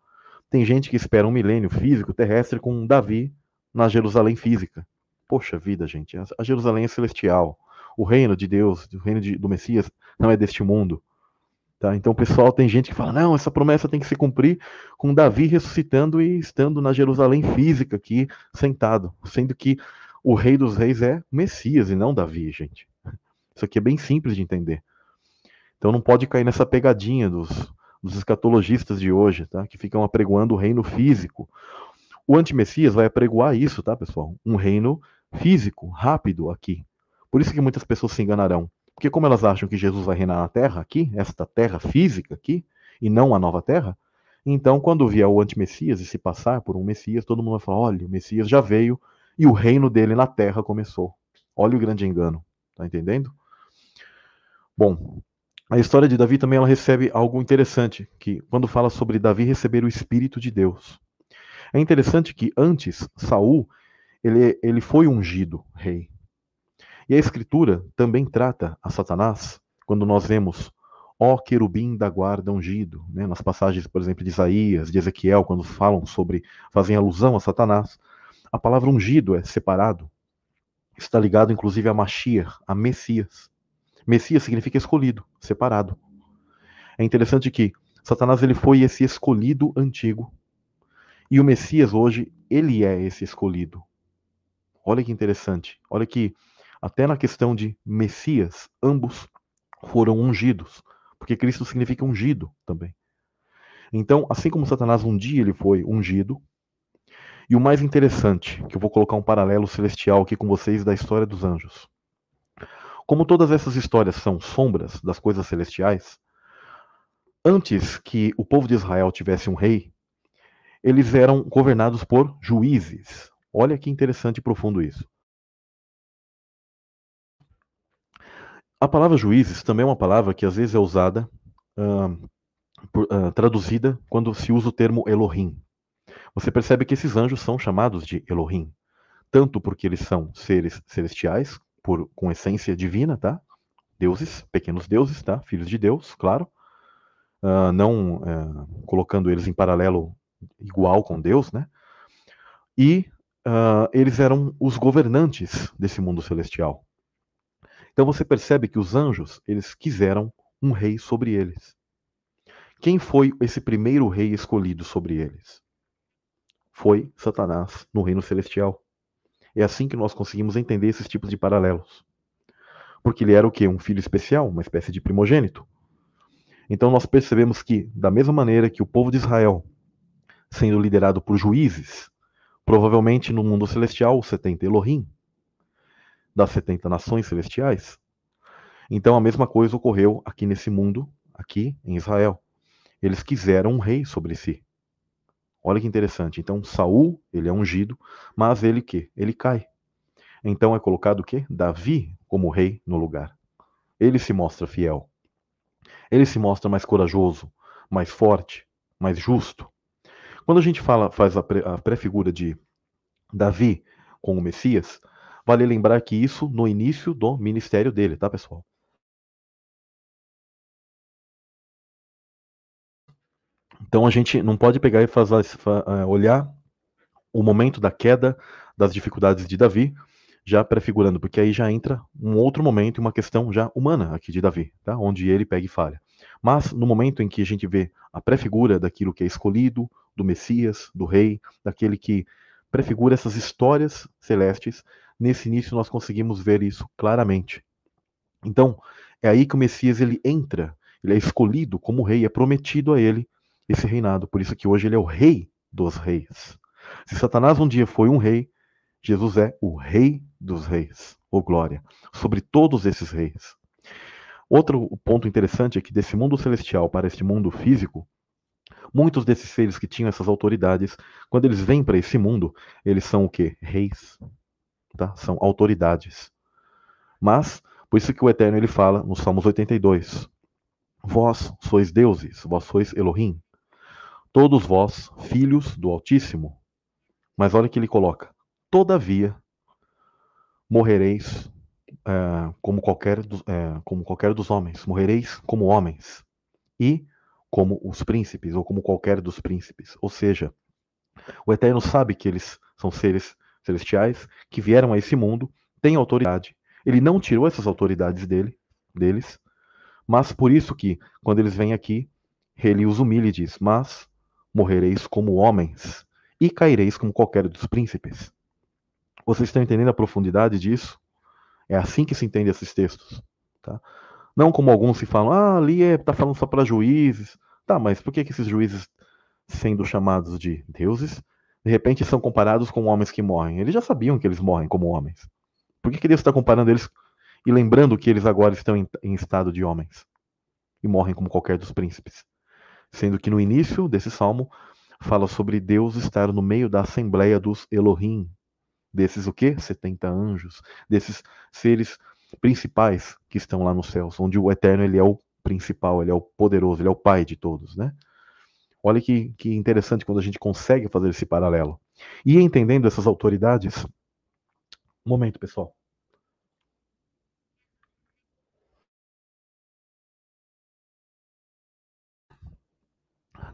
[SPEAKER 1] Tem gente que espera um milênio físico, terrestre, com Davi na Jerusalém física. Poxa vida, gente, a Jerusalém é celestial. O reino de Deus, o reino de, do Messias, não é deste mundo. Tá? Então, pessoal, tem gente que fala: não, essa promessa tem que se cumprir com Davi ressuscitando e estando na Jerusalém física aqui, sentado. Sendo que o rei dos reis é Messias e não Davi, gente. Isso aqui é bem simples de entender. Então não pode cair nessa pegadinha dos, dos escatologistas de hoje, tá? Que ficam apregoando o reino físico. O antimessias vai apregoar isso, tá, pessoal? Um reino físico, rápido aqui. Por isso que muitas pessoas se enganarão. Porque como elas acham que Jesus vai reinar na terra aqui, esta terra física aqui, e não a nova terra, então quando vier o antimessias e se passar por um messias, todo mundo vai falar, olha, o messias já veio, e o reino dele na terra começou. Olha o grande engano, tá entendendo? Bom, a história de Davi também ela recebe algo interessante, que quando fala sobre Davi receber o espírito de Deus. É interessante que antes Saul ele, ele foi ungido rei. E a escritura também trata a Satanás quando nós vemos ó querubim da guarda ungido, né? nas passagens, por exemplo, de Isaías, de Ezequiel, quando falam sobre, fazem alusão a Satanás. A palavra ungido é separado. Está ligado inclusive a Mashiach, a Messias. Messias significa escolhido, separado. É interessante que Satanás ele foi esse escolhido antigo. E o Messias hoje, ele é esse escolhido. Olha que interessante. Olha que até na questão de Messias, ambos foram ungidos, porque Cristo significa ungido também. Então, assim como Satanás um dia ele foi ungido, e o mais interessante, que eu vou colocar um paralelo celestial aqui com vocês da história dos anjos. Como todas essas histórias são sombras das coisas celestiais, antes que o povo de Israel tivesse um rei, eles eram governados por juízes. Olha que interessante e profundo isso. A palavra juízes também é uma palavra que às vezes é usada, uh, por, uh, traduzida, quando se usa o termo Elohim. Você percebe que esses anjos são chamados de Elohim, tanto porque eles são seres celestiais, por, com essência divina, tá? Deuses, pequenos deuses, tá? Filhos de Deus, claro. Uh, não colocando eles em paralelo igual com Deus, né? E eles eram os governantes desse mundo celestial. Então você percebe que os anjos, eles quiseram um rei sobre eles. Quem foi esse primeiro rei escolhido sobre eles? Foi Satanás no reino celestial. É assim que nós conseguimos entender esses tipos de paralelos. Porque ele era o quê? Um filho especial, uma espécie de primogênito. Então nós percebemos que, da mesma maneira que o povo de Israel, sendo liderado por juízes, provavelmente no mundo celestial, 70 Elohim, das 70 nações celestiais. Então a mesma coisa ocorreu aqui nesse mundo, aqui em Israel. Eles quiseram um rei sobre si. Olha que interessante. Então Saul, ele é ungido, mas ele que? Ele cai. Então é colocado o quê? Davi como rei no lugar. Ele se mostra fiel. Ele se mostra mais corajoso, mais forte, mais justo. Quando a gente fala, faz a pré-figura de Davi com o Messias, Vale lembrar que isso no início do ministério dele, tá, pessoal? Então a gente não pode pegar e fazer, é, olhar o momento da queda das dificuldades de Davi, já prefigurando, porque aí já entra um outro momento, uma questão já humana aqui de Davi, tá? onde ele pega e falha. Mas no momento em que a gente vê a prefigura daquilo que é escolhido, do Messias, do Rei, daquele que prefigura essas histórias celestes, Nesse início nós conseguimos ver isso claramente. Então, é aí que o Messias ele entra, ele é escolhido como rei, é prometido a ele esse reinado. Por isso que hoje ele é o rei dos reis. Se Satanás um dia foi um rei, Jesus é o rei dos reis, ou glória, sobre todos esses reis. Outro ponto interessante é que desse mundo celestial para este mundo físico, muitos desses seres que tinham essas autoridades, quando eles vêm para esse mundo, eles são o que? Reis tá? São autoridades. Mas, por isso que o Eterno ele fala no Salmos 82: Vós sois deuses, vós sois Elohim, todos vós filhos do Altíssimo. Mas olha que ele coloca: Todavia morrereis é, como, qualquer é, como qualquer dos homens, morrereis como homens, e como os príncipes, ou como qualquer dos príncipes. Ou seja, o Eterno sabe que eles são seres celestiais que vieram a esse mundo têm autoridade. Ele não tirou essas autoridades dele, deles, mas por isso que, quando eles vêm aqui, ele os humilha e diz: Mas morrereis como homens e caireis como qualquer dos príncipes. Vocês estão entendendo a profundidade disso? É assim que se entende esses textos. Tá? Não como alguns se falam, ah, ali está é, tá falando só para juízes. Tá, mas por que, que esses juízes, sendo chamados de deuses, de repente são comparados com homens que morrem. Eles já sabiam que eles morrem como homens. Por que, que Deus está comparando eles e lembrando que eles agora estão em, em estado de homens e morrem como qualquer dos príncipes? Sendo que no início desse salmo fala sobre Deus estar no meio da assembleia dos Elohim, desses o quê? 70 anjos, desses seres principais que estão lá nos céus, onde o Eterno ele é o principal, ele é o poderoso, ele é o pai de todos, né? Olha que, que interessante quando a gente consegue fazer esse paralelo. E entendendo essas autoridades. Um momento, pessoal.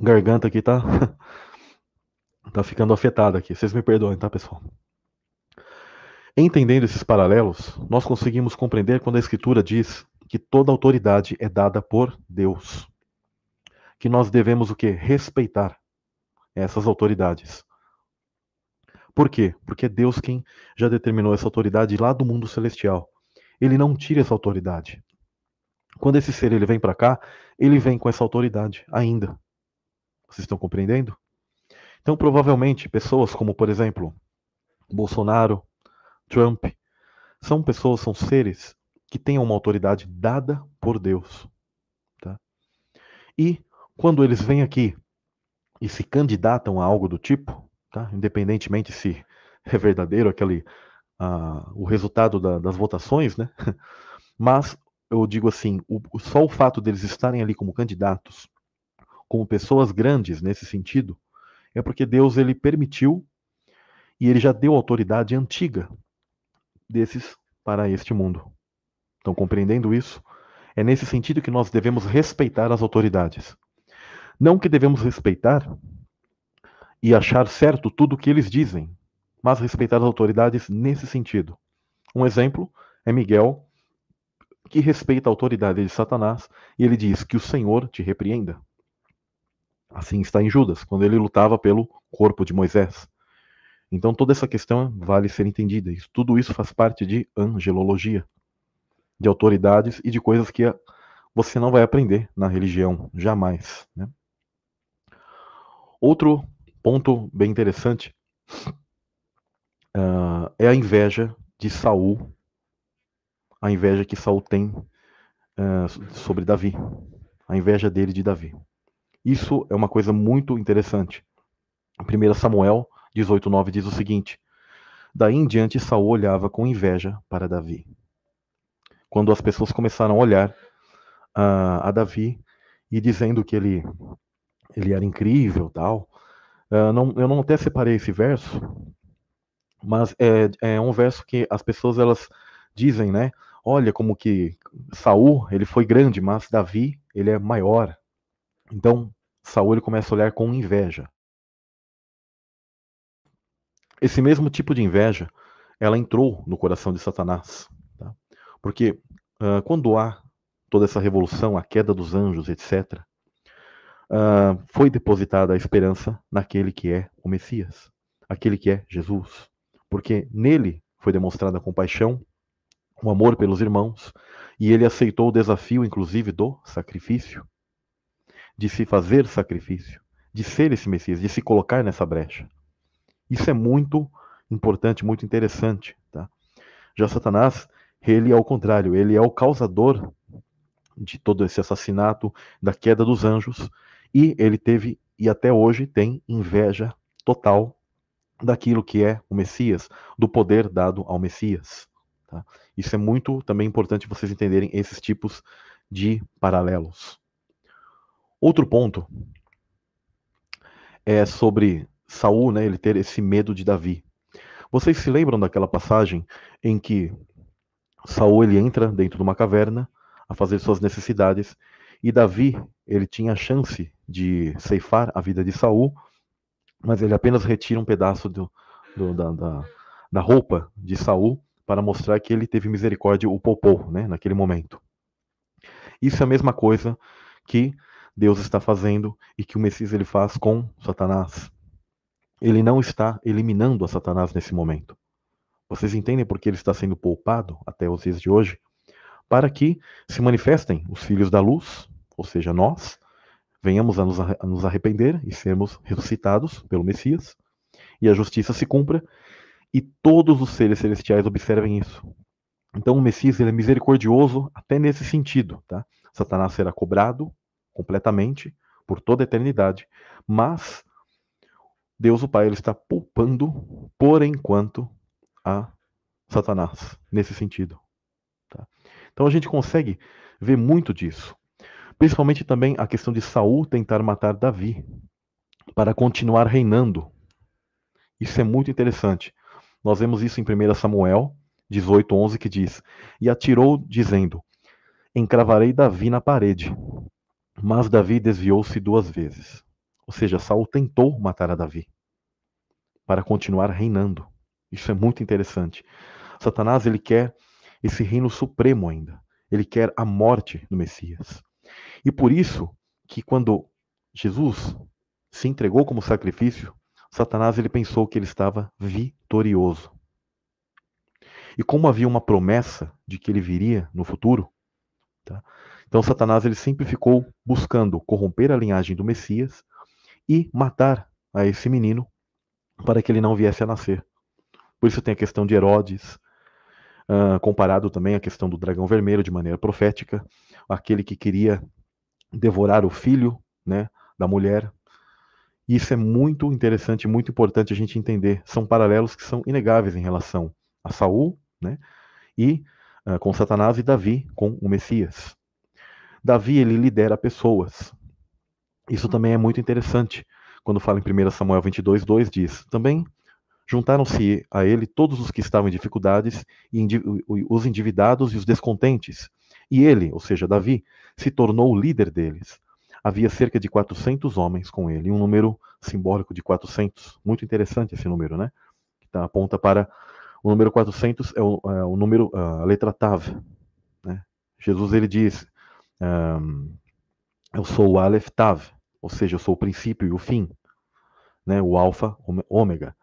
[SPEAKER 1] Garganta aqui tá. tá ficando afetada aqui. Vocês me perdoem, tá, pessoal? Entendendo esses paralelos, nós conseguimos compreender quando a Escritura diz que toda autoridade é dada por Deus que nós devemos o quê? Respeitar essas autoridades. Por quê? Porque é Deus quem já determinou essa autoridade lá do mundo celestial. Ele não tira essa autoridade. Quando esse ser ele vem para cá, ele vem com essa autoridade ainda. Vocês estão compreendendo? Então, provavelmente, pessoas como, por exemplo, Bolsonaro, Trump, são pessoas, são seres que têm uma autoridade dada por Deus. Tá? E quando eles vêm aqui e se candidatam a algo do tipo, tá? independentemente se é verdadeiro aquele o resultado da, das votações, né? Mas eu digo assim, o, só o fato deles estarem ali como candidatos, como pessoas grandes nesse sentido, é porque Deus ele permitiu e ele já deu autoridade antiga desses para este mundo. Então, compreendendo isso, é nesse sentido que nós devemos respeitar as autoridades. Não que devemos respeitar e achar certo tudo o que eles dizem, mas respeitar as autoridades nesse sentido. Um exemplo é Miguel, que respeita a autoridade de Satanás, e ele diz que o Senhor te repreenda. Assim está em Judas, quando ele lutava pelo corpo de Moisés. Então toda essa questão vale ser entendida. Tudo isso faz parte de angelologia, de autoridades e de coisas que você não vai aprender na religião, jamais. Né? Outro ponto bem interessante uh, é a inveja de Saul, a inveja que Saul tem uh, sobre Davi, a inveja dele de Davi. Isso é uma coisa muito interessante. 1 Samuel 18:9 diz o seguinte: Daí em diante Saul olhava com inveja para Davi. Quando as pessoas começaram a olhar uh, a Davi e dizendo que ele ele era incrível, tal. Uh, não, eu não até separei esse verso, mas é, é um verso que as pessoas elas dizem, né? Olha como que Saul ele foi grande, mas Davi ele é maior. Então Saul ele começa a olhar com inveja. Esse mesmo tipo de inveja, ela entrou no coração de Satanás, tá? porque uh, quando há toda essa revolução, a queda dos anjos, etc., uh, foi depositada a esperança naquele que é o Messias, aquele que é Jesus, porque nele foi demonstrada a compaixão, o amor pelos irmãos, e ele aceitou o desafio, inclusive, do sacrifício de se fazer sacrifício, de ser esse Messias, de se colocar nessa brecha. Isso é muito importante, muito interessante. Tá? Já Satanás, ele é o contrário, ele é o causador de todo esse assassinato, da queda dos anjos, e ele teve, e até hoje tem, inveja total daquilo que é o Messias, do poder dado ao Messias. Tá? Isso é muito também importante vocês entenderem esses tipos de paralelos. Outro ponto é sobre Saul, né, ele ter esse medo de Davi. Vocês se lembram daquela passagem em que Saul ele entra dentro de uma caverna a fazer suas necessidades e Davi ele tinha a chance de ceifar a vida de Saul, mas ele apenas retira um pedaço do, do, da, da, da, roupa de Saul para mostrar que ele teve misericórdia, o poupou, né, naquele momento. Isso é a mesma coisa que Deus está fazendo e que o Messias ele faz com Satanás. Ele não está eliminando a Satanás nesse momento. Vocês entendem por que ele está sendo poupado até os dias de hoje? Para que se manifestem os filhos da luz, ou seja, nós, venhamos a nos arrepender e sermos ressuscitados pelo Messias, e a justiça se cumpra, e todos os seres celestiais observem isso. Então o Messias ele é misericordioso até nesse sentido. Tá? Satanás será cobrado completamente por toda a eternidade, mas Deus o Pai ele está poupando por enquanto a Satanás nesse sentido. Tá? Então a gente consegue ver muito disso, principalmente também a questão de Saul tentar matar Davi para continuar reinando. Isso é muito interessante. Nós vemos isso em 1 Samuel 18:11 que diz: "E atirou dizendo: Encravarei Davi na parede, mas Davi desviou-se duas vezes. Ou seja, Saul tentou matar a Davi para continuar reinando. Isso é muito interessante. Satanás ele quer esse reino supremo ainda. Ele quer a morte do Messias. E por isso que quando Jesus se entregou como sacrifício, Satanás ele pensou que ele estava vitorioso. E como havia uma promessa de que ele viria no futuro, tá? Então Satanás ele sempre ficou buscando corromper a linhagem do Messias e matar a esse menino para que ele não viesse a nascer. Por isso tem a questão de Herodes, uh, comparado também à questão do dragão vermelho de maneira profética, aquele que queria devorar o filho né, da mulher. Isso é muito interessante, muito importante a gente entender. São paralelos que são inegáveis em relação a Saul né, e uh, com Satanás e Davi com o Messias. Davi ele lidera pessoas. Isso também é muito interessante. Quando fala em 1 Samuel 22, 2 diz: Também juntaram-se a ele todos os que estavam em dificuldades, e os endividados e os descontentes. E ele, ou seja, Davi, se tornou o líder deles. Havia cerca de 400 homens com ele, um número simbólico de 400. Muito interessante esse número, né? Que tá, aponta para o número 400 é o, é o número, a letra Tav. Né? Jesus ele diz: um, Eu sou o Aleph Tav, ou seja, eu sou o princípio e o fim, né? o Alfa, Ômega.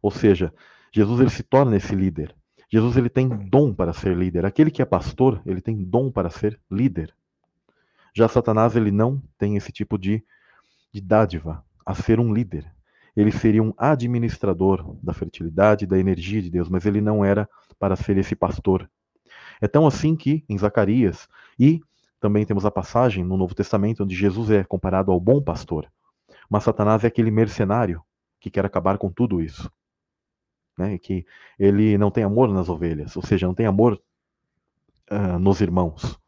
[SPEAKER 1] Ou seja, Jesus ele se torna esse líder. Jesus ele tem dom para ser líder. Aquele que é pastor, ele tem dom para ser líder. Já Satanás ele não tem esse tipo de, de dádiva a ser um líder. Ele seria um administrador da fertilidade, da energia de Deus, mas ele não era para ser esse pastor. É tão assim que em Zacarias e também temos a passagem no Novo Testamento onde Jesus é comparado ao bom pastor. Mas Satanás é aquele mercenário que quer acabar com tudo isso né? Que ele não tem amor nas ovelhas, ou seja, não tem amor uh, nos irmãos.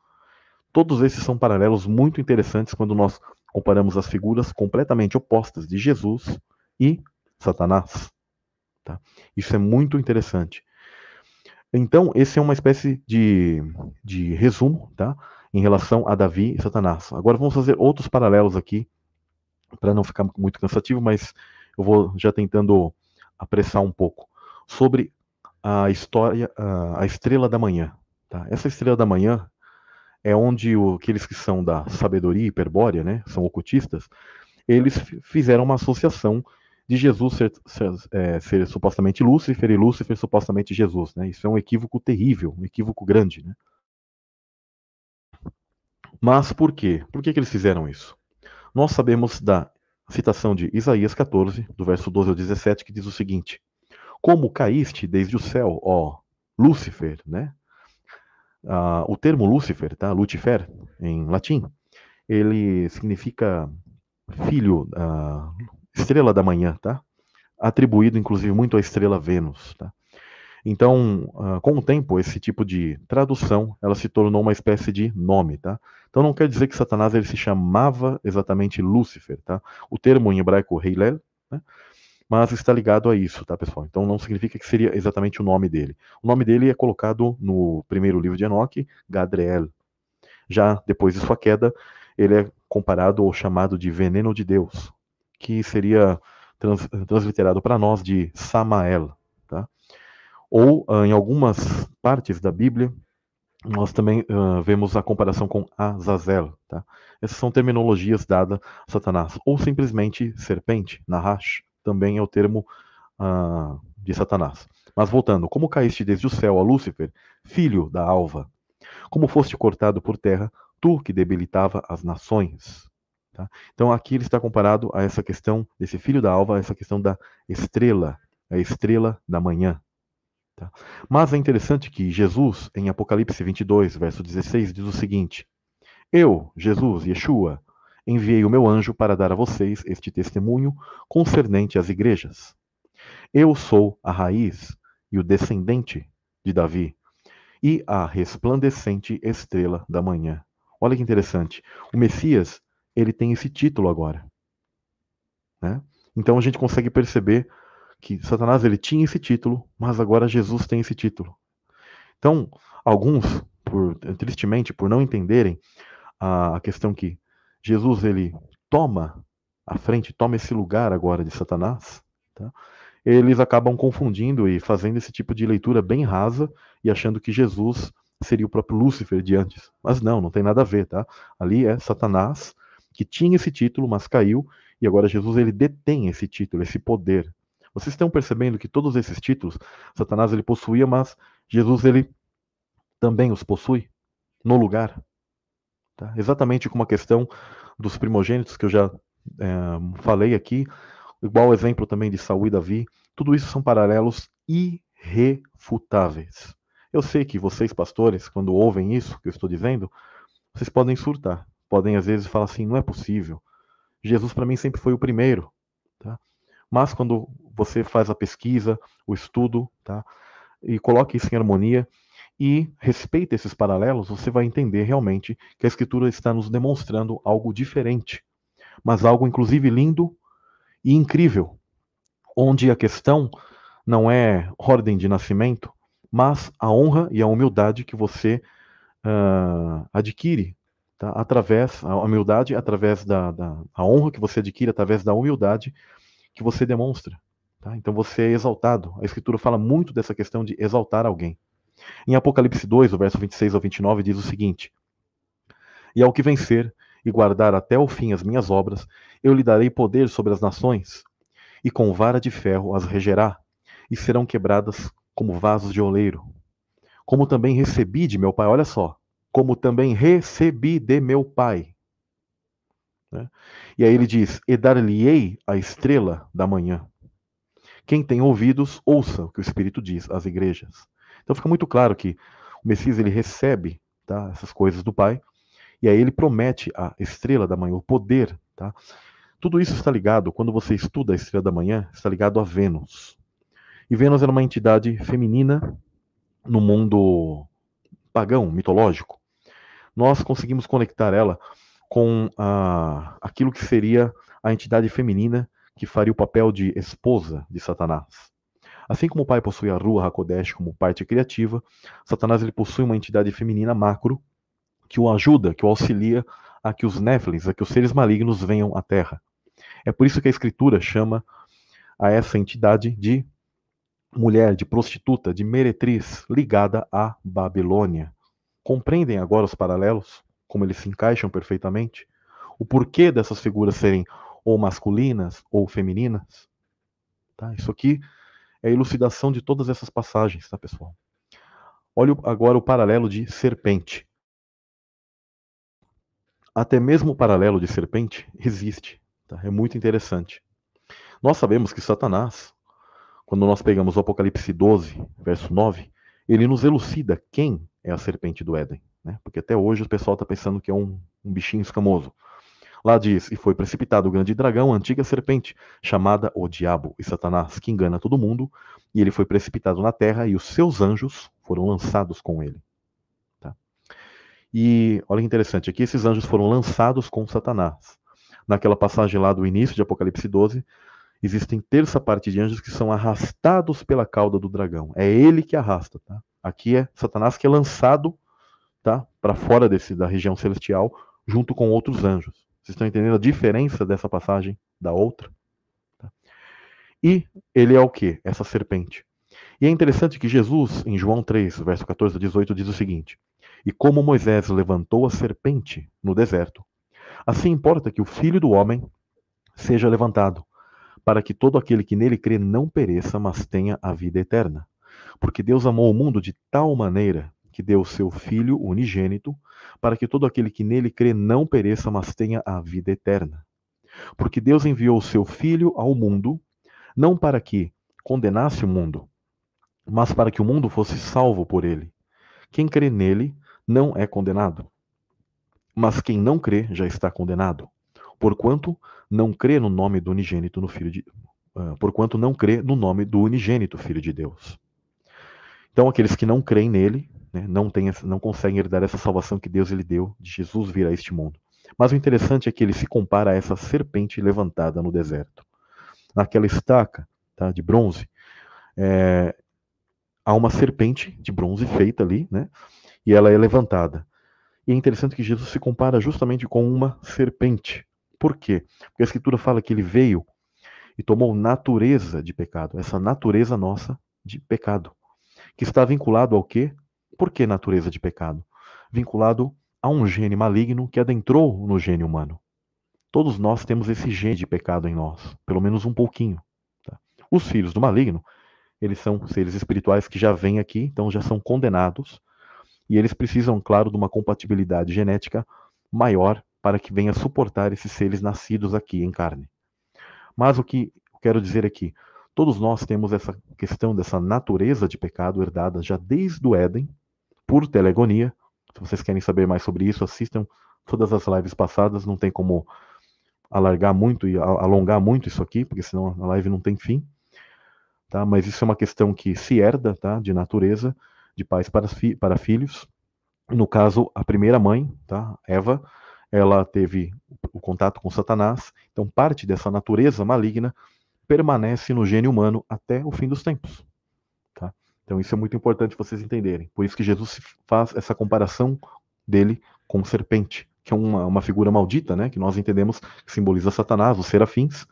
[SPEAKER 1] Todos esses são paralelos muito interessantes quando nós comparamos as figuras completamente opostas de Jesus e Satanás. Tá? Isso é muito interessante. Então, esse é uma espécie de, de resumo tá? em relação a Davi e Satanás. Agora vamos fazer outros paralelos aqui, para não ficar muito cansativo, mas eu vou já tentando apressar um pouco sobre a história, a estrela da manhã. Tá? Essa estrela da manhã é onde o, aqueles que são da sabedoria hiperbórea, né, são ocultistas, eles fizeram uma associação de Jesus ser, ser, é, ser, supostamente Lúcifer e Lúcifer supostamente Jesus. Né? Isso é um equívoco terrível, um equívoco grande. Né? Mas por quê? Por que, que eles fizeram isso? Nós sabemos da citação de Isaías 14, do verso 12 ao 17, que diz o seguinte: como caíste desde o céu, ó Lúcifer, né? Ah, o termo Lúcifer, tá? Lucifer, em latim, ele significa filho, ah, estrela da manhã, tá? Atribuído, inclusive, muito à estrela Vênus, tá? Então, ah, com o tempo, esse tipo de tradução, ela se tornou uma espécie de nome, tá? Então não quer dizer que Satanás ele se chamava exatamente Lúcifer, tá? O termo em hebraico Heilel, né? Mas está ligado a isso, tá, pessoal? Então não significa que seria exatamente o nome dele. O nome dele é colocado no primeiro livro de Enoque, Gadriel. Já depois de sua queda, ele é comparado ou chamado de veneno de Deus, que seria trans, transliterado para nós de Samael, tá? Ou uh, em algumas partes da Bíblia, nós também uh, vemos a comparação com Azazel, tá? Essas são terminologias dadas a Satanás, ou simplesmente serpente, Nahash, também é o termo ah, de Satanás. Mas voltando, como caíste desde o céu a Lúcifer, filho da alva, como foste cortado por terra, tu que debilitava as nações. Tá? Então aqui ele está comparado a essa questão desse filho da alva, a essa questão da estrela, a estrela da manhã. Tá? Mas é interessante que Jesus, em Apocalipse 22, verso 16, diz o seguinte: Eu, Jesus, Yeshua, enviei o meu anjo para dar a vocês este testemunho concernente às igrejas. Eu sou a raiz e o descendente de Davi e a resplandecente estrela da manhã. Olha que interessante. O Messias, ele tem esse título agora. Né? Então a gente consegue perceber que Satanás ele tinha esse título, mas agora Jesus tem esse título. Então, alguns, por, tristemente, por não entenderem a questão que Jesus ele toma a frente, toma esse lugar agora de Satanás, tá? eles acabam confundindo e fazendo esse tipo de leitura bem rasa e achando que Jesus seria o próprio Lúcifer de antes. Mas não, não tem nada a ver, tá? Ali é Satanás que tinha esse título, mas caiu, e agora Jesus ele detém esse título, esse poder. Vocês estão percebendo que todos esses títulos Satanás ele possuía, mas Jesus ele também os possui no lugar. Tá? Exatamente como a questão dos primogênitos que eu já é, falei aqui, igual exemplo também de Saul e Davi, tudo isso são paralelos irrefutáveis. Eu sei que vocês, pastores, quando ouvem isso que eu estou dizendo, vocês podem surtar, podem às vezes falar assim: não é possível. Jesus para mim sempre foi o primeiro. Tá? Mas quando você faz a pesquisa, o estudo, tá? e coloca isso em harmonia, e respeita esses paralelos, você vai entender realmente que a Escritura está nos demonstrando algo diferente, mas algo inclusive lindo e incrível, onde a questão não é ordem de nascimento, mas a honra e a humildade que você uh, adquire tá? através a humildade através da, da a honra que você adquire através da humildade que você demonstra. Tá? Então você é exaltado. A Escritura fala muito dessa questão de exaltar alguém. Em Apocalipse 2, o verso 26 ao 29, diz o seguinte: E ao que vencer e guardar até o fim as minhas obras, eu lhe darei poder sobre as nações, e com vara de ferro as regerá, e serão quebradas como vasos de oleiro. Como também recebi de meu pai, olha só, como também recebi de meu pai. Né? E aí ele diz: E dar-lhe-ei a estrela da manhã. Quem tem ouvidos, ouça o que o Espírito diz às igrejas. Então fica muito claro que o Messias ele recebe tá, essas coisas do Pai, e aí ele promete a estrela da manhã, o poder. Tá? Tudo isso está ligado, quando você estuda a estrela da manhã, está ligado a Vênus. E Vênus era uma entidade feminina no mundo pagão, mitológico. Nós conseguimos conectar ela com a, aquilo que seria a entidade feminina que faria o papel de esposa de Satanás. Assim como o pai possui a Rua Hakodesh como parte criativa, Satanás ele possui uma entidade feminina macro que o ajuda, que o auxilia a que os Néflins, a que os seres malignos venham à Terra. É por isso que a Escritura chama a essa entidade de mulher, de prostituta, de meretriz, ligada à Babilônia. Compreendem agora os paralelos? Como eles se encaixam perfeitamente? O porquê dessas figuras serem ou masculinas ou femininas? Tá? Isso aqui é a elucidação de todas essas passagens, tá, pessoal? Olha agora o paralelo de serpente. Até mesmo o paralelo de serpente existe. Tá? É muito interessante. Nós sabemos que Satanás, quando nós pegamos o Apocalipse 12, verso 9, ele nos elucida quem é a serpente do Éden. Né? Porque até hoje o pessoal está pensando que é um, um bichinho escamoso. Lá diz: E foi precipitado o grande dragão, a antiga serpente, chamada o Diabo e Satanás, que engana todo mundo, e ele foi precipitado na terra, e os seus anjos foram lançados com ele. Tá? E olha que interessante, aqui esses anjos foram lançados com Satanás. Naquela passagem lá do início de Apocalipse 12, existem terça parte de anjos que são arrastados pela cauda do dragão. É ele que arrasta, tá? Aqui é Satanás que é lançado, tá, para fora desse da região celestial, junto com outros anjos. Vocês estão entendendo a diferença dessa passagem da outra? Tá? E ele é o que? Essa serpente. E é interessante que Jesus, em João 3, verso 14 a 18, diz o seguinte: E como Moisés levantou a serpente no deserto, assim importa que o filho do homem seja levantado, para que todo aquele que nele crê não pereça, mas tenha a vida eterna. Porque Deus amou o mundo de tal maneira que deu seu Filho unigênito, para que todo aquele que nele crê não pereça, mas tenha a vida eterna. Porque Deus enviou o seu Filho ao mundo, não para que condenasse o mundo, mas para que o mundo fosse salvo por ele. Quem crê nele não é condenado. Mas quem não crê já está condenado, porquanto não crê no nome do unigênito no filho de uh, porquanto não crê no nome do unigênito filho de Deus. Então aqueles que não creem nele né, não, tem, não conseguem herdar essa salvação que Deus lhe deu de Jesus vir a este mundo. Mas o interessante é que ele se compara a essa serpente levantada no deserto. Naquela estaca tá, de bronze, é, há uma serpente de bronze feita ali, né, e ela é levantada. E é interessante que Jesus se compara justamente com uma serpente. Por quê? Porque a Escritura fala que ele veio e tomou natureza de pecado, essa natureza nossa de pecado, que está vinculado ao quê? Por que natureza de pecado? Vinculado a um gene maligno que adentrou no gene humano. Todos nós temos esse gene de pecado em nós, pelo menos um pouquinho. Tá? Os filhos do maligno, eles são seres espirituais que já vêm aqui, então já são condenados, e eles precisam, claro, de uma compatibilidade genética maior para que venha suportar esses seres nascidos aqui em carne. Mas o que eu quero dizer aqui, todos nós temos essa questão dessa natureza de pecado herdada já desde o Éden, por telegonia. Se vocês querem saber mais sobre isso, assistam todas as lives passadas. Não tem como alargar muito e alongar muito isso aqui, porque senão a live não tem fim. Tá? Mas isso é uma questão que se herda tá? de natureza de pais para, fi para filhos. No caso, a primeira mãe, tá? Eva, ela teve o contato com Satanás, então parte dessa natureza maligna permanece no gênio humano até o fim dos tempos. Então isso é muito importante vocês entenderem. Por isso que Jesus faz essa comparação dele com serpente, que é uma, uma figura maldita, né? Que nós entendemos que simboliza Satanás, os serafins.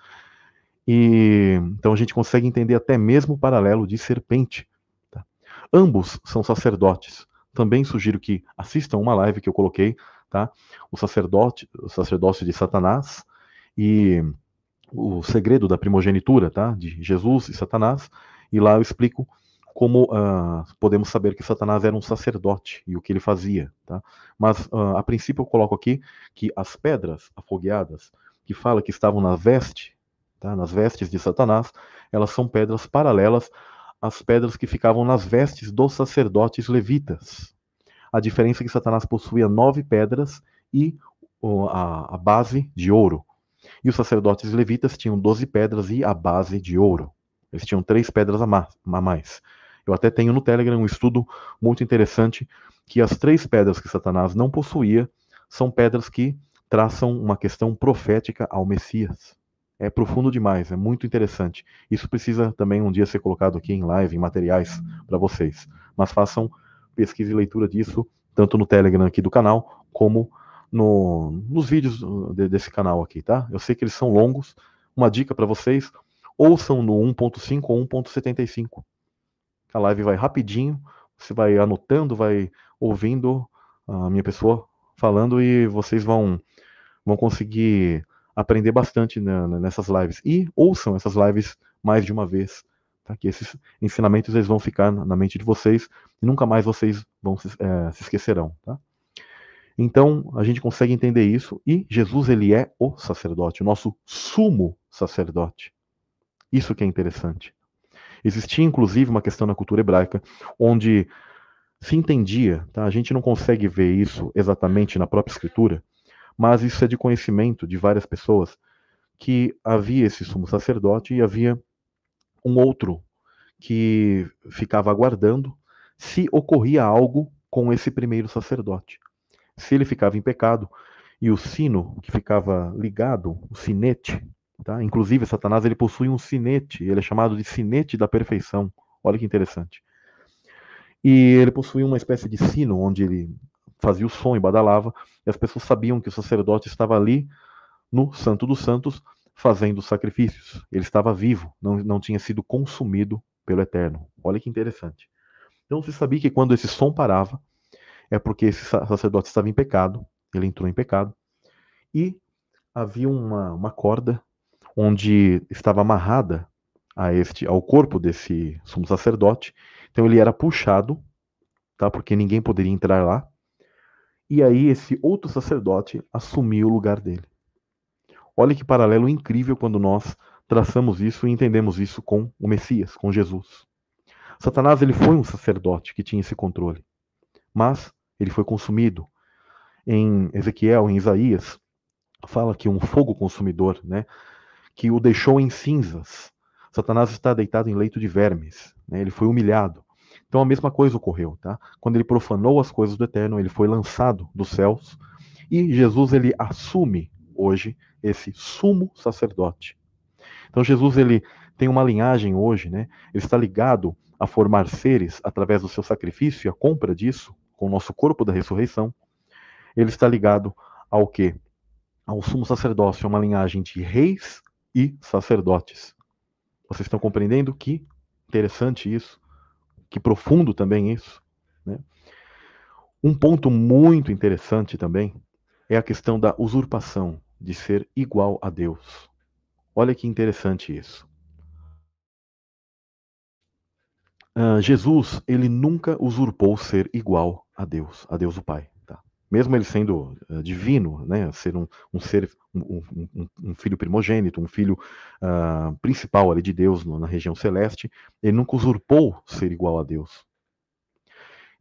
[SPEAKER 1] E então a gente consegue entender até mesmo o paralelo de serpente. Tá? Ambos são sacerdotes. Também sugiro que assistam uma live que eu coloquei, tá? O sacerdote, o sacerdócio de Satanás e o segredo da primogenitura, tá? De Jesus e Satanás. E lá eu explico como uh, podemos saber que Satanás era um sacerdote e o que ele fazia, tá? Mas uh, a princípio eu coloco aqui que as pedras afogueadas que fala que estavam na veste, tá? Nas vestes de Satanás, elas são pedras paralelas às pedras que ficavam nas vestes dos sacerdotes levitas. A diferença é que Satanás possuía nove pedras e uh, a, a base de ouro. E os sacerdotes levitas tinham 12 pedras e a base de ouro. Eles tinham três pedras a mais. Eu até tenho no Telegram um estudo muito interessante que as três pedras que Satanás não possuía são pedras que traçam uma questão profética ao Messias. É profundo demais, é muito interessante. Isso precisa também um dia ser colocado aqui em live, em materiais para vocês. Mas façam pesquisa e leitura disso, tanto no Telegram aqui do canal, como no, nos vídeos de, desse canal aqui, tá? Eu sei que eles são longos. Uma dica para vocês: ouçam no 1.5 ou 1.75. A live vai rapidinho, você vai anotando, vai ouvindo a minha pessoa falando e vocês vão, vão conseguir aprender bastante nessas lives. E ouçam essas lives mais de uma vez. Tá? Que esses ensinamentos eles vão ficar na mente de vocês e nunca mais vocês vão se, é, se esquecerão. Tá? Então, a gente consegue entender isso e Jesus ele é o sacerdote, o nosso sumo sacerdote. Isso que é interessante. Existia inclusive uma questão na cultura hebraica onde se entendia, tá? A gente não consegue ver isso exatamente na própria escritura, mas isso é de conhecimento de várias pessoas que havia esse sumo sacerdote e havia um outro que ficava aguardando se ocorria algo com esse primeiro sacerdote se ele ficava em pecado e o sino que ficava ligado, o sinete, tá? Inclusive Satanás ele possui um sinete, ele é chamado de sinete da perfeição. Olha que interessante. E ele possuía uma espécie de sino onde ele fazia o som e badalava, e as pessoas sabiam que o sacerdote estava ali no Santo dos Santos fazendo sacrifícios. Ele estava vivo, não, não tinha sido consumido pelo Eterno. Olha que interessante. Então se sabia que quando esse som parava, é porque esse sacerdote estava em pecado, ele entrou em pecado, e havia uma, uma corda onde estava amarrada a este ao corpo desse sumo sacerdote. Então ele era puxado, tá? Porque ninguém poderia entrar lá. E aí esse outro sacerdote assumiu o lugar dele. Olha que paralelo incrível quando nós traçamos isso e entendemos isso com o Messias, com Jesus. Satanás ele foi um sacerdote que tinha esse controle. Mas ele foi consumido. Em Ezequiel, em Isaías, fala que um fogo consumidor, né, que o deixou em cinzas. Satanás está deitado em leito de vermes, né, ele foi humilhado. Então a mesma coisa ocorreu, tá? Quando ele profanou as coisas do Eterno, ele foi lançado dos céus e Jesus ele assume hoje esse sumo sacerdote. Então Jesus ele tem uma linhagem hoje, né? Ele está ligado a formar seres através do seu sacrifício e a compra disso, com o nosso corpo da ressurreição, ele está ligado ao que? Ao sumo sacerdócio, uma linhagem de reis e sacerdotes. Vocês estão compreendendo que interessante isso? Que profundo também isso? Né? Um ponto muito interessante também é a questão da usurpação, de ser igual a Deus. Olha que interessante isso. Uh, Jesus, ele nunca usurpou ser igual a Deus, a Deus o Pai. Mesmo ele sendo uh, divino, né, ser um, um ser, um, um, um, filho primogênito, um filho uh, principal ali de Deus no, na região celeste, ele nunca usurpou ser igual a Deus.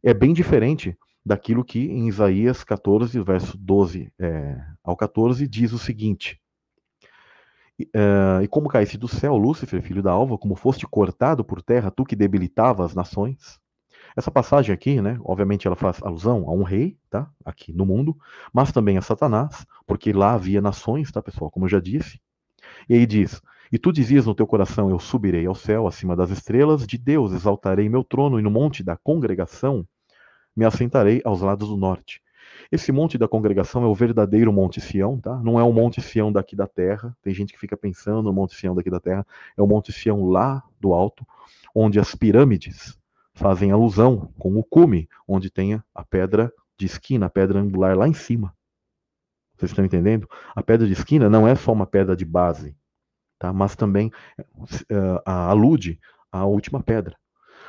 [SPEAKER 1] É bem diferente daquilo que em Isaías 14, verso 12 é, ao 14, diz o seguinte: Uh, e como caísse do céu, Lúcifer, filho da alva, como foste cortado por terra, tu que debilitava as nações, Essa passagem aqui, né, obviamente ela faz alusão a um rei, tá, aqui no mundo, mas também a Satanás, porque lá havia nações, tá, pessoal, como eu já disse. E aí diz: E tu dizias no teu coração: Eu subirei ao céu, acima das estrelas, de Deus exaltarei meu trono, e no monte da congregação me assentarei aos lados do norte. Esse monte da congregação é o verdadeiro Monte Sião, tá? Não é o Monte Sião daqui da terra. Tem gente que fica pensando no Monte Sião daqui da terra. É o Monte Sião lá do alto, onde as pirâmides fazem alusão com o cume, onde tem a pedra de esquina, a pedra angular lá em cima. Vocês estão entendendo? A pedra de esquina não é só uma pedra de base, tá? mas também uh, alude à última pedra.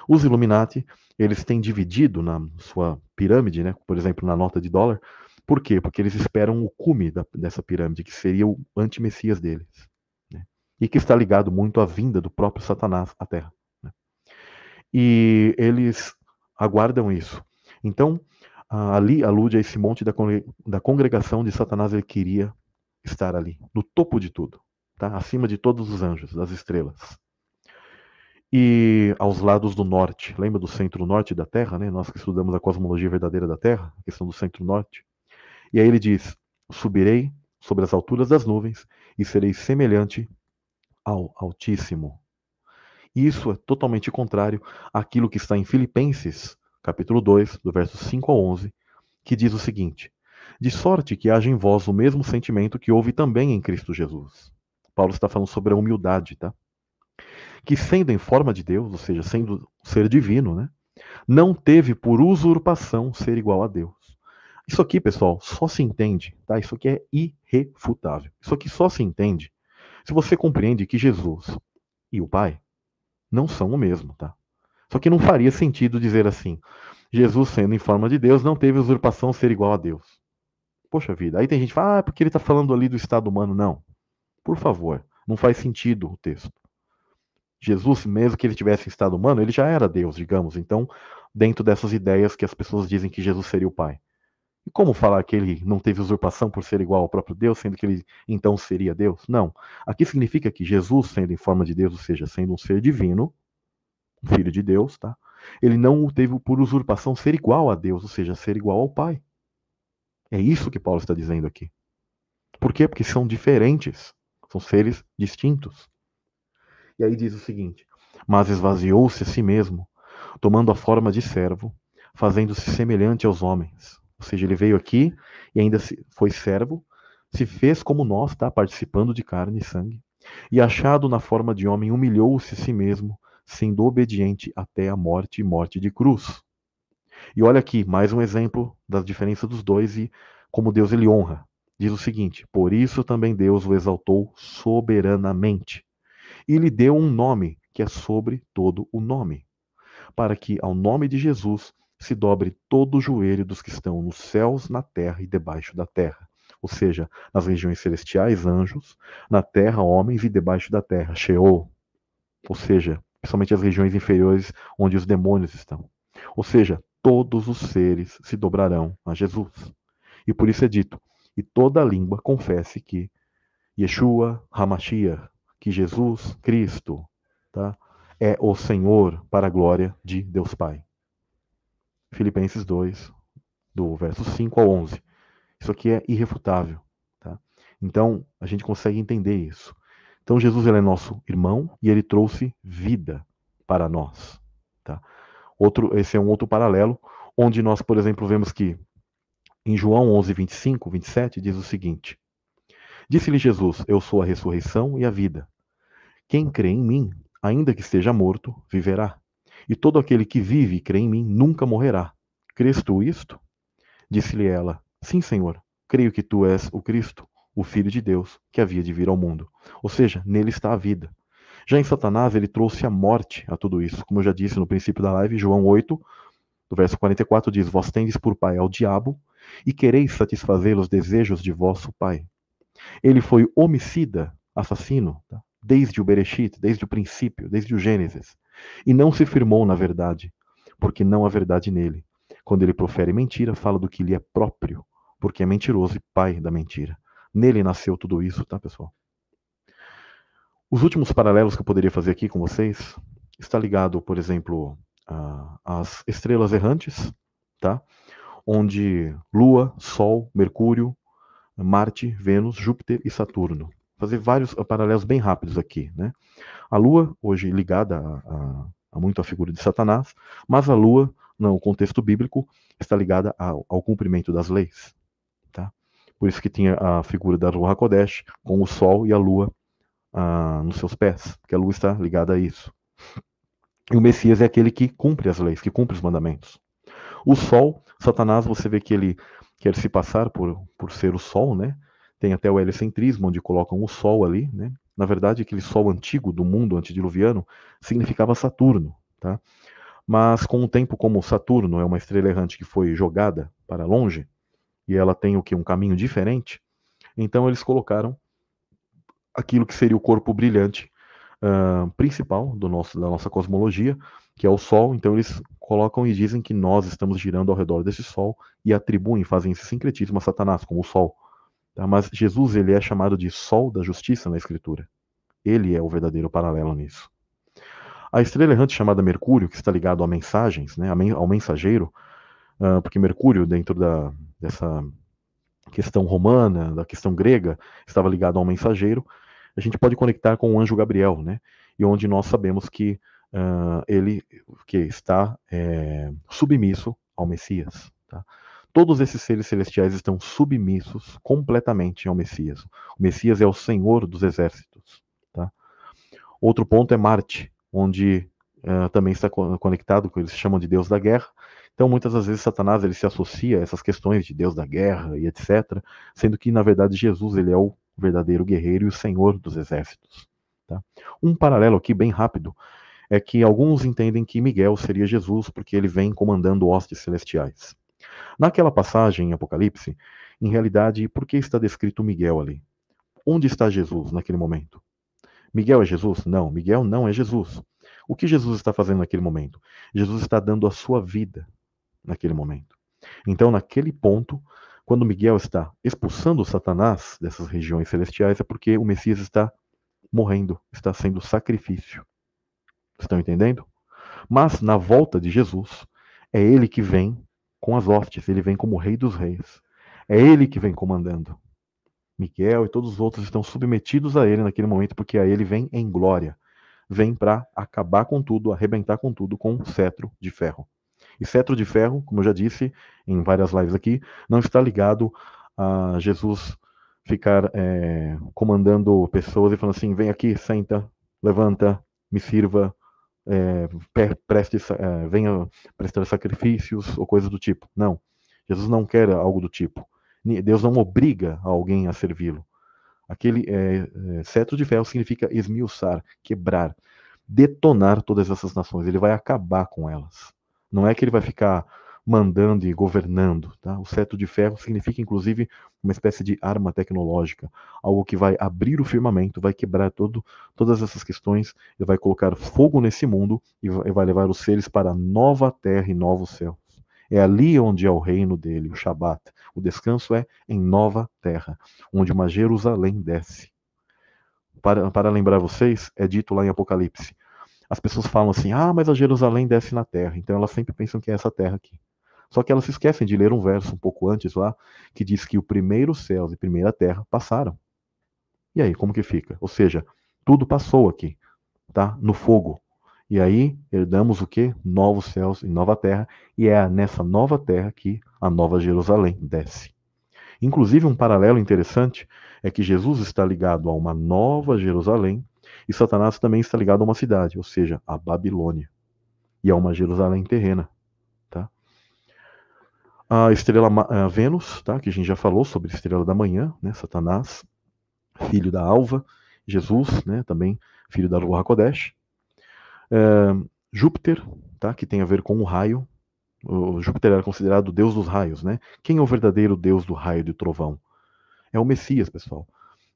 [SPEAKER 1] Os Illuminati, eles têm dividido na sua pirâmide, né? por exemplo, na nota de dólar. Por quê? Porque eles esperam o cume da, dessa pirâmide, que seria o anti-messias deles. Né? E que está ligado muito à vinda do próprio Satanás à Terra. E eles aguardam isso. Então, ali alude a esse monte da, congregação de Satanás, ele queria estar ali, no topo de tudo, tá? acima de todos os anjos, das estrelas. E aos lados do norte, lembra do centro-norte da Terra, né? Nós que estudamos a cosmologia verdadeira da Terra, a questão do centro-norte. E aí ele diz: Subirei sobre as alturas das nuvens e serei semelhante ao Altíssimo. Isso é totalmente contrário àquilo que está em Filipenses, capítulo 2, do verso 5 ao 11, que diz o seguinte: De sorte que haja em vós o mesmo sentimento que houve também em Cristo Jesus. Paulo está falando sobre a humildade, tá? Que sendo em forma de Deus, ou seja, sendo ser divino, né? Não teve por usurpação ser igual a Deus. Isso aqui, pessoal, só se entende, tá? Isso aqui é irrefutável. Isso aqui só se entende se você compreende que Jesus e o Pai não são o mesmo, tá? Só que não faria sentido dizer assim: Jesus, sendo em forma de Deus, não teve usurpação ser igual a Deus. Poxa vida, aí tem gente que fala, ah, é porque ele está falando ali do estado humano. Não. Por favor, não faz sentido o texto. Jesus, mesmo que ele tivesse em estado humano, ele já era Deus, digamos. Então, dentro dessas ideias que as pessoas dizem que Jesus seria o Pai. E como falar que ele não teve usurpação por ser igual ao próprio Deus, sendo que ele então seria Deus? Não. Aqui significa que Jesus, sendo em forma de Deus, ou seja, sendo um ser divino, filho de Deus, tá? Ele não teve por usurpação ser igual a Deus, ou seja, ser igual ao Pai. É isso que Paulo está dizendo aqui. Por quê? Porque são diferentes, são seres distintos. E aí diz o seguinte: Mas esvaziou-se a si mesmo, tomando a forma de servo, fazendo-se semelhante aos homens ou seja, ele veio aqui e ainda foi servo, se fez como nós, tá? participando de carne e sangue. E achado na forma de homem, humilhou-se a si mesmo, sendo obediente até a morte e morte de cruz. E olha aqui, mais um exemplo da diferença dos dois e como Deus ele honra. Diz o seguinte: Por isso também Deus o exaltou soberanamente e lhe deu um nome que é sobre todo o nome, para que ao nome de Jesus se dobre todo o joelho dos que estão nos céus, na terra e debaixo da terra. Ou seja, nas regiões celestiais, anjos, na terra, homens e debaixo da terra, Sheol. Ou seja, principalmente as regiões inferiores onde os demônios estão. Ou seja, todos os seres se dobrarão a Jesus. E por isso é dito: e toda língua confesse que Yeshua Hamashiach, que Jesus Cristo, tá, é o Senhor para a glória de Deus Pai. Filipenses 2, do verso 5 ao 11. Isso aqui é irrefutável. Tá? Então, a gente consegue entender isso. Então, Jesus ele é nosso irmão e ele trouxe vida para nós. Tá? Outro, esse é um outro paralelo, onde nós, por exemplo, vemos que em João 11, 25, 27, diz o seguinte: Disse-lhe Jesus: Eu sou a ressurreição e a vida. Quem crê em mim, ainda que esteja morto, viverá. E todo aquele que vive e crê em mim nunca morrerá. Crês tu isto? Disse-lhe ela: Sim, Senhor. Creio que tu és o Cristo, o Filho de Deus, que havia de vir ao mundo. Ou seja, nele está a vida. Já em Satanás, ele trouxe a morte a tudo isso. Como eu já disse no princípio da live, João 8, do verso 44 diz: Vós tendes por pai ao diabo e quereis satisfazer os desejos de vosso pai. Ele foi homicida, assassino, tá? desde o Bereshit, desde o princípio, desde o Gênesis. E não se firmou na verdade, porque não há verdade nele. Quando ele profere mentira, fala do que lhe é próprio, porque é mentiroso e pai da mentira. Nele nasceu tudo isso, tá, pessoal? Os últimos paralelos que eu poderia fazer aqui com vocês está ligado, por exemplo, as estrelas errantes, tá? Onde Lua, Sol, Mercúrio, Marte, Vênus, Júpiter e Saturno. Fazer vários paralelos bem rápidos aqui, né? A Lua, hoje ligada a, a, a muito à figura de Satanás, mas a Lua, no contexto bíblico, está ligada ao, ao cumprimento das leis, tá? Por isso que tinha a figura da Ruach HaKodesh com o Sol e a Lua ah, nos seus pés, porque a Lua está ligada a isso. E o Messias é aquele que cumpre as leis, que cumpre os mandamentos. O Sol, Satanás, você vê que ele quer se passar por, por ser o Sol, né? Tem até o heliocentrismo, onde colocam o Sol ali, né? Na verdade, aquele Sol antigo do mundo antediluviano significava Saturno, tá? Mas com o tempo, como Saturno é uma estrela errante que foi jogada para longe, e ela tem o que? Um caminho diferente, então eles colocaram aquilo que seria o corpo brilhante uh, principal do nosso, da nossa cosmologia, que é o Sol. Então eles colocam e dizem que nós estamos girando ao redor desse Sol e atribuem, fazem esse sincretismo a Satanás como o Sol. Tá? Mas Jesus ele é chamado de Sol da Justiça na Escritura. Ele é o verdadeiro paralelo nisso. A estrela errante chamada Mercúrio, que está ligado a mensagens, né, ao mensageiro, uh, porque Mercúrio, dentro da, dessa questão romana, da questão grega, estava ligado ao mensageiro, a gente pode conectar com o anjo Gabriel, né? E onde nós sabemos que uh, ele que está é, submisso ao Messias. Tá? Todos esses seres celestiais estão submissos completamente ao Messias. O Messias é o Senhor dos exércitos. Tá? Outro ponto é Marte, onde uh, também está conectado com eles chamam de Deus da guerra. Então, muitas das vezes, Satanás ele se associa a essas questões de Deus da guerra e etc., sendo que, na verdade, Jesus ele é o verdadeiro guerreiro e o senhor dos exércitos. Tá? Um paralelo aqui, bem rápido, é que alguns entendem que Miguel seria Jesus porque ele vem comandando hostes celestiais. Naquela passagem em Apocalipse, em realidade, por que está descrito Miguel ali? Onde está Jesus naquele momento? Miguel é Jesus? Não, Miguel não é Jesus. O que Jesus está fazendo naquele momento? Jesus está dando a sua vida naquele momento. Então, naquele ponto, quando Miguel está expulsando Satanás dessas regiões celestiais, é porque o Messias está morrendo, está sendo sacrifício. Estão entendendo? Mas na volta de Jesus, é ele que vem com as hostes, ele vem como Rei dos Reis. É ele que vem comandando. Miguel e todos os outros estão submetidos a ele naquele momento, porque a ele vem em glória. Vem para acabar com tudo, arrebentar com tudo com um cetro de ferro. E cetro de ferro, como eu já disse em várias lives aqui, não está ligado a Jesus ficar é, comandando pessoas e falando assim: vem aqui, senta, levanta, me sirva, é, preste, é, venha prestar sacrifícios ou coisa do tipo. Não. Jesus não quer algo do tipo. Deus não obriga alguém a servi-lo. Aquele é, é, cetro de ferro significa esmiuçar, quebrar, detonar todas essas nações. Ele vai acabar com elas. Não é que ele vai ficar mandando e governando. Tá? O cetro de ferro significa, inclusive, uma espécie de arma tecnológica, algo que vai abrir o firmamento, vai quebrar todo, todas essas questões, ele vai colocar fogo nesse mundo e vai levar os seres para nova terra e novos céus. É ali onde é o reino dele, o Shabat. O descanso é em nova terra, onde uma Jerusalém desce. Para, para lembrar vocês, é dito lá em Apocalipse: as pessoas falam assim: ah, mas a Jerusalém desce na terra. Então elas sempre pensam que é essa terra aqui. Só que elas se esquecem de ler um verso um pouco antes lá, que diz que o primeiro céu e primeira terra passaram. E aí, como que fica? Ou seja, tudo passou aqui, tá? No fogo. E aí herdamos o que? Novos céus e nova terra, e é nessa nova terra que a nova Jerusalém desce. Inclusive, um paralelo interessante é que Jesus está ligado a uma nova Jerusalém e Satanás também está ligado a uma cidade, ou seja, a Babilônia. E a uma Jerusalém terrena. A estrela a Vênus, tá? que a gente já falou sobre a estrela da manhã, né? Satanás, filho da alva. Jesus, né? também filho da Ruach Kodesh. É, Júpiter, tá? que tem a ver com o raio. O Júpiter era considerado o deus dos raios. Né? Quem é o verdadeiro deus do raio e do trovão? É o Messias, pessoal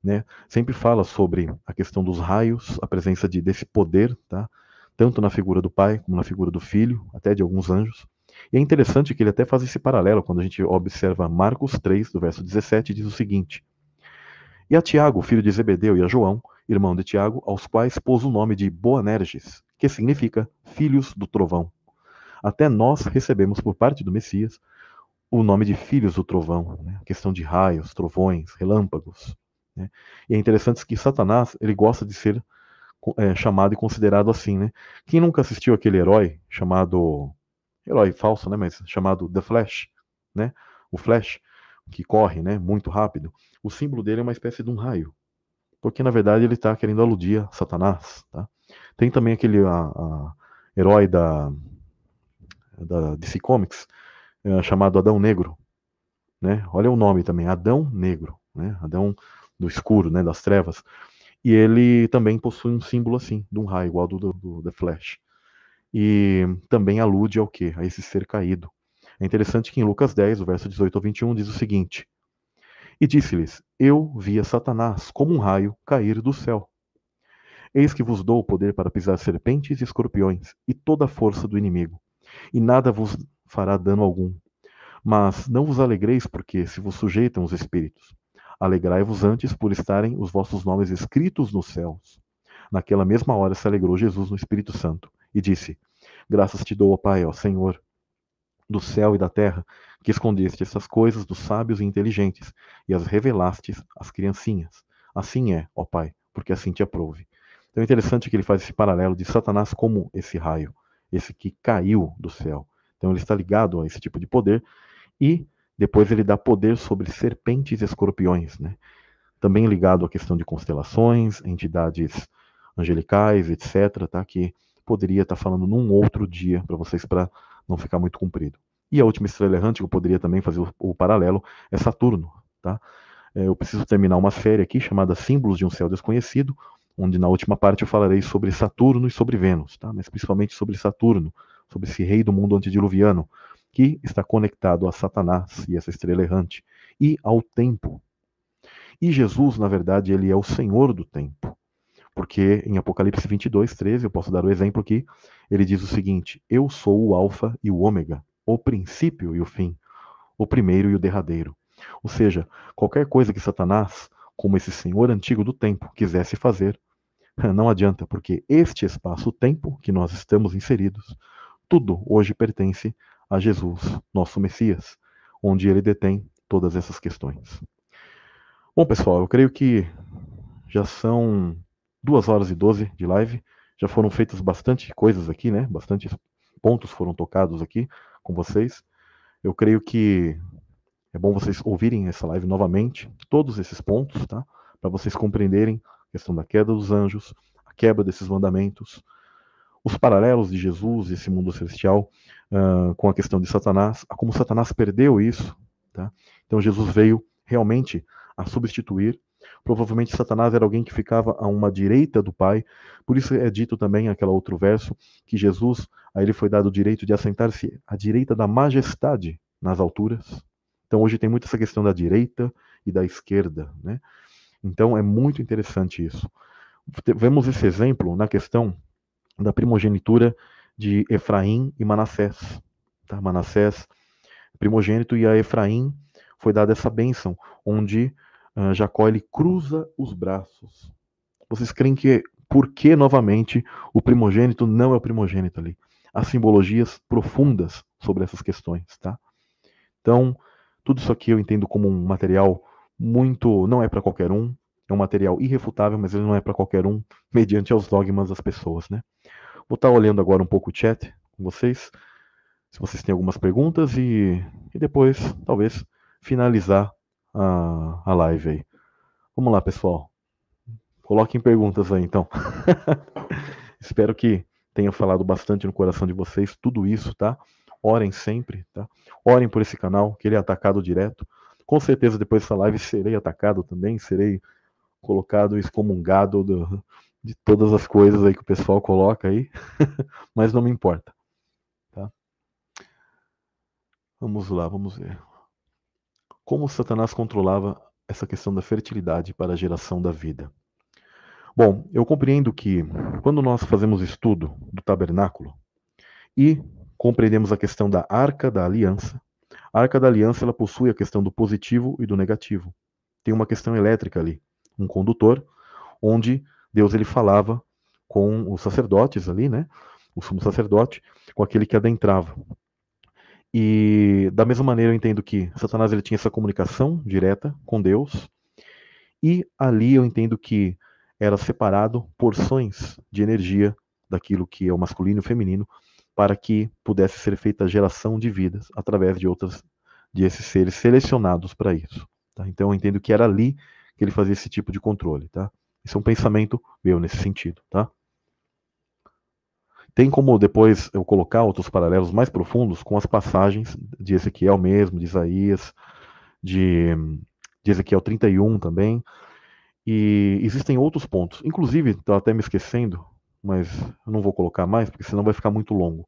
[SPEAKER 1] né, sempre fala sobre a questão dos raios, a presença de, desse poder, tá? tanto na figura do Pai como na figura do Filho, até de alguns anjos. E é interessante que ele até faz esse paralelo quando a gente observa Marcos 3, do verso 17, diz o seguinte: E a Tiago, filho de Zebedeu, e a João, irmão de Tiago, aos quais pôs o nome de Boanerges, que significa filhos do trovão. até nós recebemos por parte do Messias o nome de filhos do trovão, né? a questão de raios, trovões, relâmpagos. Né? E é interessante que Satanás ele gosta de ser é, chamado e considerado assim. Né? Quem nunca assistiu aquele herói chamado herói falso, né? mas chamado The Flash, né? o Flash que corre, né? muito rápido. O símbolo dele é uma espécie de um raio, porque na verdade ele está querendo aludir a Satanás. Tá? Tem também aquele a, a herói da da DC Comics é, chamado Adão Negro. Né? Olha o nome também, Adão Negro, né? Adão do escuro, né? das trevas. E ele também possui um símbolo assim, de um raio, igual do, do, do The Flash. E também alude ao que? A esse ser caído. É interessante que em Lucas 10, o verso 18 ao 21, diz o seguinte: E disse-lhes: Eu via Satanás como um raio cair do céu. Eis que vos dou o poder para pisar serpentes e escorpiões e toda a força do inimigo, e nada vos fará dano algum. Mas não vos alegreis, porque se vos sujeitam os espíritos. Alegrai-vos antes por estarem os vossos nomes escritos nos céus. Naquela mesma hora se alegrou Jesus no Espírito Santo e disse: Graças te dou, ó Pai, ó Senhor, do céu e da terra, que escondeste essas coisas dos sábios e inteligentes e as revelastes às criancinhas. Assim é, ó Pai, porque assim te aprouve. Então é interessante que ele faz esse paralelo de Satanás como esse raio, esse que caiu do céu. Então ele está ligado a esse tipo de poder e depois ele dá poder sobre serpentes e escorpiões, né? Também ligado à questão de constelações, entidades angelicais, etc, tá? Que poderia estar falando num outro dia para vocês para não ficar muito comprido. E a última estrela errante que eu poderia também fazer o, o paralelo é Saturno, tá? É, eu preciso terminar uma série aqui chamada Símbolos de um Céu Desconhecido, onde na última parte eu falarei sobre Saturno e sobre Vênus, tá? Mas principalmente sobre Saturno, sobre esse rei do mundo antediluviano, que está conectado a Satanás e essa estrela errante, e ao tempo. E Jesus, na verdade, ele é o Senhor do tempo. Porque em Apocalipse 22, 13, eu posso dar o exemplo aqui, ele diz o seguinte: Eu sou o Alfa e o Ômega, o princípio e o fim, o primeiro e o derradeiro. Ou seja, qualquer coisa que Satanás, como esse senhor antigo do tempo, quisesse fazer, não adianta, porque este espaço-tempo que nós estamos inseridos tudo hoje pertence a Jesus, nosso Messias, onde ele detém todas essas questões. Bom, pessoal, eu creio que já são duas horas e doze de live. Já foram feitas bastante coisas aqui, né? Bastante pontos foram tocados aqui com vocês. Eu creio que é bom vocês ouvirem essa live novamente, todos esses pontos, tá? Para vocês compreenderem a questão da queda dos anjos, a quebra desses mandamentos, os paralelos de Jesus e esse mundo celestial uh, com a questão de Satanás, como Satanás perdeu isso. Tá? Então Jesus veio realmente a substituir. Provavelmente Satanás era alguém que ficava a uma direita do Pai, por isso é dito também aquele outro verso que Jesus, a ele foi dado o direito de assentar-se à direita da majestade nas alturas. Então hoje tem muito essa questão da direita e da esquerda, né? Então é muito interessante isso. Vemos esse exemplo na questão da primogenitura de Efraim e Manassés. Tá? Manassés, primogênito, e a Efraim foi dada essa bênção, onde uh, Jacó ele cruza os braços. Vocês creem que, por que novamente o primogênito não é o primogênito ali? Há simbologias profundas sobre essas questões, tá? Então, tudo isso aqui eu entendo como um material muito. não é para qualquer um, é um material irrefutável, mas ele não é para qualquer um, mediante aos dogmas das pessoas, né? Vou estar olhando agora um pouco o chat com vocês, se vocês têm algumas perguntas e, e depois, talvez, finalizar a, a live aí. Vamos lá, pessoal. Coloquem perguntas aí, então. Espero que tenha falado bastante no coração de vocês tudo isso, tá? Orem sempre, tá? Orem por esse canal, que ele é atacado direto. Com certeza, depois dessa live, serei atacado também, serei colocado excomungado do, de todas as coisas aí que o pessoal coloca aí, mas não me importa. Tá? Vamos lá, vamos ver. Como Satanás controlava essa questão da fertilidade para a geração da vida? Bom, eu compreendo que quando nós fazemos estudo do tabernáculo e compreendemos a questão da arca da aliança, a arca da aliança ela possui a questão do positivo e do negativo. Tem uma questão elétrica ali, um condutor, onde Deus ele falava com os sacerdotes ali, né? o sumo sacerdote, com aquele que adentrava. E da mesma maneira eu entendo que Satanás ele tinha essa comunicação direta com Deus, e ali eu entendo que era separado porções de energia daquilo que é o masculino e o feminino para que pudesse ser feita a geração de vidas através de outras de esses seres selecionados para isso. Tá? Então eu entendo que era ali que ele fazia esse tipo de controle, tá? Isso é um pensamento meu nesse sentido, tá? Tem como depois eu colocar outros paralelos mais profundos com as passagens de Ezequiel mesmo, de Isaías, de, de Ezequiel 31 também. E existem outros pontos. Inclusive, estou até me esquecendo, mas não vou colocar mais, porque senão vai ficar muito longo.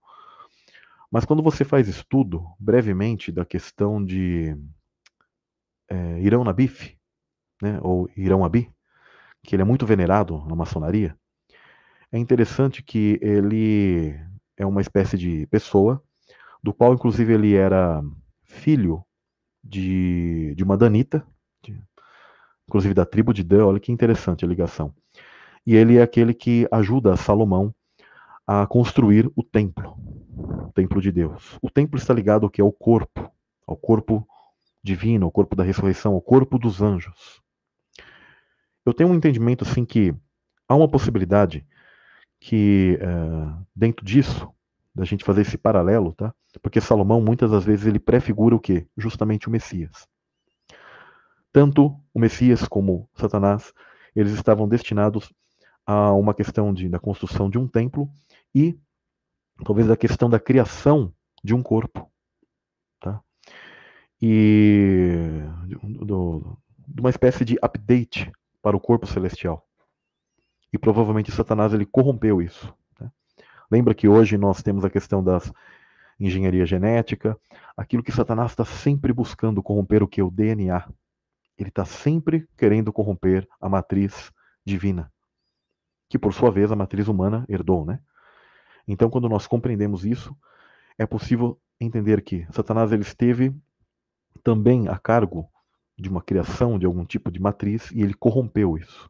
[SPEAKER 1] Mas quando você faz estudo, brevemente, da questão de é, Irão Nabif, né, ou Irão Abi, que ele é muito venerado na maçonaria, é interessante que ele é uma espécie de pessoa, do qual inclusive ele era filho de, de uma danita, de, inclusive da tribo de Dan, olha que interessante a ligação. E ele é aquele que ajuda Salomão a construir o templo, o templo de Deus. O templo está ligado ao que é o corpo, ao corpo divino, ao corpo da ressurreição, ao corpo dos anjos. Eu tenho um entendimento assim que há uma possibilidade que uh, dentro disso, da gente fazer esse paralelo, tá? Porque Salomão muitas das vezes ele prefigura o que? Justamente o Messias. Tanto o Messias como Satanás, eles estavam destinados a uma questão de, da construção de um templo e talvez a questão da criação de um corpo, tá? E do, de uma espécie de update para o corpo celestial e provavelmente Satanás ele corrompeu isso. Né? Lembra que hoje nós temos a questão da engenharia genética, aquilo que Satanás está sempre buscando corromper o que? O DNA. Ele está sempre querendo corromper a matriz divina, que por sua vez a matriz humana herdou, né? Então, quando nós compreendemos isso, é possível entender que Satanás ele esteve também a cargo de uma criação de algum tipo de matriz e ele corrompeu isso.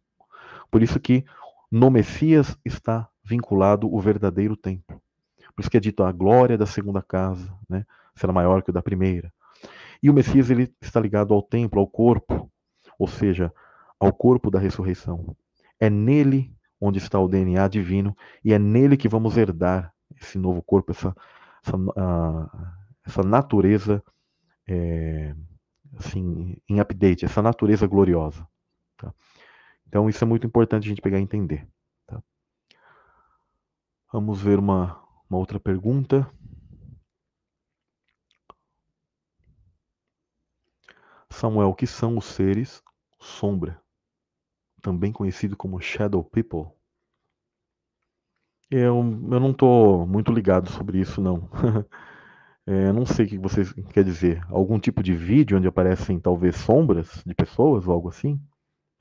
[SPEAKER 1] Por isso que no Messias está vinculado o verdadeiro templo. Por isso que é dito a glória da segunda casa, né, será maior que o da primeira. E o Messias ele está ligado ao templo, ao corpo, ou seja, ao corpo da ressurreição. É nele onde está o DNA divino e é nele que vamos herdar esse novo corpo, essa, essa, uh, essa natureza é, assim, em update, essa natureza gloriosa. Tá? Então isso é muito importante a gente pegar e entender. Tá? Vamos ver uma, uma outra pergunta. Samuel, o que são os seres sombra, também conhecido como Shadow People? Eu, eu não estou muito ligado sobre isso, não. é, não sei o que você quer dizer. Algum tipo de vídeo onde aparecem talvez sombras de pessoas ou algo assim?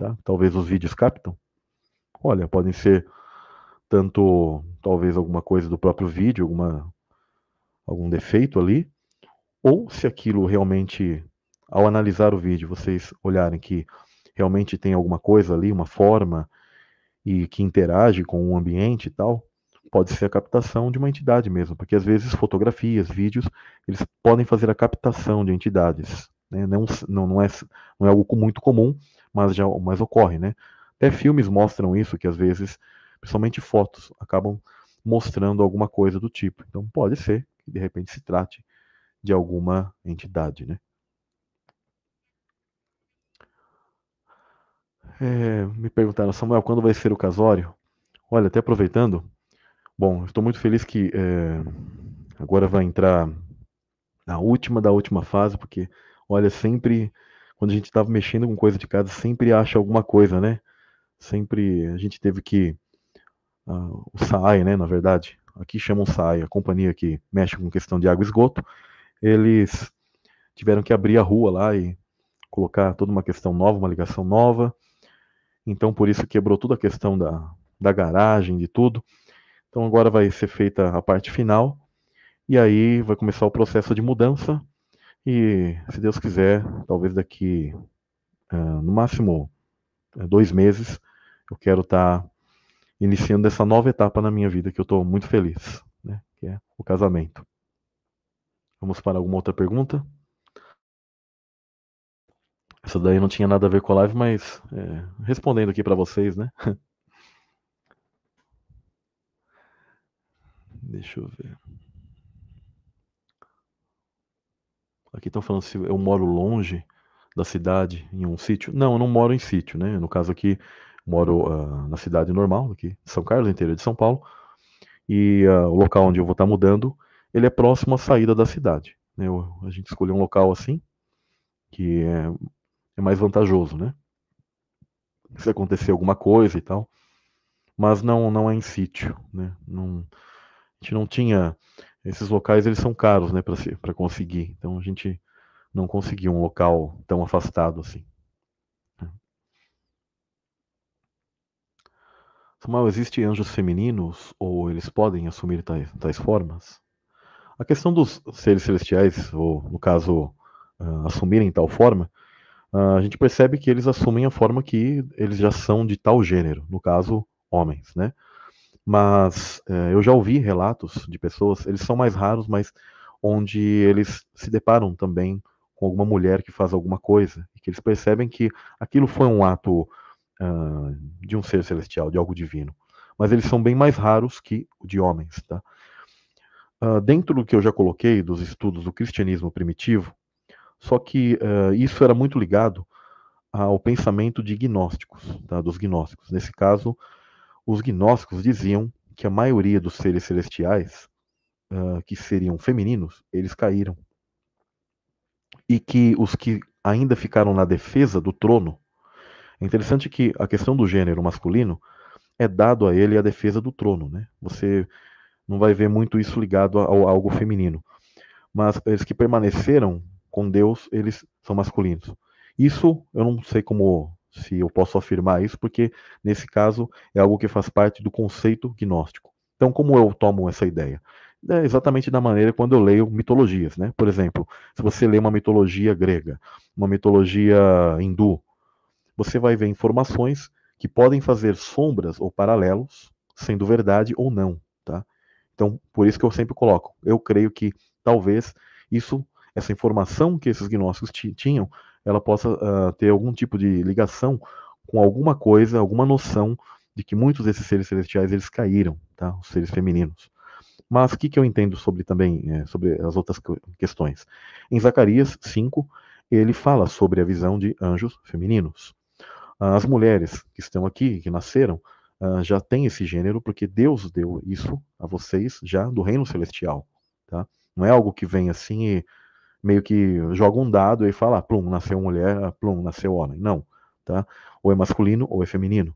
[SPEAKER 1] Tá? Talvez os vídeos captam. Olha, podem ser tanto talvez alguma coisa do próprio vídeo, alguma algum defeito ali, ou se aquilo realmente ao analisar o vídeo vocês olharem que realmente tem alguma coisa ali, uma forma e que interage com o ambiente e tal, pode ser a captação de uma entidade mesmo, porque às vezes fotografias, vídeos, eles podem fazer a captação de entidades. Né? Não, não, é, não é algo muito comum, mas já mas ocorre, né? Até filmes mostram isso, que às vezes, principalmente fotos, acabam mostrando alguma coisa do tipo. Então pode ser que de repente se trate de alguma entidade, né? É, me perguntaram, Samuel, quando vai ser o casório? Olha, até aproveitando, bom, estou muito feliz que é, agora vai entrar a última da última fase, porque, olha, sempre quando a gente estava mexendo com coisa de casa, sempre acha alguma coisa, né? Sempre a gente teve que. Uh, o SAI, né? Na verdade, aqui chamam SAI, a companhia que mexe com questão de água e esgoto, eles tiveram que abrir a rua lá e colocar toda uma questão nova, uma ligação nova. Então, por isso quebrou toda a questão da, da garagem, de tudo. Então, agora vai ser feita a parte final. E aí vai começar o processo de mudança. E, se Deus quiser, talvez daqui, uh, no máximo, uh, dois meses, eu quero estar tá iniciando essa nova etapa na minha vida que eu estou muito feliz, né? Que é o casamento. Vamos para alguma outra pergunta? Essa daí não tinha nada a ver com a live, mas é, respondendo aqui para vocês, né? Deixa eu ver. Aqui estão falando se eu moro longe da cidade, em um sítio. Não, eu não moro em sítio, né? No caso aqui, moro uh, na cidade normal, aqui, São Carlos, interior de São Paulo. E uh, o local onde eu vou estar mudando, ele é próximo à saída da cidade. Né? Eu, a gente escolheu um local assim, que é, é mais vantajoso, né? Se acontecer alguma coisa e tal. Mas não, não é em sítio, né? Não, a gente não tinha esses locais eles são caros, né, para conseguir. Então a gente não conseguiu um local tão afastado assim. Samuel, existem anjos femininos ou eles podem assumir tais, tais, formas? A questão dos seres celestiais, ou no caso, uh, assumirem tal forma, uh, a gente percebe que eles assumem a forma que eles já são de tal gênero, no caso, homens, né? Mas uh, eu já ouvi relatos de pessoas, eles são mais raros, mas onde eles se deparam também com alguma mulher que faz alguma coisa, e que eles percebem que aquilo foi um ato uh, de um ser celestial, de algo divino. Mas eles são bem mais raros que o de homens. Tá? Uh, dentro do que eu já coloquei dos estudos do cristianismo primitivo, só que uh, isso era muito ligado ao pensamento de gnósticos, tá? dos gnósticos. Nesse caso, os gnósticos diziam que a maioria dos seres celestiais, que seriam femininos, eles caíram e que os que ainda ficaram na defesa do trono. É interessante que a questão do gênero masculino é dado a ele a defesa do trono, né? Você não vai ver muito isso ligado a, a algo feminino. Mas eles que permaneceram com Deus, eles são masculinos. Isso eu não sei como se eu posso afirmar isso, porque nesse caso é algo que faz parte do conceito gnóstico. Então, como eu tomo essa ideia? é exatamente da maneira quando eu leio mitologias, né? Por exemplo, se você lê uma mitologia grega, uma mitologia hindu, você vai ver informações que podem fazer sombras ou paralelos, sendo verdade ou não, tá? Então, por isso que eu sempre coloco, eu creio que talvez isso, essa informação que esses gnósticos tinham, ela possa uh, ter algum tipo de ligação com alguma coisa, alguma noção de que muitos desses seres celestiais eles caíram, tá? Os seres femininos. Mas o que, que eu entendo sobre também, é, sobre as outras questões? Em Zacarias 5, ele fala sobre a visão de anjos femininos. As mulheres que estão aqui, que nasceram, uh, já têm esse gênero, porque Deus deu isso a vocês já do reino celestial. Tá? Não é algo que vem assim e meio que joga um dado e fala, ah, plum, nasceu mulher, ah, plum, nasceu homem. Não. Tá? Ou é masculino ou é feminino.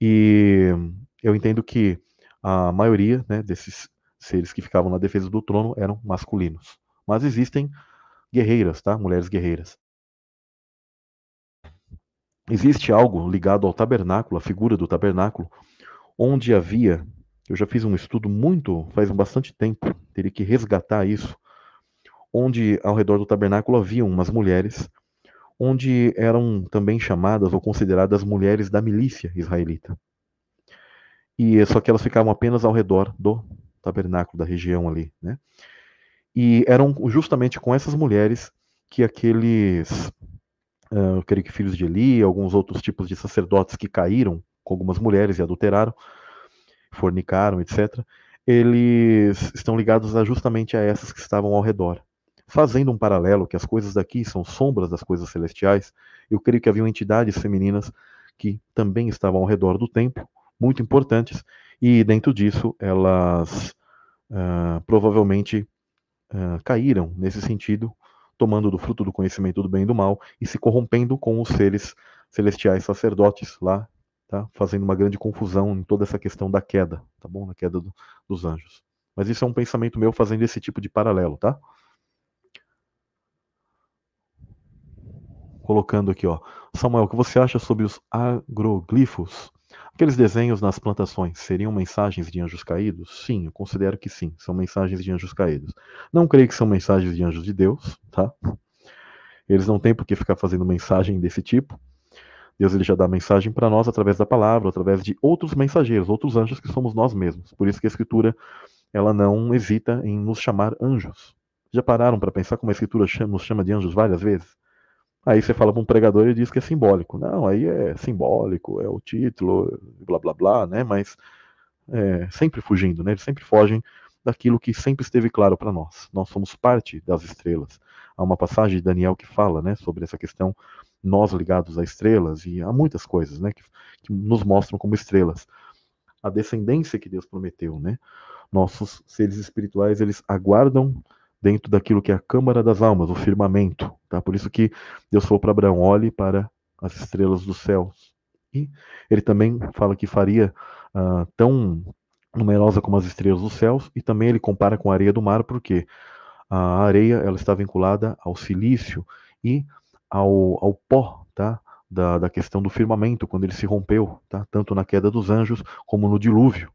[SPEAKER 1] E eu entendo que a maioria né, desses seres que ficavam na defesa do trono eram masculinos. Mas existem guerreiras, tá? Mulheres guerreiras. Existe algo ligado ao tabernáculo, a figura do tabernáculo, onde havia, eu já fiz um estudo muito, faz bastante tempo, teria que resgatar isso, onde ao redor do tabernáculo haviam umas mulheres, onde eram também chamadas ou consideradas mulheres da milícia israelita. E só que elas ficavam apenas ao redor do tabernáculo da região ali, né? E eram justamente com essas mulheres que aqueles, uh, eu creio que filhos de Eli, alguns outros tipos de sacerdotes que caíram com algumas mulheres e adulteraram, fornicaram, etc., eles estão ligados a, justamente a essas que estavam ao redor. Fazendo um paralelo, que as coisas daqui são sombras das coisas celestiais, eu creio que haviam entidades femininas que também estavam ao redor do templo, muito importantes, e dentro disso elas uh, provavelmente uh, caíram nesse sentido, tomando do fruto do conhecimento do bem e do mal e se corrompendo com os seres celestiais sacerdotes lá, tá? fazendo uma grande confusão em toda essa questão da queda, tá bom? Na queda do, dos anjos. Mas isso é um pensamento meu fazendo esse tipo de paralelo, tá? Colocando aqui, ó. Samuel, o que você acha sobre os agroglifos? Aqueles desenhos nas plantações seriam mensagens de anjos caídos? Sim, eu considero que sim, são mensagens de anjos caídos. Não creio que são mensagens de anjos de Deus, tá? Eles não têm por que ficar fazendo mensagem desse tipo. Deus ele já dá mensagem para nós através da palavra, através de outros mensageiros, outros anjos que somos nós mesmos. Por isso que a Escritura ela não hesita em nos chamar anjos. Já pararam para pensar como a Escritura nos chama de anjos várias vezes? Aí você fala para um pregador e diz que é simbólico. Não, aí é simbólico, é o título, blá blá blá, né? Mas é, sempre fugindo, né? Eles sempre fogem daquilo que sempre esteve claro para nós. Nós somos parte das estrelas. Há uma passagem de Daniel que fala, né, sobre essa questão nós ligados a estrelas e há muitas coisas, né, que, que nos mostram como estrelas. A descendência que Deus prometeu, né? Nossos seres espirituais, eles aguardam dentro daquilo que é a câmara das almas, o firmamento. Tá? Por isso que Deus falou para Abraão: olhe para as estrelas dos céus. E ele também fala que faria uh, tão numerosa como as estrelas dos céus, e também ele compara com a areia do mar, porque a areia ela está vinculada ao silício e ao, ao pó, tá? Da, da questão do firmamento, quando ele se rompeu, tá? tanto na queda dos anjos como no dilúvio,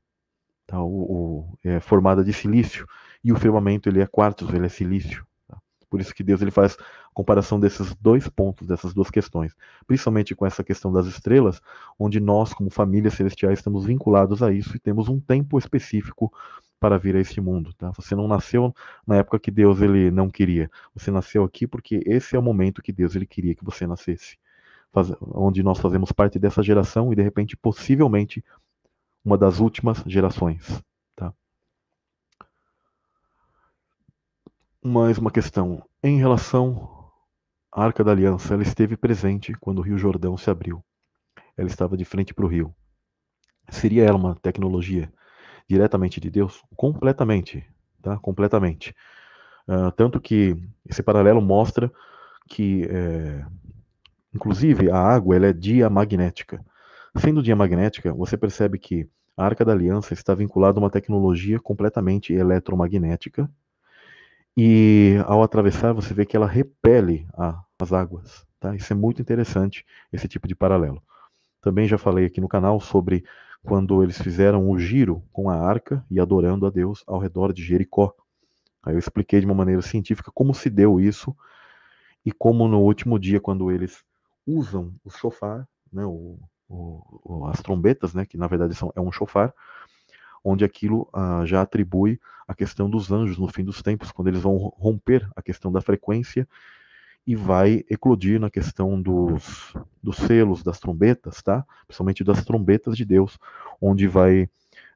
[SPEAKER 1] tá? o, o é formada de silício e o firmamento ele é quartos, ele é silício. Tá? Por isso que Deus ele faz a comparação desses dois pontos, dessas duas questões, principalmente com essa questão das estrelas, onde nós, como famílias celestiais, estamos vinculados a isso e temos um tempo específico para vir a este mundo, tá? Você não nasceu na época que Deus ele não queria. Você nasceu aqui porque esse é o momento que Deus ele queria que você nascesse. Faz, onde nós fazemos parte dessa geração e de repente possivelmente uma das últimas gerações. Mais uma questão. Em relação à Arca da Aliança, ela esteve presente quando o Rio Jordão se abriu. Ela estava de frente para o rio. Seria ela uma tecnologia diretamente de Deus? Completamente, tá? Completamente. Uh, tanto que esse paralelo mostra que, é, inclusive, a água ela é diamagnética. Sendo diamagnética, você percebe que a Arca da Aliança está vinculada a uma tecnologia completamente eletromagnética e ao atravessar, você vê que ela repele a, as águas. Tá? Isso é muito interessante, esse tipo de paralelo. Também já falei aqui no canal sobre quando eles fizeram o giro com a arca e adorando a Deus ao redor de Jericó. Aí eu expliquei de uma maneira científica como se deu isso e como no último dia, quando eles usam o chofar, né, o, o, as trombetas, né, que na verdade são, é um chofar, onde aquilo ah, já atribui a questão dos anjos no fim dos tempos, quando eles vão romper a questão da frequência e vai eclodir na questão dos, dos selos, das trombetas, tá? Principalmente das trombetas de Deus, onde vai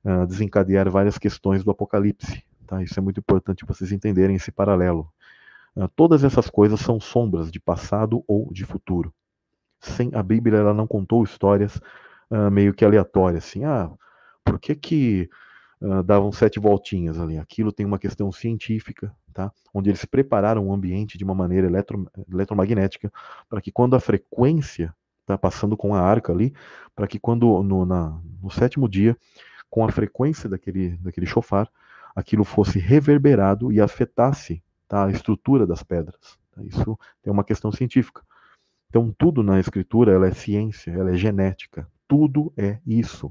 [SPEAKER 1] ah, desencadear várias questões do Apocalipse, tá? Isso é muito importante vocês entenderem esse paralelo. Ah, todas essas coisas são sombras de passado ou de futuro. Sem a Bíblia, ela não contou histórias uh, meio que aleatórias, assim, ah, por que que uh, davam sete voltinhas ali? Aquilo tem uma questão científica, tá? Onde eles prepararam o ambiente de uma maneira eletro, eletromagnética para que quando a frequência está passando com a arca ali, para que quando no, na, no sétimo dia, com a frequência daquele, daquele chofar, aquilo fosse reverberado e afetasse tá, a estrutura das pedras. Tá? Isso tem uma questão científica. Então tudo na escritura ela é ciência, ela é genética, tudo é isso.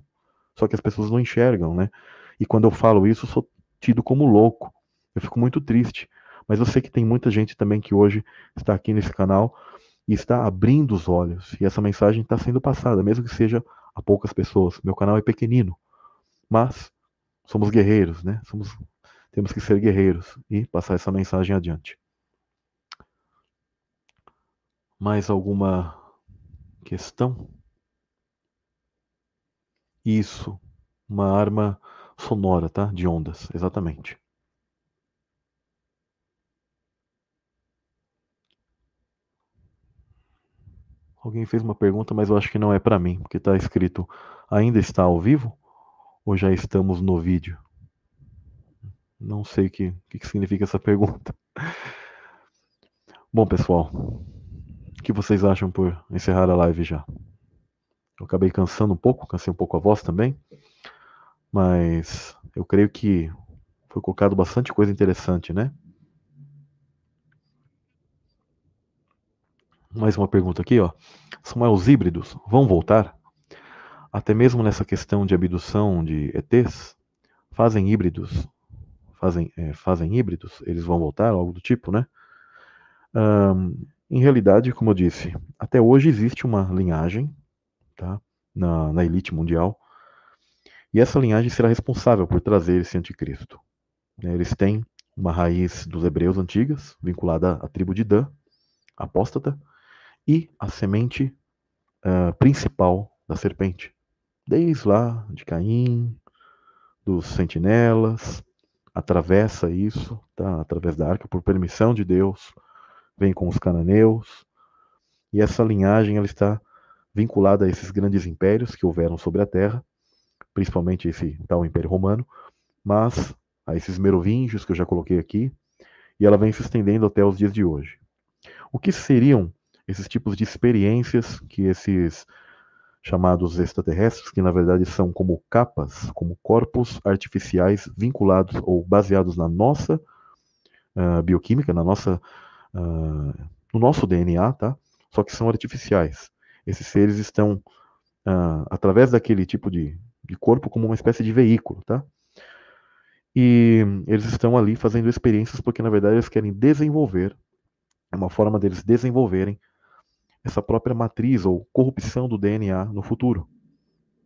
[SPEAKER 1] Só que as pessoas não enxergam, né? E quando eu falo isso, eu sou tido como louco. Eu fico muito triste. Mas eu sei que tem muita gente também que hoje está aqui nesse canal e está abrindo os olhos. E essa mensagem está sendo passada, mesmo que seja a poucas pessoas. Meu canal é pequenino, mas somos guerreiros, né? Somos, temos que ser guerreiros e passar essa mensagem adiante. Mais alguma questão? Isso, uma arma sonora, tá? De ondas, exatamente. Alguém fez uma pergunta, mas eu acho que não é para mim, porque está escrito ainda está ao vivo ou já estamos no vídeo? Não sei o que, que, significa essa pergunta. Bom, pessoal, que vocês acham por encerrar a live já? Eu acabei cansando um pouco, cansei um pouco a voz também, mas eu creio que foi colocado bastante coisa interessante, né? Mais uma pergunta aqui, ó. São os híbridos vão voltar? Até mesmo nessa questão de abdução de ETs, fazem híbridos, fazem, é, fazem híbridos, eles vão voltar, algo do tipo, né? Um, em realidade, como eu disse, até hoje existe uma linhagem tá? na, na elite mundial. E essa linhagem será responsável por trazer esse anticristo. Né? Eles têm uma raiz dos hebreus antigas, vinculada à tribo de Dan, apóstata, e a semente uh, principal da serpente. Desde lá de Caim, dos sentinelas, atravessa isso, tá? através da arca, por permissão de Deus, vem com os cananeus, e essa linhagem ela está vinculada a esses grandes impérios que houveram sobre a terra, principalmente esse tal Império Romano, mas a esses merovingios que eu já coloquei aqui, e ela vem se estendendo até os dias de hoje. O que seriam esses tipos de experiências que esses chamados extraterrestres, que na verdade são como capas, como corpos artificiais vinculados ou baseados na nossa uh, bioquímica, na nossa, uh, no nosso DNA, tá? Só que são artificiais. Esses seres estão, uh, através daquele tipo de, de corpo, como uma espécie de veículo, tá? E eles estão ali fazendo experiências porque, na verdade, eles querem desenvolver, é uma forma deles desenvolverem essa própria matriz ou corrupção do DNA no futuro.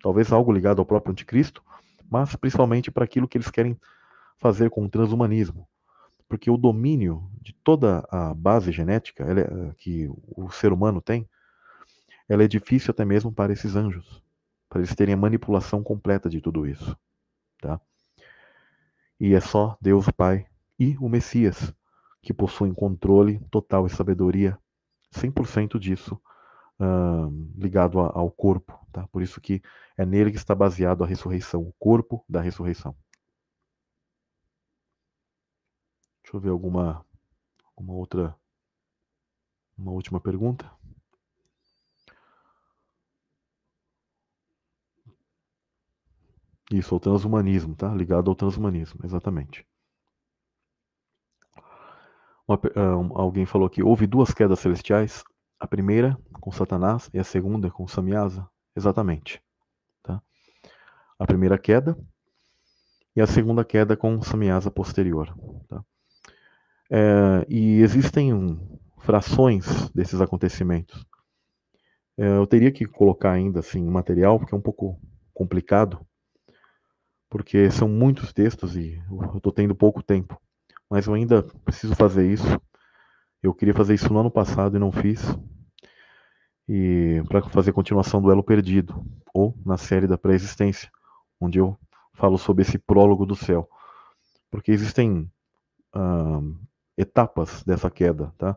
[SPEAKER 1] Talvez algo ligado ao próprio anticristo, mas principalmente para aquilo que eles querem fazer com o transhumanismo. Porque o domínio de toda a base genética é, que o ser humano tem, ela é difícil até mesmo para esses anjos, para eles terem a manipulação completa de tudo isso. Tá? E é só Deus o Pai e o Messias que possuem controle total e sabedoria 100% disso uh, ligado a, ao corpo. Tá? Por isso que é nele que está baseado a ressurreição, o corpo da ressurreição. Deixa eu ver alguma, alguma outra, uma última pergunta. Isso, ao transhumanismo, tá? Ligado ao transhumanismo, exatamente. Uma, uh, alguém falou aqui, houve duas quedas celestiais, a primeira com Satanás e a segunda com Samyasa. Exatamente. Tá? A primeira queda e a segunda queda com Samyasa posterior. Tá? É, e existem um, frações desses acontecimentos. É, eu teria que colocar ainda assim material, porque é um pouco complicado, porque são muitos textos e eu estou tendo pouco tempo. Mas eu ainda preciso fazer isso. Eu queria fazer isso no ano passado e não fiz. E para fazer continuação do Elo Perdido, ou na série da pré-existência, onde eu falo sobre esse prólogo do céu. Porque existem uh, etapas dessa queda, tá?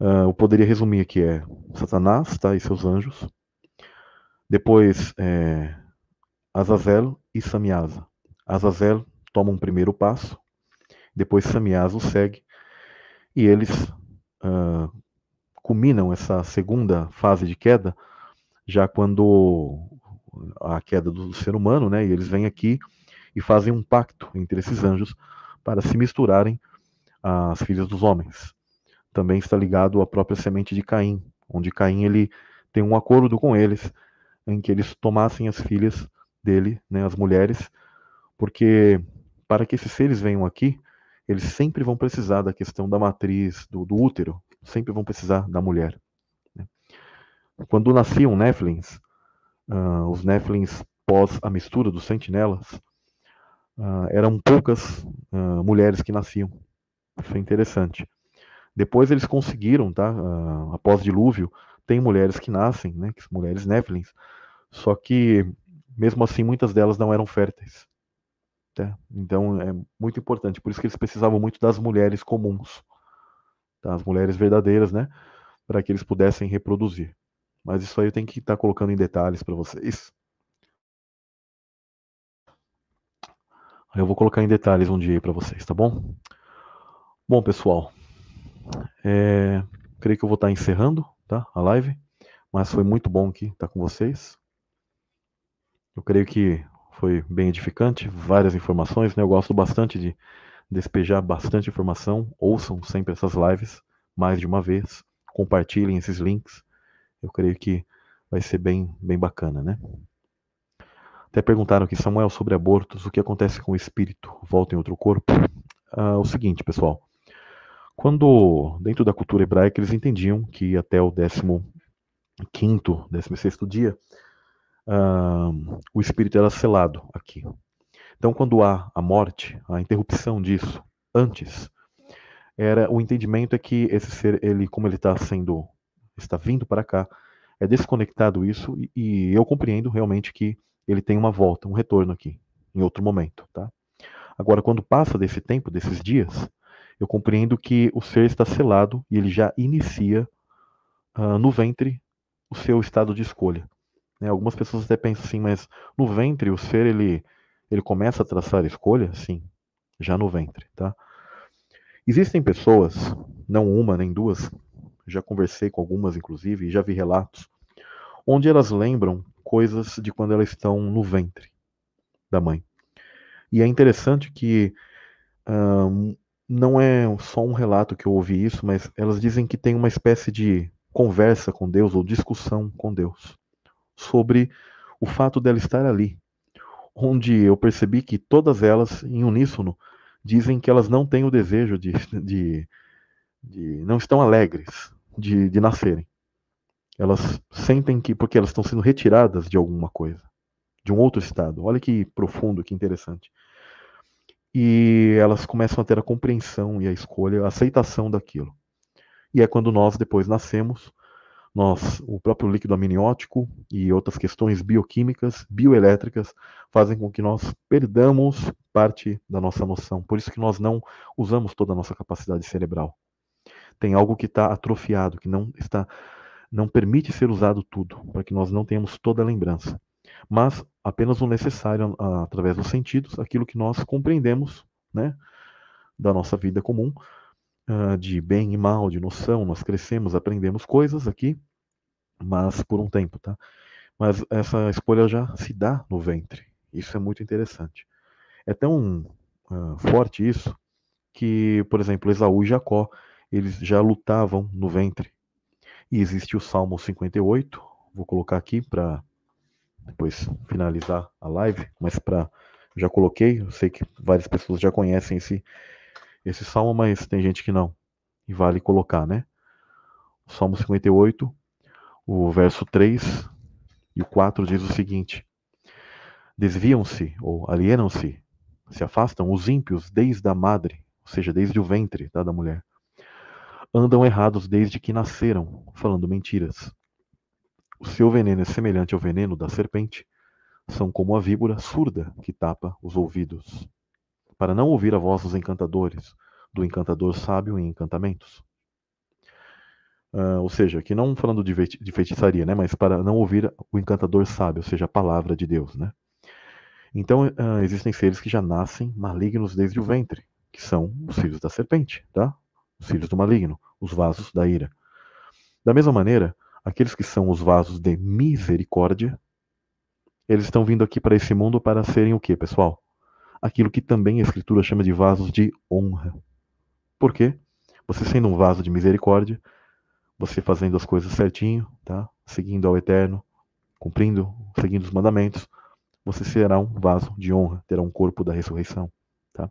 [SPEAKER 1] Uh, eu poderia resumir aqui é Satanás, tá, e seus anjos. Depois é, Azazel e Samiasa. Azazel toma um primeiro passo, depois Samiasa o segue, e eles uh, culminam essa segunda fase de queda, já quando a queda do ser humano, né, e eles vêm aqui e fazem um pacto entre esses anjos para se misturarem às filhas dos homens. Também está ligado à própria semente de Caim, onde Caim ele tem um acordo com eles em que eles tomassem as filhas dele, né, as mulheres, porque para que esses seres venham aqui, eles sempre vão precisar da questão da matriz, do, do útero, sempre vão precisar da mulher. Né. Quando nasciam Néflins, uh, os Néflins pós a mistura dos sentinelas, uh, eram poucas uh, mulheres que nasciam. Isso é interessante. Depois eles conseguiram, tá? após dilúvio, tem mulheres que nascem, né? Mulheres Néflins. Só que mesmo assim, muitas delas não eram férteis. Tá? Então, é muito importante. Por isso que eles precisavam muito das mulheres comuns, tá? as mulheres verdadeiras, né? Para que eles pudessem reproduzir. Mas isso aí eu tenho que estar tá colocando em detalhes para vocês. Eu vou colocar em detalhes um dia aí para vocês, tá bom? Bom, pessoal, é, creio que eu vou estar tá encerrando tá, a live, mas foi muito bom aqui estar tá com vocês. Eu creio que foi bem edificante, várias informações, né? Eu gosto bastante de despejar bastante informação. Ouçam sempre essas lives mais de uma vez, compartilhem esses links. Eu creio que vai ser bem, bem bacana, né? Até perguntaram aqui, Samuel, sobre abortos, o que acontece com o espírito? Volta em outro corpo? Ah, o seguinte, pessoal. Quando, dentro da cultura hebraica, eles entendiam que até o décimo quinto, décimo sexto dia, uh, o espírito era selado aqui. Então, quando há a morte, a interrupção disso, antes, era o entendimento é que esse ser, ele, como ele está sendo, está vindo para cá, é desconectado isso e, e eu compreendo realmente que ele tem uma volta, um retorno aqui, em outro momento, tá? Agora, quando passa desse tempo, desses dias, eu compreendo que o ser está selado e ele já inicia uh, no ventre o seu estado de escolha. Né? Algumas pessoas até pensam assim, mas no ventre o ser ele ele começa a traçar a escolha? Sim, já no ventre, tá? Existem pessoas, não uma nem duas, já conversei com algumas inclusive, e já vi relatos, onde elas lembram coisas de quando elas estão no ventre da mãe. E é interessante que um, não é só um relato que eu ouvi isso, mas elas dizem que tem uma espécie de conversa com Deus ou discussão com Deus sobre o fato dela estar ali, onde eu percebi que todas elas, em uníssono, dizem que elas não têm o desejo de, de, de não estão alegres de, de nascerem. Elas sentem que, porque elas estão sendo retiradas de alguma coisa, de um outro estado. Olha que profundo, que interessante e elas começam a ter a compreensão e a escolha, a aceitação daquilo. E é quando nós depois nascemos, nós, o próprio líquido amniótico e outras questões bioquímicas, bioelétricas, fazem com que nós perdamos parte da nossa noção. Por isso que nós não usamos toda a nossa capacidade cerebral. Tem algo que está atrofiado, que não está, não permite ser usado tudo, para que nós não tenhamos toda a lembrança mas apenas o necessário através dos sentidos, aquilo que nós compreendemos, né, da nossa vida comum, uh, de bem e mal, de noção, nós crescemos, aprendemos coisas aqui, mas por um tempo, tá? Mas essa escolha já se dá no ventre. Isso é muito interessante. É tão uh, forte isso que, por exemplo, Esaú e Jacó, eles já lutavam no ventre. E existe o Salmo 58, vou colocar aqui para depois finalizar a live, mas para já coloquei, eu sei que várias pessoas já conhecem esse esse salmo, mas tem gente que não. E vale colocar, né? Salmo 58, o verso 3 e o 4 diz o seguinte: Desviam-se ou alienam-se, se afastam os ímpios desde a madre, ou seja, desde o ventre tá, da mulher. Andam errados desde que nasceram, falando mentiras. O seu veneno é semelhante ao veneno da serpente. São como a víbora surda que tapa os ouvidos, para não ouvir a voz dos encantadores, do encantador sábio em encantamentos. Uh, ou seja, aqui não falando de, de feitiçaria, né, mas para não ouvir o encantador sábio, ou seja, a palavra de Deus. Né? Então, uh, existem seres que já nascem malignos desde o ventre, que são os filhos da serpente, tá? os filhos do maligno, os vasos da ira. Da mesma maneira, aqueles que são os vasos de misericórdia, eles estão vindo aqui para esse mundo para serem o que, pessoal? Aquilo que também a Escritura chama de vasos de honra. Por quê? Você sendo um vaso de misericórdia, você fazendo as coisas certinho, tá? Seguindo ao Eterno, cumprindo, seguindo os mandamentos, você será um vaso de honra, terá um corpo da ressurreição, tá?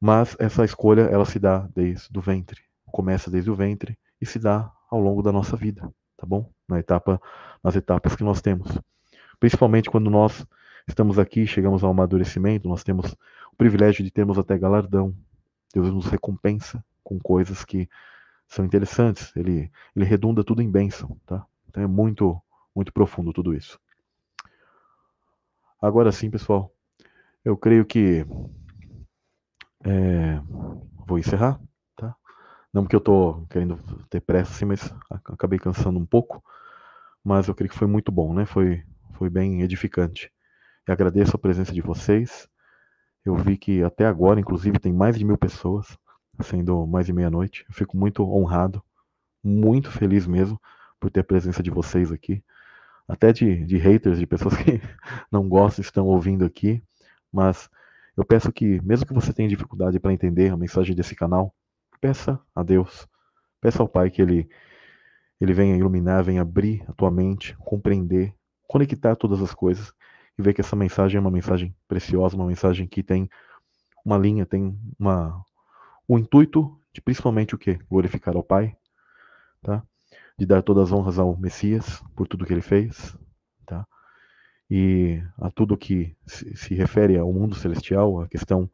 [SPEAKER 1] Mas essa escolha, ela se dá desde o ventre. Começa desde o ventre e se dá ao longo da nossa vida, tá bom? Na etapa, nas etapas que nós temos. Principalmente quando nós estamos aqui, chegamos ao amadurecimento, nós temos o privilégio de termos até galardão. Deus nos recompensa com coisas que são interessantes. Ele, ele redunda tudo em bênção, tá? Então é muito, muito profundo tudo isso. Agora sim, pessoal, eu creio que é, vou encerrar. Não porque eu tô querendo ter pressa assim, mas acabei cansando um pouco. Mas eu creio que foi muito bom, né? Foi, foi bem edificante. E agradeço a presença de vocês. Eu vi que até agora, inclusive, tem mais de mil pessoas, sendo mais de meia-noite. Fico muito honrado, muito feliz mesmo por ter a presença de vocês aqui. Até de, de haters, de pessoas que não gostam, estão ouvindo aqui. Mas eu peço que, mesmo que você tenha dificuldade para entender a mensagem desse canal, Peça a Deus, peça ao Pai que Ele, Ele venha iluminar, venha abrir a tua mente, compreender, conectar todas as coisas e ver que essa mensagem é uma mensagem preciosa, uma mensagem que tem uma linha, tem uma, o intuito de principalmente o que? Glorificar ao Pai, tá? de dar todas as honras ao Messias por tudo que ele fez, tá? E a tudo que se, se refere ao mundo celestial, a questão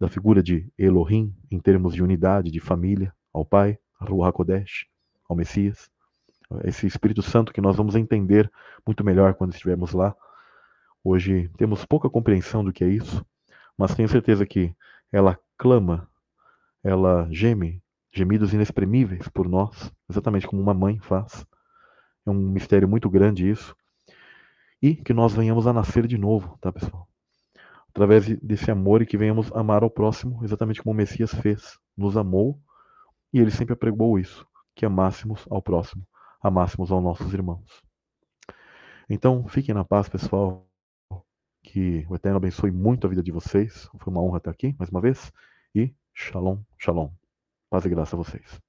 [SPEAKER 1] da figura de Elohim em termos de unidade, de família, ao Pai, a Ruach HaKodesh, ao Messias, esse Espírito Santo que nós vamos entender muito melhor quando estivermos lá. Hoje temos pouca compreensão do que é isso, mas tenho certeza que ela clama, ela geme gemidos inexprimíveis por nós, exatamente como uma mãe faz. É um mistério muito grande isso. E que nós venhamos a nascer de novo, tá, pessoal? Através desse amor e que venhamos amar ao próximo, exatamente como o Messias fez. Nos amou e ele sempre apregou isso, que amássemos ao próximo, amássemos aos nossos irmãos. Então, fiquem na paz, pessoal. Que o Eterno abençoe muito a vida de vocês. Foi uma honra estar aqui mais uma vez. E shalom, shalom. Paz e graça a vocês.